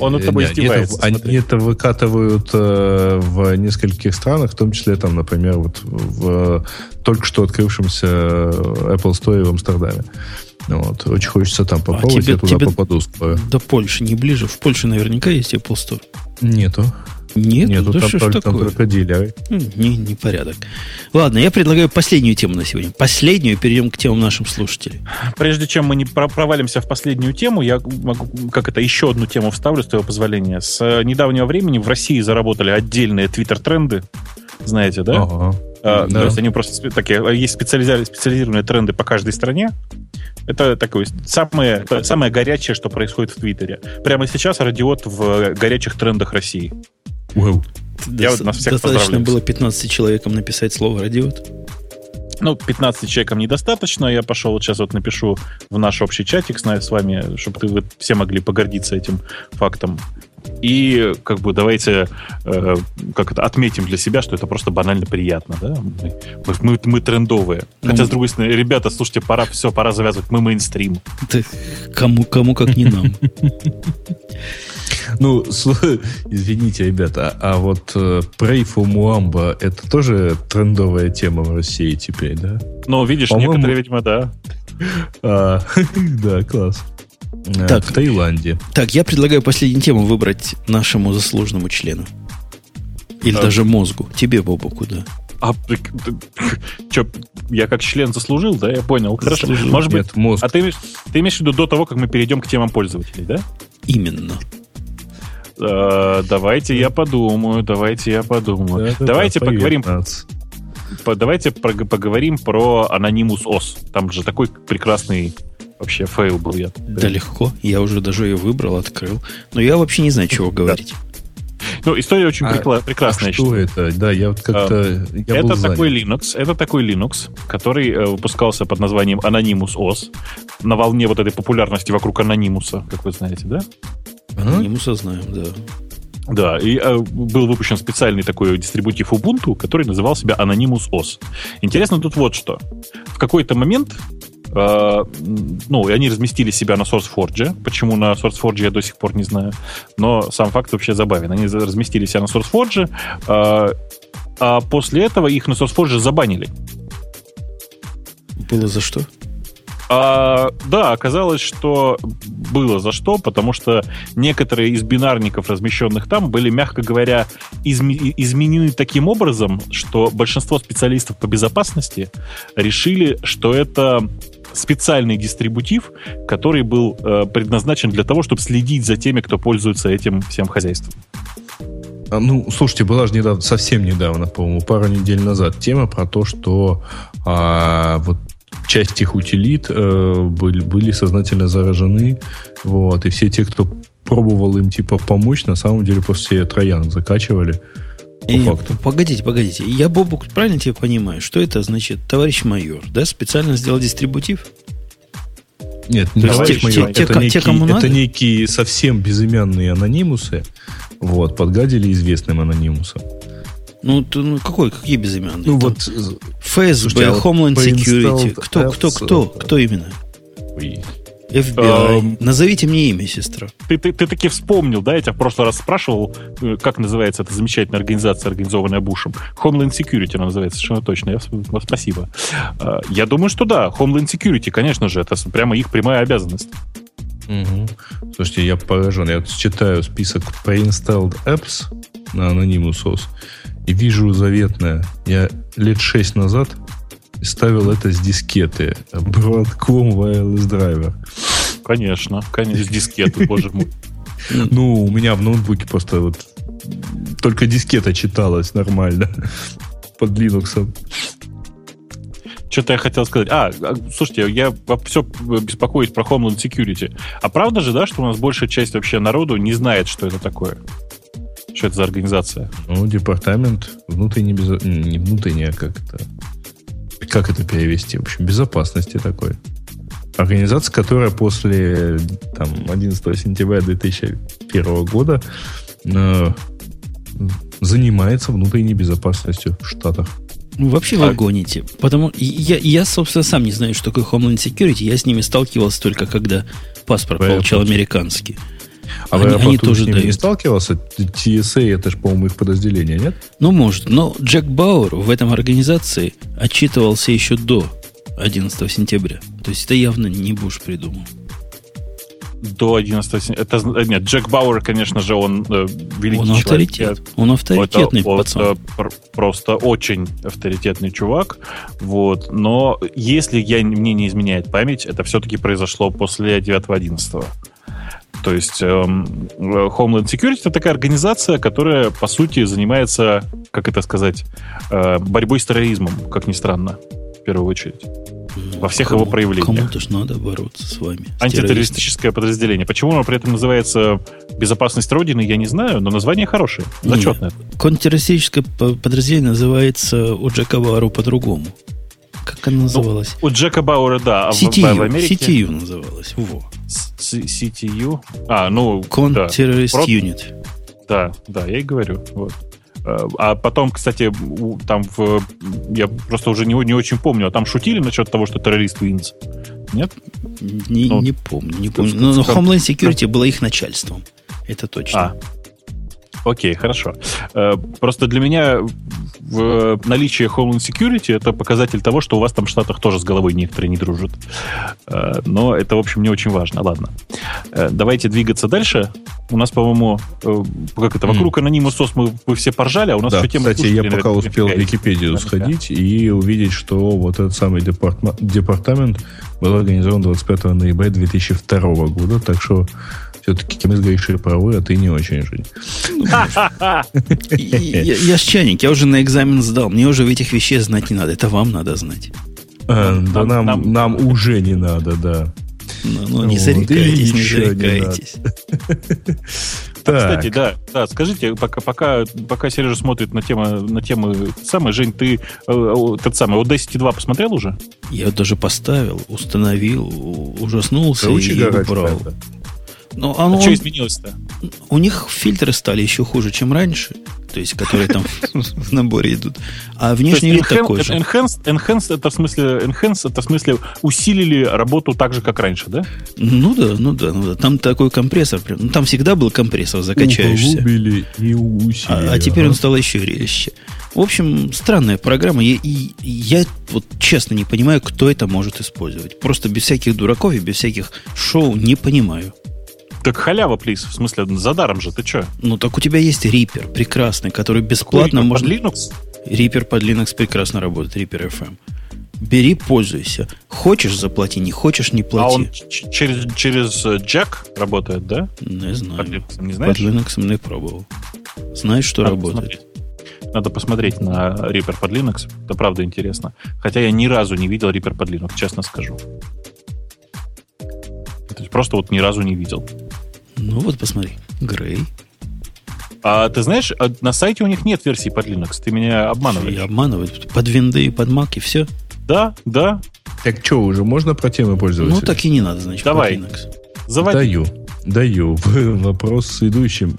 Он над тобой издевается. Они это, они это выкатывают э, в нескольких странах, в том числе, там, например, вот в только что открывшемся Apple Store в Амстердаме. Вот, очень хочется там а попробовать, а тебе, я туда тебе попаду скоро. До Польши не ближе. В Польше наверняка есть Apple Store. Нету. Нет, Нет да там, что только, там только дилеры. Не, не порядок. Ладно, я предлагаю последнюю тему на сегодня. Последнюю, перейдем к темам нашим слушателей. Прежде чем мы не провалимся в последнюю тему, я могу, как это, еще одну тему вставлю, с твоего позволения. С э, недавнего времени в России заработали отдельные твиттер-тренды. Знаете, да? Ага. А, да. То есть они просто такие, есть специализированные тренды по каждой стране. Это такое самое, самое горячее, что происходит в Твиттере. Прямо сейчас радиот в горячих трендах России. Wow. Я вот нас всех Достаточно было 15 человеком написать слово «радиот». Ну, 15 человекам недостаточно. Я пошел вот сейчас вот напишу в наш общий чатик с нами, чтобы ты, вы все могли погордиться этим фактом. И как бы давайте э, как это, отметим для себя, что это просто банально приятно. Да? Мы, мы, мы трендовые. Хотя, ну, с другой стороны, ребята, слушайте, пора все, пора завязывать. Мы мейнстрим. Кому, кому как не нам. Ну, извините, ребята, а вот Pray for Muamba это тоже трендовая тема в России теперь, да? Ну, видишь, некоторые, видимо, да. *laughs* А, *laughs* да, класс. Э, так, в Таиланде. Так, я предлагаю последнюю тему выбрать нашему заслуженному члену. Или а, даже мозгу. Тебе, Бобу, куда? А что, я как член заслужил, да? Я понял. Хорошо. Может Нет, быть, мозг. А ты, ты имеешь в виду до того, как мы перейдем к темам пользователей, да? Именно. Э, давайте я подумаю, давайте я подумаю. Да, давайте да, поговорим. По, давайте про, поговорим про Anonymous OS. Там же такой прекрасный вообще файл был. Я, да легко. Я уже даже ее выбрал, открыл. Но я вообще не знаю, чего говорить. Ну, история очень а, прикла- прекрасная. А что это? Да, я вот как-то... А, я это такой Linux, это такой Linux, который э, выпускался под названием Anonymous OS на волне вот этой популярности вокруг Anonymous, как вы знаете, да? Anonymous знаем, да. Да, и э, был выпущен специальный такой дистрибутив Ubuntu, который называл себя Anonymous OS. Интересно тут вот что. В какой-то момент ну, и они разместили себя на SourceForge. Почему на SourceForge я до сих пор не знаю. Но сам факт вообще забавен. Они разместили себя на SourceForge, э, а после этого их на SourceForge забанили. Было за что? А, да, оказалось, что было за что, потому что некоторые из бинарников, размещенных там, были, мягко говоря, изме- изменены таким образом, что большинство специалистов по безопасности решили, что это специальный дистрибутив, который был э, предназначен для того, чтобы следить за теми, кто пользуется этим всем хозяйством. А, ну, слушайте, была же недавно, совсем недавно, по-моему, пару недель назад тема про то, что а, вот часть их утилит э, были, были сознательно заражены. Вот, и все те, кто пробовал им типа помочь, на самом деле после троян закачивали. И, факту. Погодите, погодите. Я, Бобук, правильно тебя понимаю? Что это значит, товарищ майор, да, специально сделал дистрибутив? Нет, не товарищ те, майор. Те, это, те, некие, те, кому это надо? некие совсем безымянные анонимусы, вот, подгадили известным анонимусом. Ну, ты, ну какой, какие безымянные? Ну, вот ФСБ, Слушайте, а Homeland Security. Кто, кто, кто, кто именно? Ой. FBI. Um, Назовите мне имя, сестра. Ты, ты, ты таки вспомнил, да? Я тебя в прошлый раз спрашивал, э, как называется эта замечательная организация, организованная Бушем. Homeland Security она называется, совершенно точно. Я, спасибо. А, я думаю, что да. Homeland Security, конечно же, это прямо их прямая обязанность. Угу. Слушайте, я поражен. Я читаю список pre-installed apps на Anonymous OS и вижу заветное. Я лет шесть назад ставил это с дискеты. Broadcom Wireless Driver. Конечно, конечно, с дискеты, боже мой. *laughs* Ну, у меня в ноутбуке просто вот только дискета читалась нормально *laughs* под Linux. Что-то я хотел сказать. А, а слушайте, я все беспокоюсь про Homeland Security. А правда же, да, что у нас большая часть вообще народу не знает, что это такое? Что это за организация? Ну, департамент внутренней без... не внутренняя, а как это... Как это перевести? В общем, безопасности такой. Организация, которая после там, 11 сентября 2001 года э, занимается внутренней безопасностью в Штатах. Ну, вообще вы а... гоните. Потому я, я, собственно, сам не знаю, что такое Homeland Security. Я с ними сталкивался только когда паспорт получал американский. А они, они тоже дают. не сталкивался? TSA, это же, по-моему, их подразделение, нет? Ну, может. Но Джек Бауэр в этом организации отчитывался еще до 11 сентября. То есть это явно не Буш придумал до 11 Это, нет, Джек Бауэр, конечно же, он э, великий он авторитет. человек. Он авторитетный это, пацан. Это просто очень авторитетный чувак. Вот. Но если я, мне не изменяет память, это все-таки произошло после 9-11. То есть эм, Homeland Security это такая организация, которая, по сути, занимается, как это сказать, э, борьбой с терроризмом, как ни странно, в первую очередь во всех кому, его проявлениях. Кому-то ж надо бороться с вами. С Антитеррористическое подразделение. Почему оно при этом называется «Безопасность Родины», я не знаю, но название хорошее, зачетное. Нет. Контртеррористическое подразделение называется у Джека Бауэра по-другому. Как оно ну, называлось? Ну, у Джека Бауэра, да. А CTU, в, в Америке... CTU называлось. Во. CTU? А, ну, Counter-Terrorist да. Unit. Да, да, я и говорю. Вот. Э, а потом, кстати, там в, я просто уже не, не очень помню, а там шутили насчет того, что террорист Wins? Нет? Не, ну, не помню, не помню. Но, но Homeland Security было их начальством. Это точно. А, Окей, хорошо. Э, просто для меня в наличие Homeland Security это показатель того, что у вас там в Штатах тоже с головой некоторые не дружат. Э, но это, в общем, не очень важно. Ладно. Э, давайте двигаться дальше. У нас, по-моему, как это, вокруг SOS мы, мы все поржали, а у нас да, еще тема... Кстати, я пока успел в Википедию сходить и увидеть, что вот этот самый департамент был организован 25 ноября 2002 года, так что все-таки мы с Гришей правы, а ты не очень, Жень. *laughs* Я ж чайник, я уже на экзамен сдал. Мне уже в этих вещей знать не надо. Это вам надо знать. А, да нам, уже не надо, да. Ну, ну не зарекайтесь, не зарекайтесь. *laughs* А, кстати, да, да, скажите, пока, пока, пока Сережа смотрит на тему, на тему самой, Жень, ты э, тот самый Audacity 2 посмотрел уже? Я даже поставил, установил, ужаснулся и убрал. Ну, оно, а что изменилось-то? У них фильтры стали еще хуже, чем раньше. То есть, которые там *laughs* в наборе идут. А внешний вид такой же. Enhanced, enhanced это в смысле, enhanced это в смысле усилили работу так же, как раньше, да? Ну да, ну да, ну да. Там такой компрессор. Ну, там всегда был компрессор, закачаешься. Углубили и усилили. А, а теперь он стал еще резче. В общем, странная программа. И, и я вот честно не понимаю, кто это может использовать. Просто без всяких дураков и без всяких шоу не понимаю. Так халява, плиз. В смысле, за даром же, ты что? Ну, так у тебя есть Reaper прекрасный, который бесплатно Какой, можно... Под Linux? Reaper под Linux прекрасно работает, Reaper FM. Бери, пользуйся. Хочешь, заплати, не хочешь, не плати. А он через, через Jack работает, да? Не знаю. Под Linux, не знаешь? Под Linux не пробовал. Знаешь, что Надо работает. Посмотреть. Надо посмотреть на Reaper под Linux. Это правда интересно. Хотя я ни разу не видел Reaper под Linux, честно скажу. То есть просто вот ни разу не видел. Ну вот посмотри. Грей. А ты знаешь, а на сайте у них нет версии под Linux. Ты меня обманываешь. Я обманываю. Под винды под Mac и все. Да, да. Так что, уже можно про темы пользоваться? Ну, так и не надо, значит, Давай. под Linux. Заводи. Даю. Даю. *laughs* Вопрос с идущим.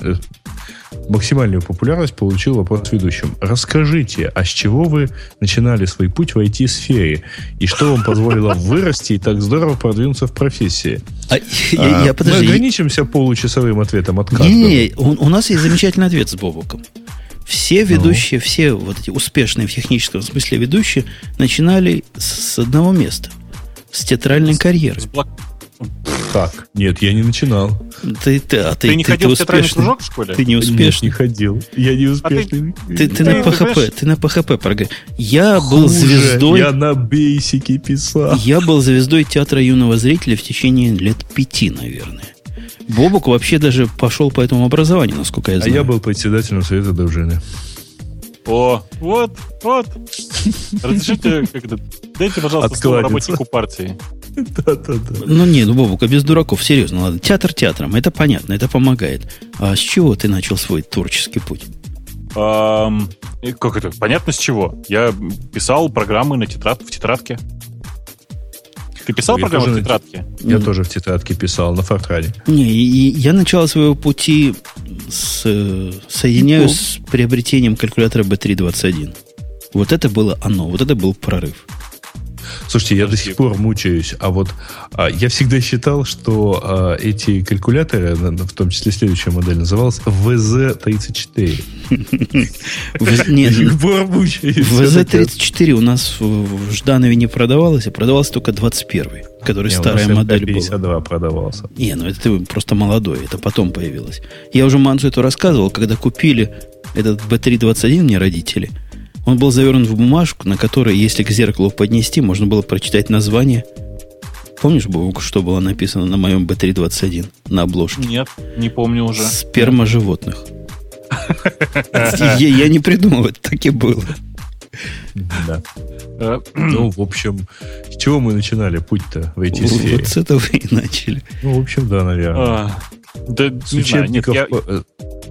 Максимальную популярность получил вопрос ведущим. Расскажите, а с чего вы начинали свой путь в IT-сфере? И что вам позволило *laughs* вырасти и так здорово продвинуться в профессии? А, я, а, я, подожди. Мы ограничимся получасовым ответом от каждого. Не, не, у, у нас есть замечательный ответ с Бобуком. Все ну. ведущие, ну. все вот эти успешные в техническом смысле ведущие начинали с одного места. С театральной карьеры. С, блок, как? Нет, я не начинал. Ты, ты, а ты, ты не ты, ходил ты в театральный кружок в школе? Ты не успешный. Нет, не ходил. Я не успешный. А ты, ты, ты, на PHP, ты на PHP программе. Я Хуже, был звездой... Я на бейсике писал. Я был звездой театра юного зрителя в течение лет пяти, наверное. Бобук вообще даже пошел по этому образованию, насколько я знаю. А я был председателем совета дружины. О, вот, вот. Разрешите, как это, дайте, пожалуйста, слово работнику партии. *laughs* Да-да-да. Ну нет, ну, Бобука, без дураков, серьезно, ладно. Театр театром, это понятно, это помогает. А с чего ты начал свой творческий путь? Как это? Понятно с чего. Я писал программы на тетрад, в тетрадке. Ты писал я программу в тетрадке? Я mm. тоже в тетрадке писал, на Фортране. Не, и, и я начал своего пути с, соединяю ну. с приобретением калькулятора B321. Вот это было оно, вот это был прорыв. Слушайте, я до сих пор мучаюсь. А вот а, я всегда считал, что а, эти калькуляторы, в том числе следующая модель, называлась ВЗ-34. Нет, ВЗ-34 у нас в Жданове не продавалось, а продавался только 21 который старая модель 52 была. продавался. Не, ну это ты просто молодой, это потом появилось. Я уже Мансу это рассказывал, когда купили этот B321 мне родители, он был завернут в бумажку, на которой, если к зеркалу поднести, можно было прочитать название. Помнишь, Бог, что было написано на моем B321 на обложке? Нет, не помню уже. Сперма животных. Я не придумал, это так и было. Да. Э, ну, в общем, с чего мы начинали путь-то в эти сфере? Вот с этого и начали. Ну, в общем, да, наверное. А, да, с учебников нет, я,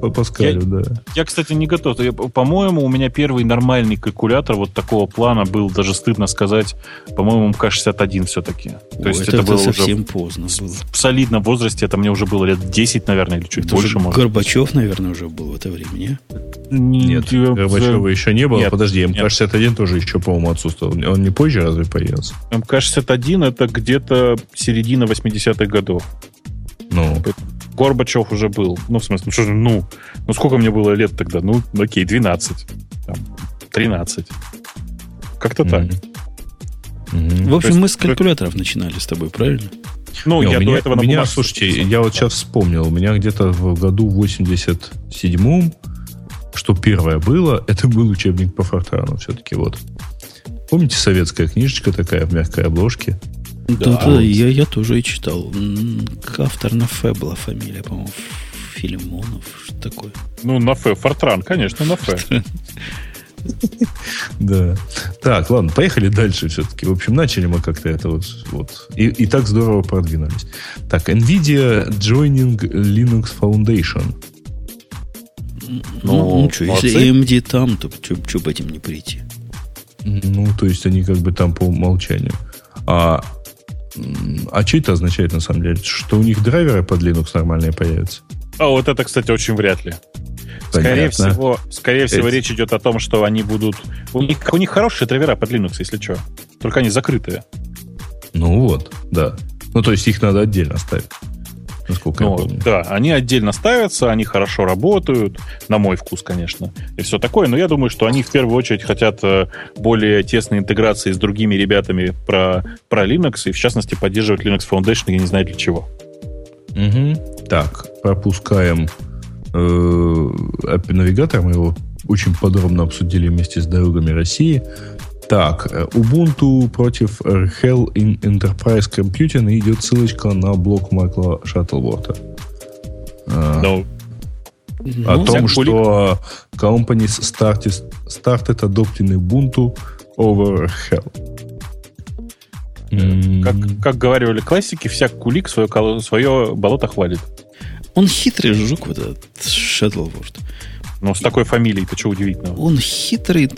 по Паскалю, я, да. Я, кстати, не готов. Я, по-моему, у меня первый нормальный калькулятор вот такого плана был, даже стыдно сказать, по-моему, МК-61 все-таки. То О, есть это, это было совсем уже поздно. В солидном возрасте, это мне уже было лет 10, наверное, или чуть это больше. Может. Горбачев, наверное, уже был в это время, не? Нет, нет Горбачева еще не было. Нет, Подожди, МК-61 тоже еще, по-моему, отсутствовал. Он не позже разве появился? МК-61 это где-то середина 80-х годов. Ну. Горбачев уже был. Ну, в смысле, что же, ну, ну сколько мне было лет тогда? Ну, окей, 12. Там, 13. Как-то mm-hmm. так. Mm-hmm. В общем, есть, мы с калькуляторов начинали с тобой, правильно? Ну, Не, я меня, до этого на меня, слушайте, я вот сейчас вспомнил, у меня где-то в году 87-м, что первое было, *laughs* это был учебник по Фортрану все-таки, вот. Помните советская книжечка такая в мягкой обложке? Да, да, я, я тоже и читал. Автор на Ф была фамилия, по-моему, Филимонов, что такое. Ну, на Ф, Фортран, конечно, на Ф. Да. Так, ладно, поехали дальше все-таки. В общем, начали мы как-то это вот. вот и, и так здорово продвинулись. Так, NVIDIA Joining Linux Foundation. Ну, ну что, если AMD там, то что по этим не прийти? Ну, то есть они как бы там по умолчанию. А а что это означает на самом деле? Что у них драйверы под Linux нормальные появятся? А вот это, кстати, очень вряд ли. Скорее всего, скорее всего, речь идет о том, что они будут... У них, у них хорошие драйвера под Linux, если что. Только они закрытые. Ну вот, да. Ну, то есть их надо отдельно ставить насколько ну, я помню. Да, они отдельно ставятся, они хорошо работают, на мой вкус, конечно, и все такое, но я думаю, что они в первую очередь хотят э, более тесной интеграции с другими ребятами про, про Linux, и в частности поддерживать Linux Foundation, я не знаю для чего. Угу. Так, пропускаем э, навигатор, мы его очень подробно обсудили вместе с дорогами России. Так, э, Ubuntu против Hell in Enterprise Computing идет ссылочка на блог Майкла Шаттлворта. No. Ну, О ну, том, что companies started, started adopting Ubuntu over Hell. Как, как говорили классики, вся кулик свое, свое болото хвалит. Он хитрый жук, вот этот Шаттлворд. Ну, с такой фамилией, это что удивительно? Он хитрый,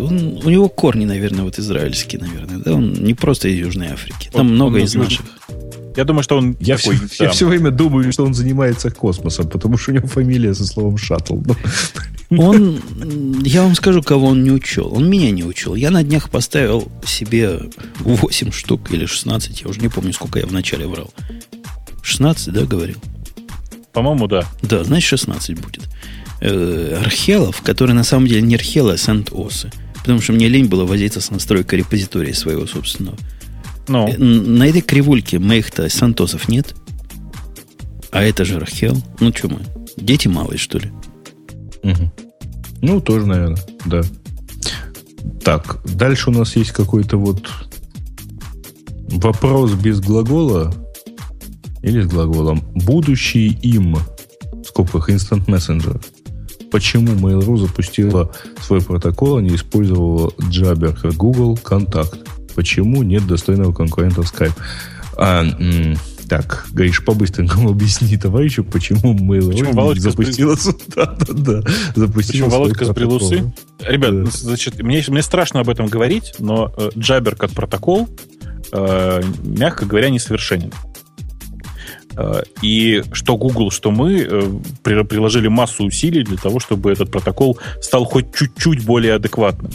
он, у него корни, наверное, вот израильские, наверное. Да? Он не просто из Южной Африки. Там он, много он из наших. Я думаю, что он я такой... Все, я все время думаю, что он занимается космосом, потому что у него фамилия со словом «шаттл». Он, я вам скажу, кого он не учел. Он меня не учел. Я на днях поставил себе 8 штук или 16, я уже не помню, сколько я вначале врал. 16, да, говорил? По-моему, да. Да, значит, 16 будет э, архелов, которые на самом деле не архелы, а сент-осы. Потому что мне лень было возиться с настройкой репозитория своего собственного. Ну. Э, на этой кривульке моих-то сантосов нет. А это же архел. Ну, что мы? Дети малые, что ли? Угу. Ну, тоже, наверное, да. Так, дальше у нас есть какой-то вот вопрос без глагола или с глаголом. Будущий им в скобках Instant Messenger почему Mail.ru запустила свой протокол, а не использовала Jabber, как Google, Контакт. Почему нет достойного конкурента Skype? А, так, Гаиш, по-быстренькому *laughs* объясни товарищу, почему Mail.ru почему Володька запустила, с... *laughs* да, да, да, запустила Почему Володька с прилусы? Ребят, да. значит, мне, мне страшно об этом говорить, но э, Jabber как протокол, э, мягко говоря, несовершенен. Э, и что Google, что мы э, приложили массу усилий для того, чтобы этот протокол стал хоть чуть-чуть более адекватным.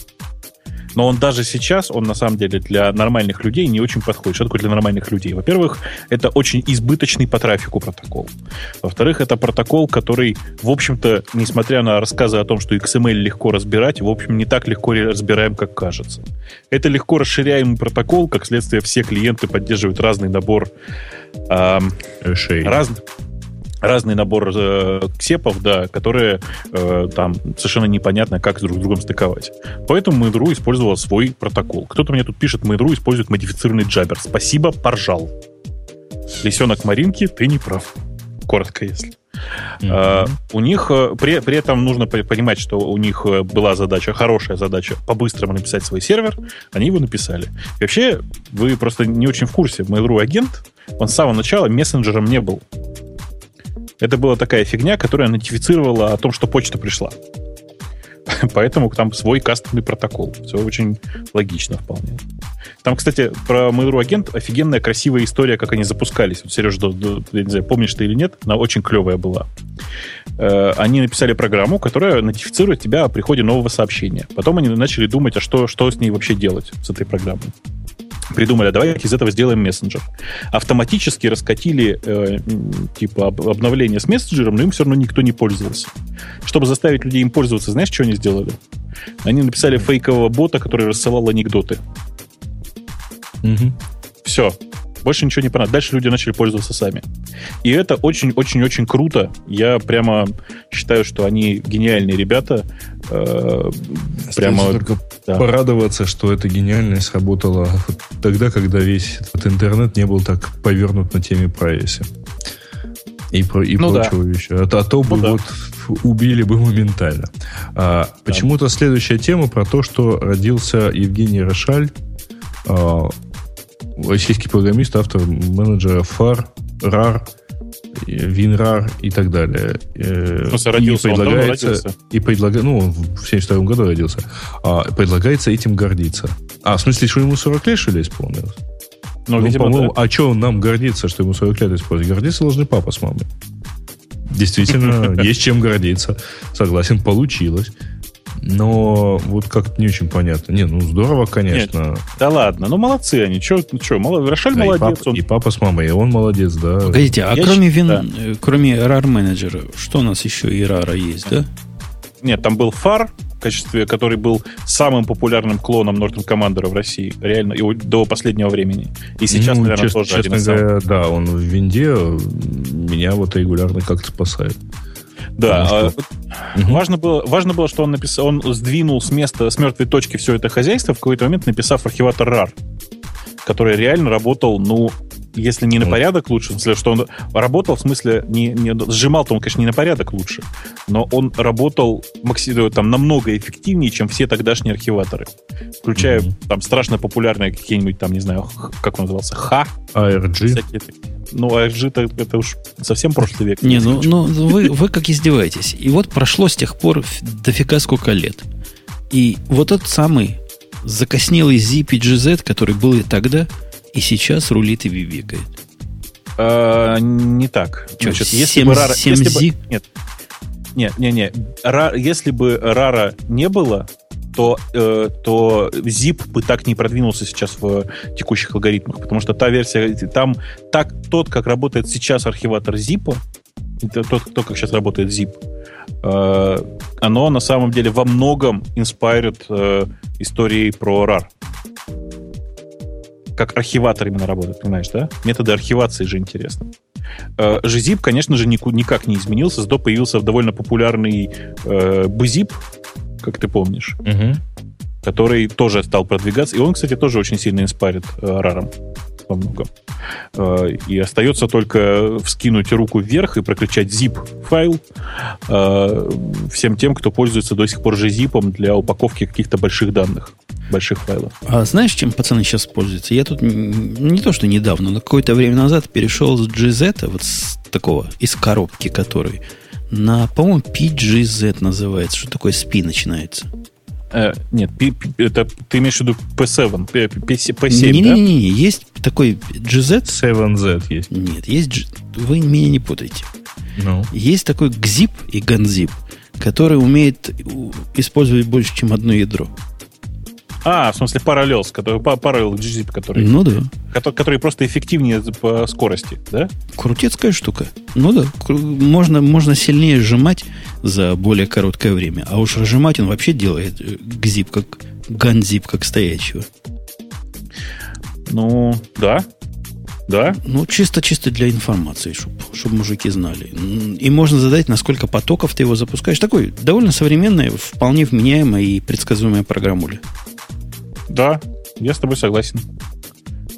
Но он даже сейчас, он на самом деле для нормальных людей не очень подходит. Что такое для нормальных людей? Во-первых, это очень избыточный по трафику протокол. Во-вторых, это протокол, который, в общем-то, несмотря на рассказы о том, что XML легко разбирать, в общем, не так легко разбираем, как кажется. Это легко расширяемый протокол, как следствие, все клиенты поддерживают разный набор эм, раз, разный набор э, ксепов, да, которые э, там совершенно непонятно, как друг с другом стыковать. Поэтому Mail.ru использовал свой протокол. Кто-то мне тут пишет, Mail.ru использует модифицированный джабер. Спасибо, поржал. Лисенок Маринки, ты не прав. Коротко, если. Mm-hmm. Uh, у них э, при, при этом нужно понимать, что у них э, была задача, хорошая задача, по-быстрому написать свой сервер, они его написали. И вообще, вы просто не очень в курсе, Mail.ru агент, он с самого начала мессенджером не был. Это была такая фигня, которая нотифицировала о том, что почта пришла. Поэтому там свой кастомный протокол. Все очень логично вполне. Там, кстати, про Mail.ru агент офигенная красивая история, как они запускались. Вот, Сереж, я не знаю, помнишь ты или нет, она очень клевая была. Э, они написали программу, которая нотифицирует тебя о приходе нового сообщения. Потом они начали думать, а что, что с ней вообще делать, с этой программой придумали, а давайте из этого сделаем мессенджер. Автоматически раскатили э, типа обновление с мессенджером, но им все равно никто не пользовался. Чтобы заставить людей им пользоваться, знаешь, что они сделали? Они написали фейкового бота, который рассылал анекдоты. Угу. Все. Больше ничего не понадобится. Дальше люди начали пользоваться сами. И это очень-очень-очень круто. Я прямо считаю, что они гениальные ребята. Э, прямо только да. порадоваться, что эта гениальность работала тогда, когда весь этот интернет не был так повернут на теме прайеси. И, про, и ну прочего да. еще. А, а то бы ну, да. вот убили бы моментально. А, да. Почему-то следующая тема про то, что родился Евгений Рошаль, а, российский программист, автор менеджера FAR, RAR, WinRAR и так далее. Э, в смысле, родился, и предлагается, родился? И предлага, ну, в 72 году родился. А, предлагается этим гордиться. А, в смысле, что ему 40 лет, что ли, исполнилось? Ну, ну видимо, по-моему, да. а что он нам гордится, что ему 40 лет исполнилось? Гордиться должны папа с мамой. Действительно, *laughs* есть чем гордиться. Согласен, получилось. Но вот как-то не очень понятно. Не, ну здорово, конечно. Нет, да ладно, ну молодцы они. Че, ну что, мол, Рошаль да, молодец. И папа, он... и папа с мамой, и он молодец, да. Погодите, а Я кроме, вин, да. Кроме RAR менеджера, что у нас еще и RAR есть, да? Нет, там был фар, в качестве, который был самым популярным клоном Norton Commander в России, реально, и до последнего времени. И сейчас, ну, наверное, честно, тоже честно один говоря, Да, он в винде меня вот регулярно как-то спасает. Да. А, угу. важно, было, важно было, что он написал, он сдвинул с места, с мертвой точки все это хозяйство, в какой-то момент написав архиватор RAR, который реально работал, ну, если не на порядок лучше, в смысле, что он работал, в смысле, не, не сжимал-то он, конечно, не на порядок лучше, но он работал максимально, там, намного эффективнее, чем все тогдашние архиваторы. Включая mm-hmm. там страшно популярные какие-нибудь, там, не знаю, как он назывался, Х. ARG. Всякие ну, ARG это, это уж совсем прошлый век. Не, ну, ну вы, вы как издеваетесь. И вот прошло с тех пор дофига сколько лет. И вот тот самый закоснелый ZPGZ, который был и тогда, и сейчас рулит и бегает. А, не так. Что, Значит, 7, если бы RAR, 7 если бы, нет, нет, нет, нет. RAR, если бы рара не было, то, э, то zip бы так не продвинулся сейчас в текущих алгоритмах, потому что та версия, там так, тот, как работает сейчас архиватор zip, тот, кто как сейчас работает zip, э, оно на самом деле во многом инспайрит э, истории про RAR. Как архиватор именно работает, понимаешь, да? Методы архивации же интересны. Э, GZIP, конечно же, никак не изменился. Зато появился довольно популярный э, BZIP, как ты помнишь, угу. который тоже стал продвигаться. И он, кстати, тоже очень сильно инспарит э, раром во многом. Э, и остается только вскинуть руку вверх и прокричать zip файл э, всем тем, кто пользуется до сих пор же zip для упаковки каких-то больших данных, больших файлов. А знаешь, чем пацаны сейчас пользуются? Я тут не то, что недавно, но какое-то время назад перешел с GZ, вот с такого, из коробки, который на, по-моему, PGZ называется. Что такое SPI начинается? Э, нет, P, P, это ты имеешь в виду P7, P, P, P7, не, да? Не-не-не, есть такой GZ. 7Z есть. Нет, есть... Вы меня не путайте. No. Ну. Есть такой GZIP и GANZIP, который умеет использовать больше, чем одно ядро. А, в смысле Parallels, который, Parallel GZIP, который, ну да. который, который просто эффективнее по скорости, да? Крутецкая штука. Ну да, можно, можно сильнее сжимать за более короткое время. А уж разжимать он вообще делает э, гзип, как ганзип, как стоячего. Ну, да. Да? Ну, чисто-чисто для информации, чтобы чтоб мужики знали. И можно задать, насколько потоков ты его запускаешь. Такой довольно современная, вполне вменяемая и предсказуемая программуля. Да, я с тобой согласен.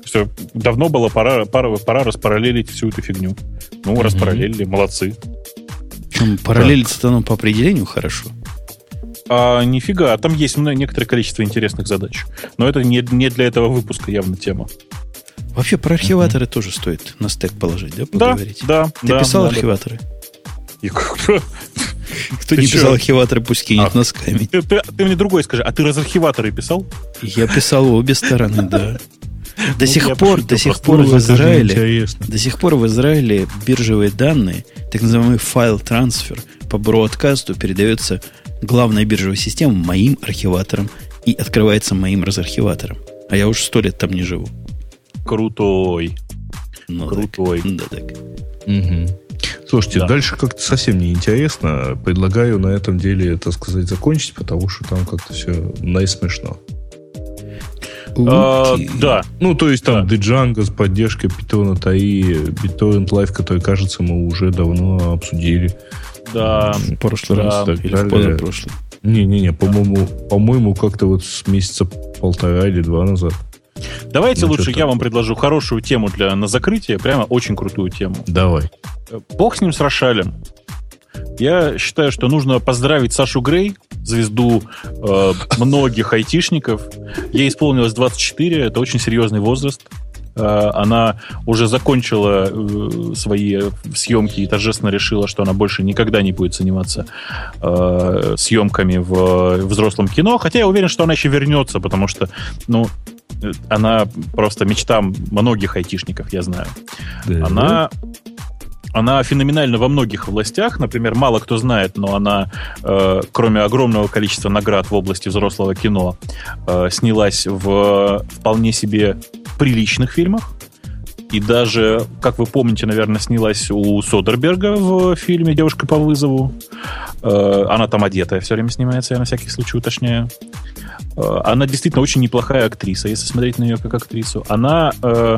Все, давно было пора, пора, пора распараллелить всю эту фигню. Ну, угу. распараллелили, молодцы. Параллелиться-то оно по определению хорошо. А, нифига, там есть некоторое количество интересных задач. Но это не, не для этого выпуска явно тема. Вообще про архиваторы mm-hmm. тоже стоит на стек положить, да, поговорить? Да, да. Ты да, писал *laughs* да, архиваторы? Да. Кто не писал архиваторы, пусть кинет а, носками. Ты, ты, ты мне другой скажи, а ты разархиваторы писал? Я писал обе стороны, да. До *laughs* ну, сих пор, до сих пор в Израиле, до сих пор в Израиле биржевые данные, так называемый файл трансфер по бродкасту передается главной биржевой системе моим архиватором и открывается моим разархиватором. А я уж сто лет там не живу. Крутой. Ну, Крутой. Так. Да, так. Угу. Слушайте, да. дальше как-то совсем неинтересно. Предлагаю на этом деле, так сказать, закончить, потому что там как-то все наисмешно. А, да. Ну, то есть там да. Django с поддержкой Python TAI, BitTorrent Live, который, кажется, мы уже давно обсудили. Да. В прошлый да. раз или в позапрошлый. Не-не-не, по-моему, по-моему, как-то вот с месяца полтора или два назад. Давайте ну, лучше я вам предложу хорошую тему для на закрытие, прямо очень крутую тему. Давай. Бог с ним с Рошалем. Я считаю, что нужно поздравить Сашу Грей, звезду э, многих айтишников. Ей исполнилось 24, это очень серьезный возраст. Э, она уже закончила э, свои съемки и торжественно решила, что она больше никогда не будет заниматься э, съемками в взрослом кино. Хотя я уверен, что она еще вернется, потому что, ну, она просто мечта многих айтишников, я знаю. Да. Она она феноменальна во многих областях. Например, мало кто знает, но она, э, кроме огромного количества наград в области взрослого кино, э, снялась в вполне себе приличных фильмах. И даже, как вы помните, наверное, снялась у Содерберга в фильме «Девушка по вызову». Э, она там одетая все время снимается, я на всякий случай уточняю. Э, она действительно очень неплохая актриса, если смотреть на нее как актрису. Она э,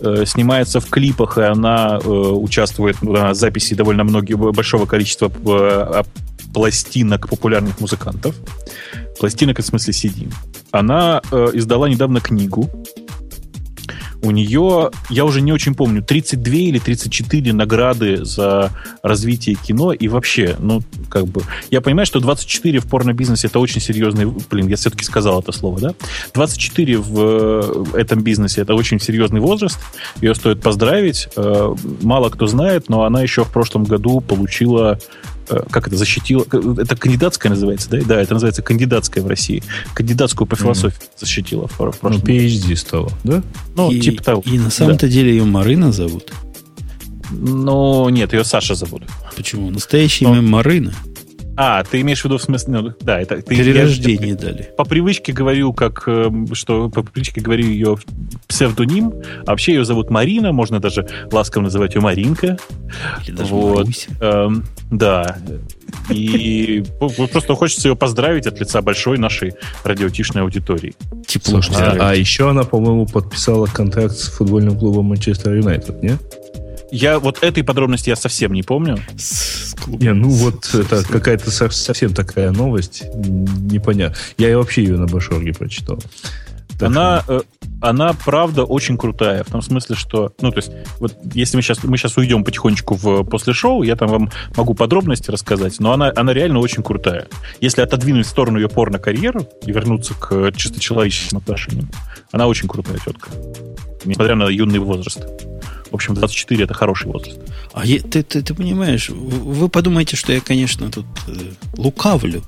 э, снимается в клипах, и она э, участвует на записи довольно многих, большого количества э, пластинок популярных музыкантов. Пластинок, в смысле CD. Она э, издала недавно книгу, у нее, я уже не очень помню, 32 или 34 награды за развитие кино и вообще, ну, как бы, я понимаю, что 24 в порно-бизнесе это очень серьезный, блин, я все-таки сказал это слово, да? 24 в э, этом бизнесе это очень серьезный возраст, ее стоит поздравить, э, мало кто знает, но она еще в прошлом году получила как это, защитила, это кандидатская называется, да? Да, это называется кандидатская в России. Кандидатскую по философии mm. защитила в, в прошлом Ну, PhD стала, да? Ну, и, типа того. И на самом-то да. деле ее Марина зовут. Ну, нет, ее Саша зовут. Почему? Настоящее имя Марина. А, ты имеешь в виду в смысле, ну, да, это ты перерождение я, дали. По привычке говорю, как эм, что по привычке говорю ее псевдоним. А вообще ее зовут Марина, можно даже ласково называть ее Маринка. Или даже вот. Эм, да. И *laughs* просто хочется ее поздравить от лица большой нашей радиотишной аудитории. Тепло. А, а еще она, по-моему, подписала контракт с футбольным клубом Манчестер Юнайтед, нет? Я вот этой подробности я совсем не помню. Не, ну вот это какая-то совсем такая новость. Непонятно. Я вообще ее на Башорге прочитал. Так она, что... Э, она, правда, очень крутая. В том смысле, что, ну, то есть, вот если мы сейчас, мы сейчас уйдем потихонечку в после шоу, я там вам могу подробности рассказать, но она, она реально очень крутая. Если отодвинуть в сторону ее порно-карьеру и вернуться к чисто человеческим отношениям, она очень крутая тетка. Несмотря на юный возраст. В общем, 24 это хороший возраст. А я, ты, ты, ты понимаешь, вы подумаете, что я, конечно, тут э, лукавлю,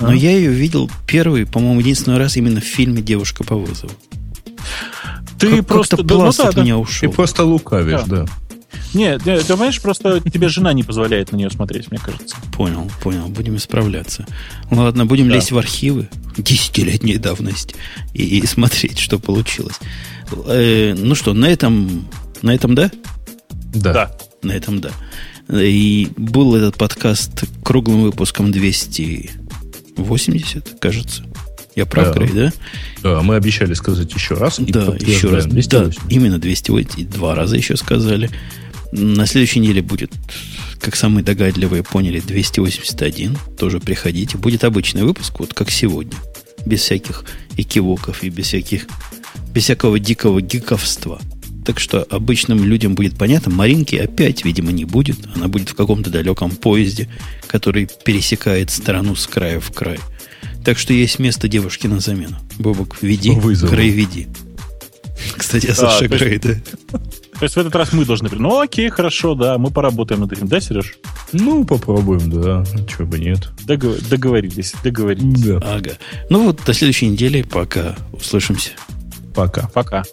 но а? я ее видел первый, по-моему, единственный раз именно в фильме «Девушка по вызову». Ты как, просто... Как-то пласт ну, да, от да. меня ушел. Ты просто лукавишь, да. да. Нет, ты понимаешь, просто тебе жена не позволяет на нее смотреть, мне кажется. Понял, понял. Будем исправляться. Ладно, будем да. лезть в архивы. десятилетней давности и, и смотреть, что получилось. Э, ну что, на этом, на этом да? Да. да. На этом да. И был этот подкаст круглым выпуском 280, кажется. Я прав, да. Грей, да? Да, мы обещали сказать еще раз. Да, еще раз. 280. Да, именно 280. Два раза еще сказали. На следующей неделе будет, как самые догадливые поняли, 281. Тоже приходите. Будет обычный выпуск, вот как сегодня. Без всяких экивоков и без всяких без всякого дикого гиковства. Так что обычным людям будет понятно. Маринки опять, видимо, не будет. Она будет в каком-то далеком поезде, который пересекает страну с края в край. Так что есть место девушки на замену. Бобок, веди. Вызову. Грей, веди. Кстати, я Саша а, Грей, да. *laughs* То есть в этот раз мы должны... Ну, окей, хорошо, да, мы поработаем над этим. Да, Сереж? Ну, попробуем, да. Чего бы нет. Догов... Договорились, договорились. Да. Ага. Ну вот, до следующей недели. Пока. Услышимся. Пока. Пока.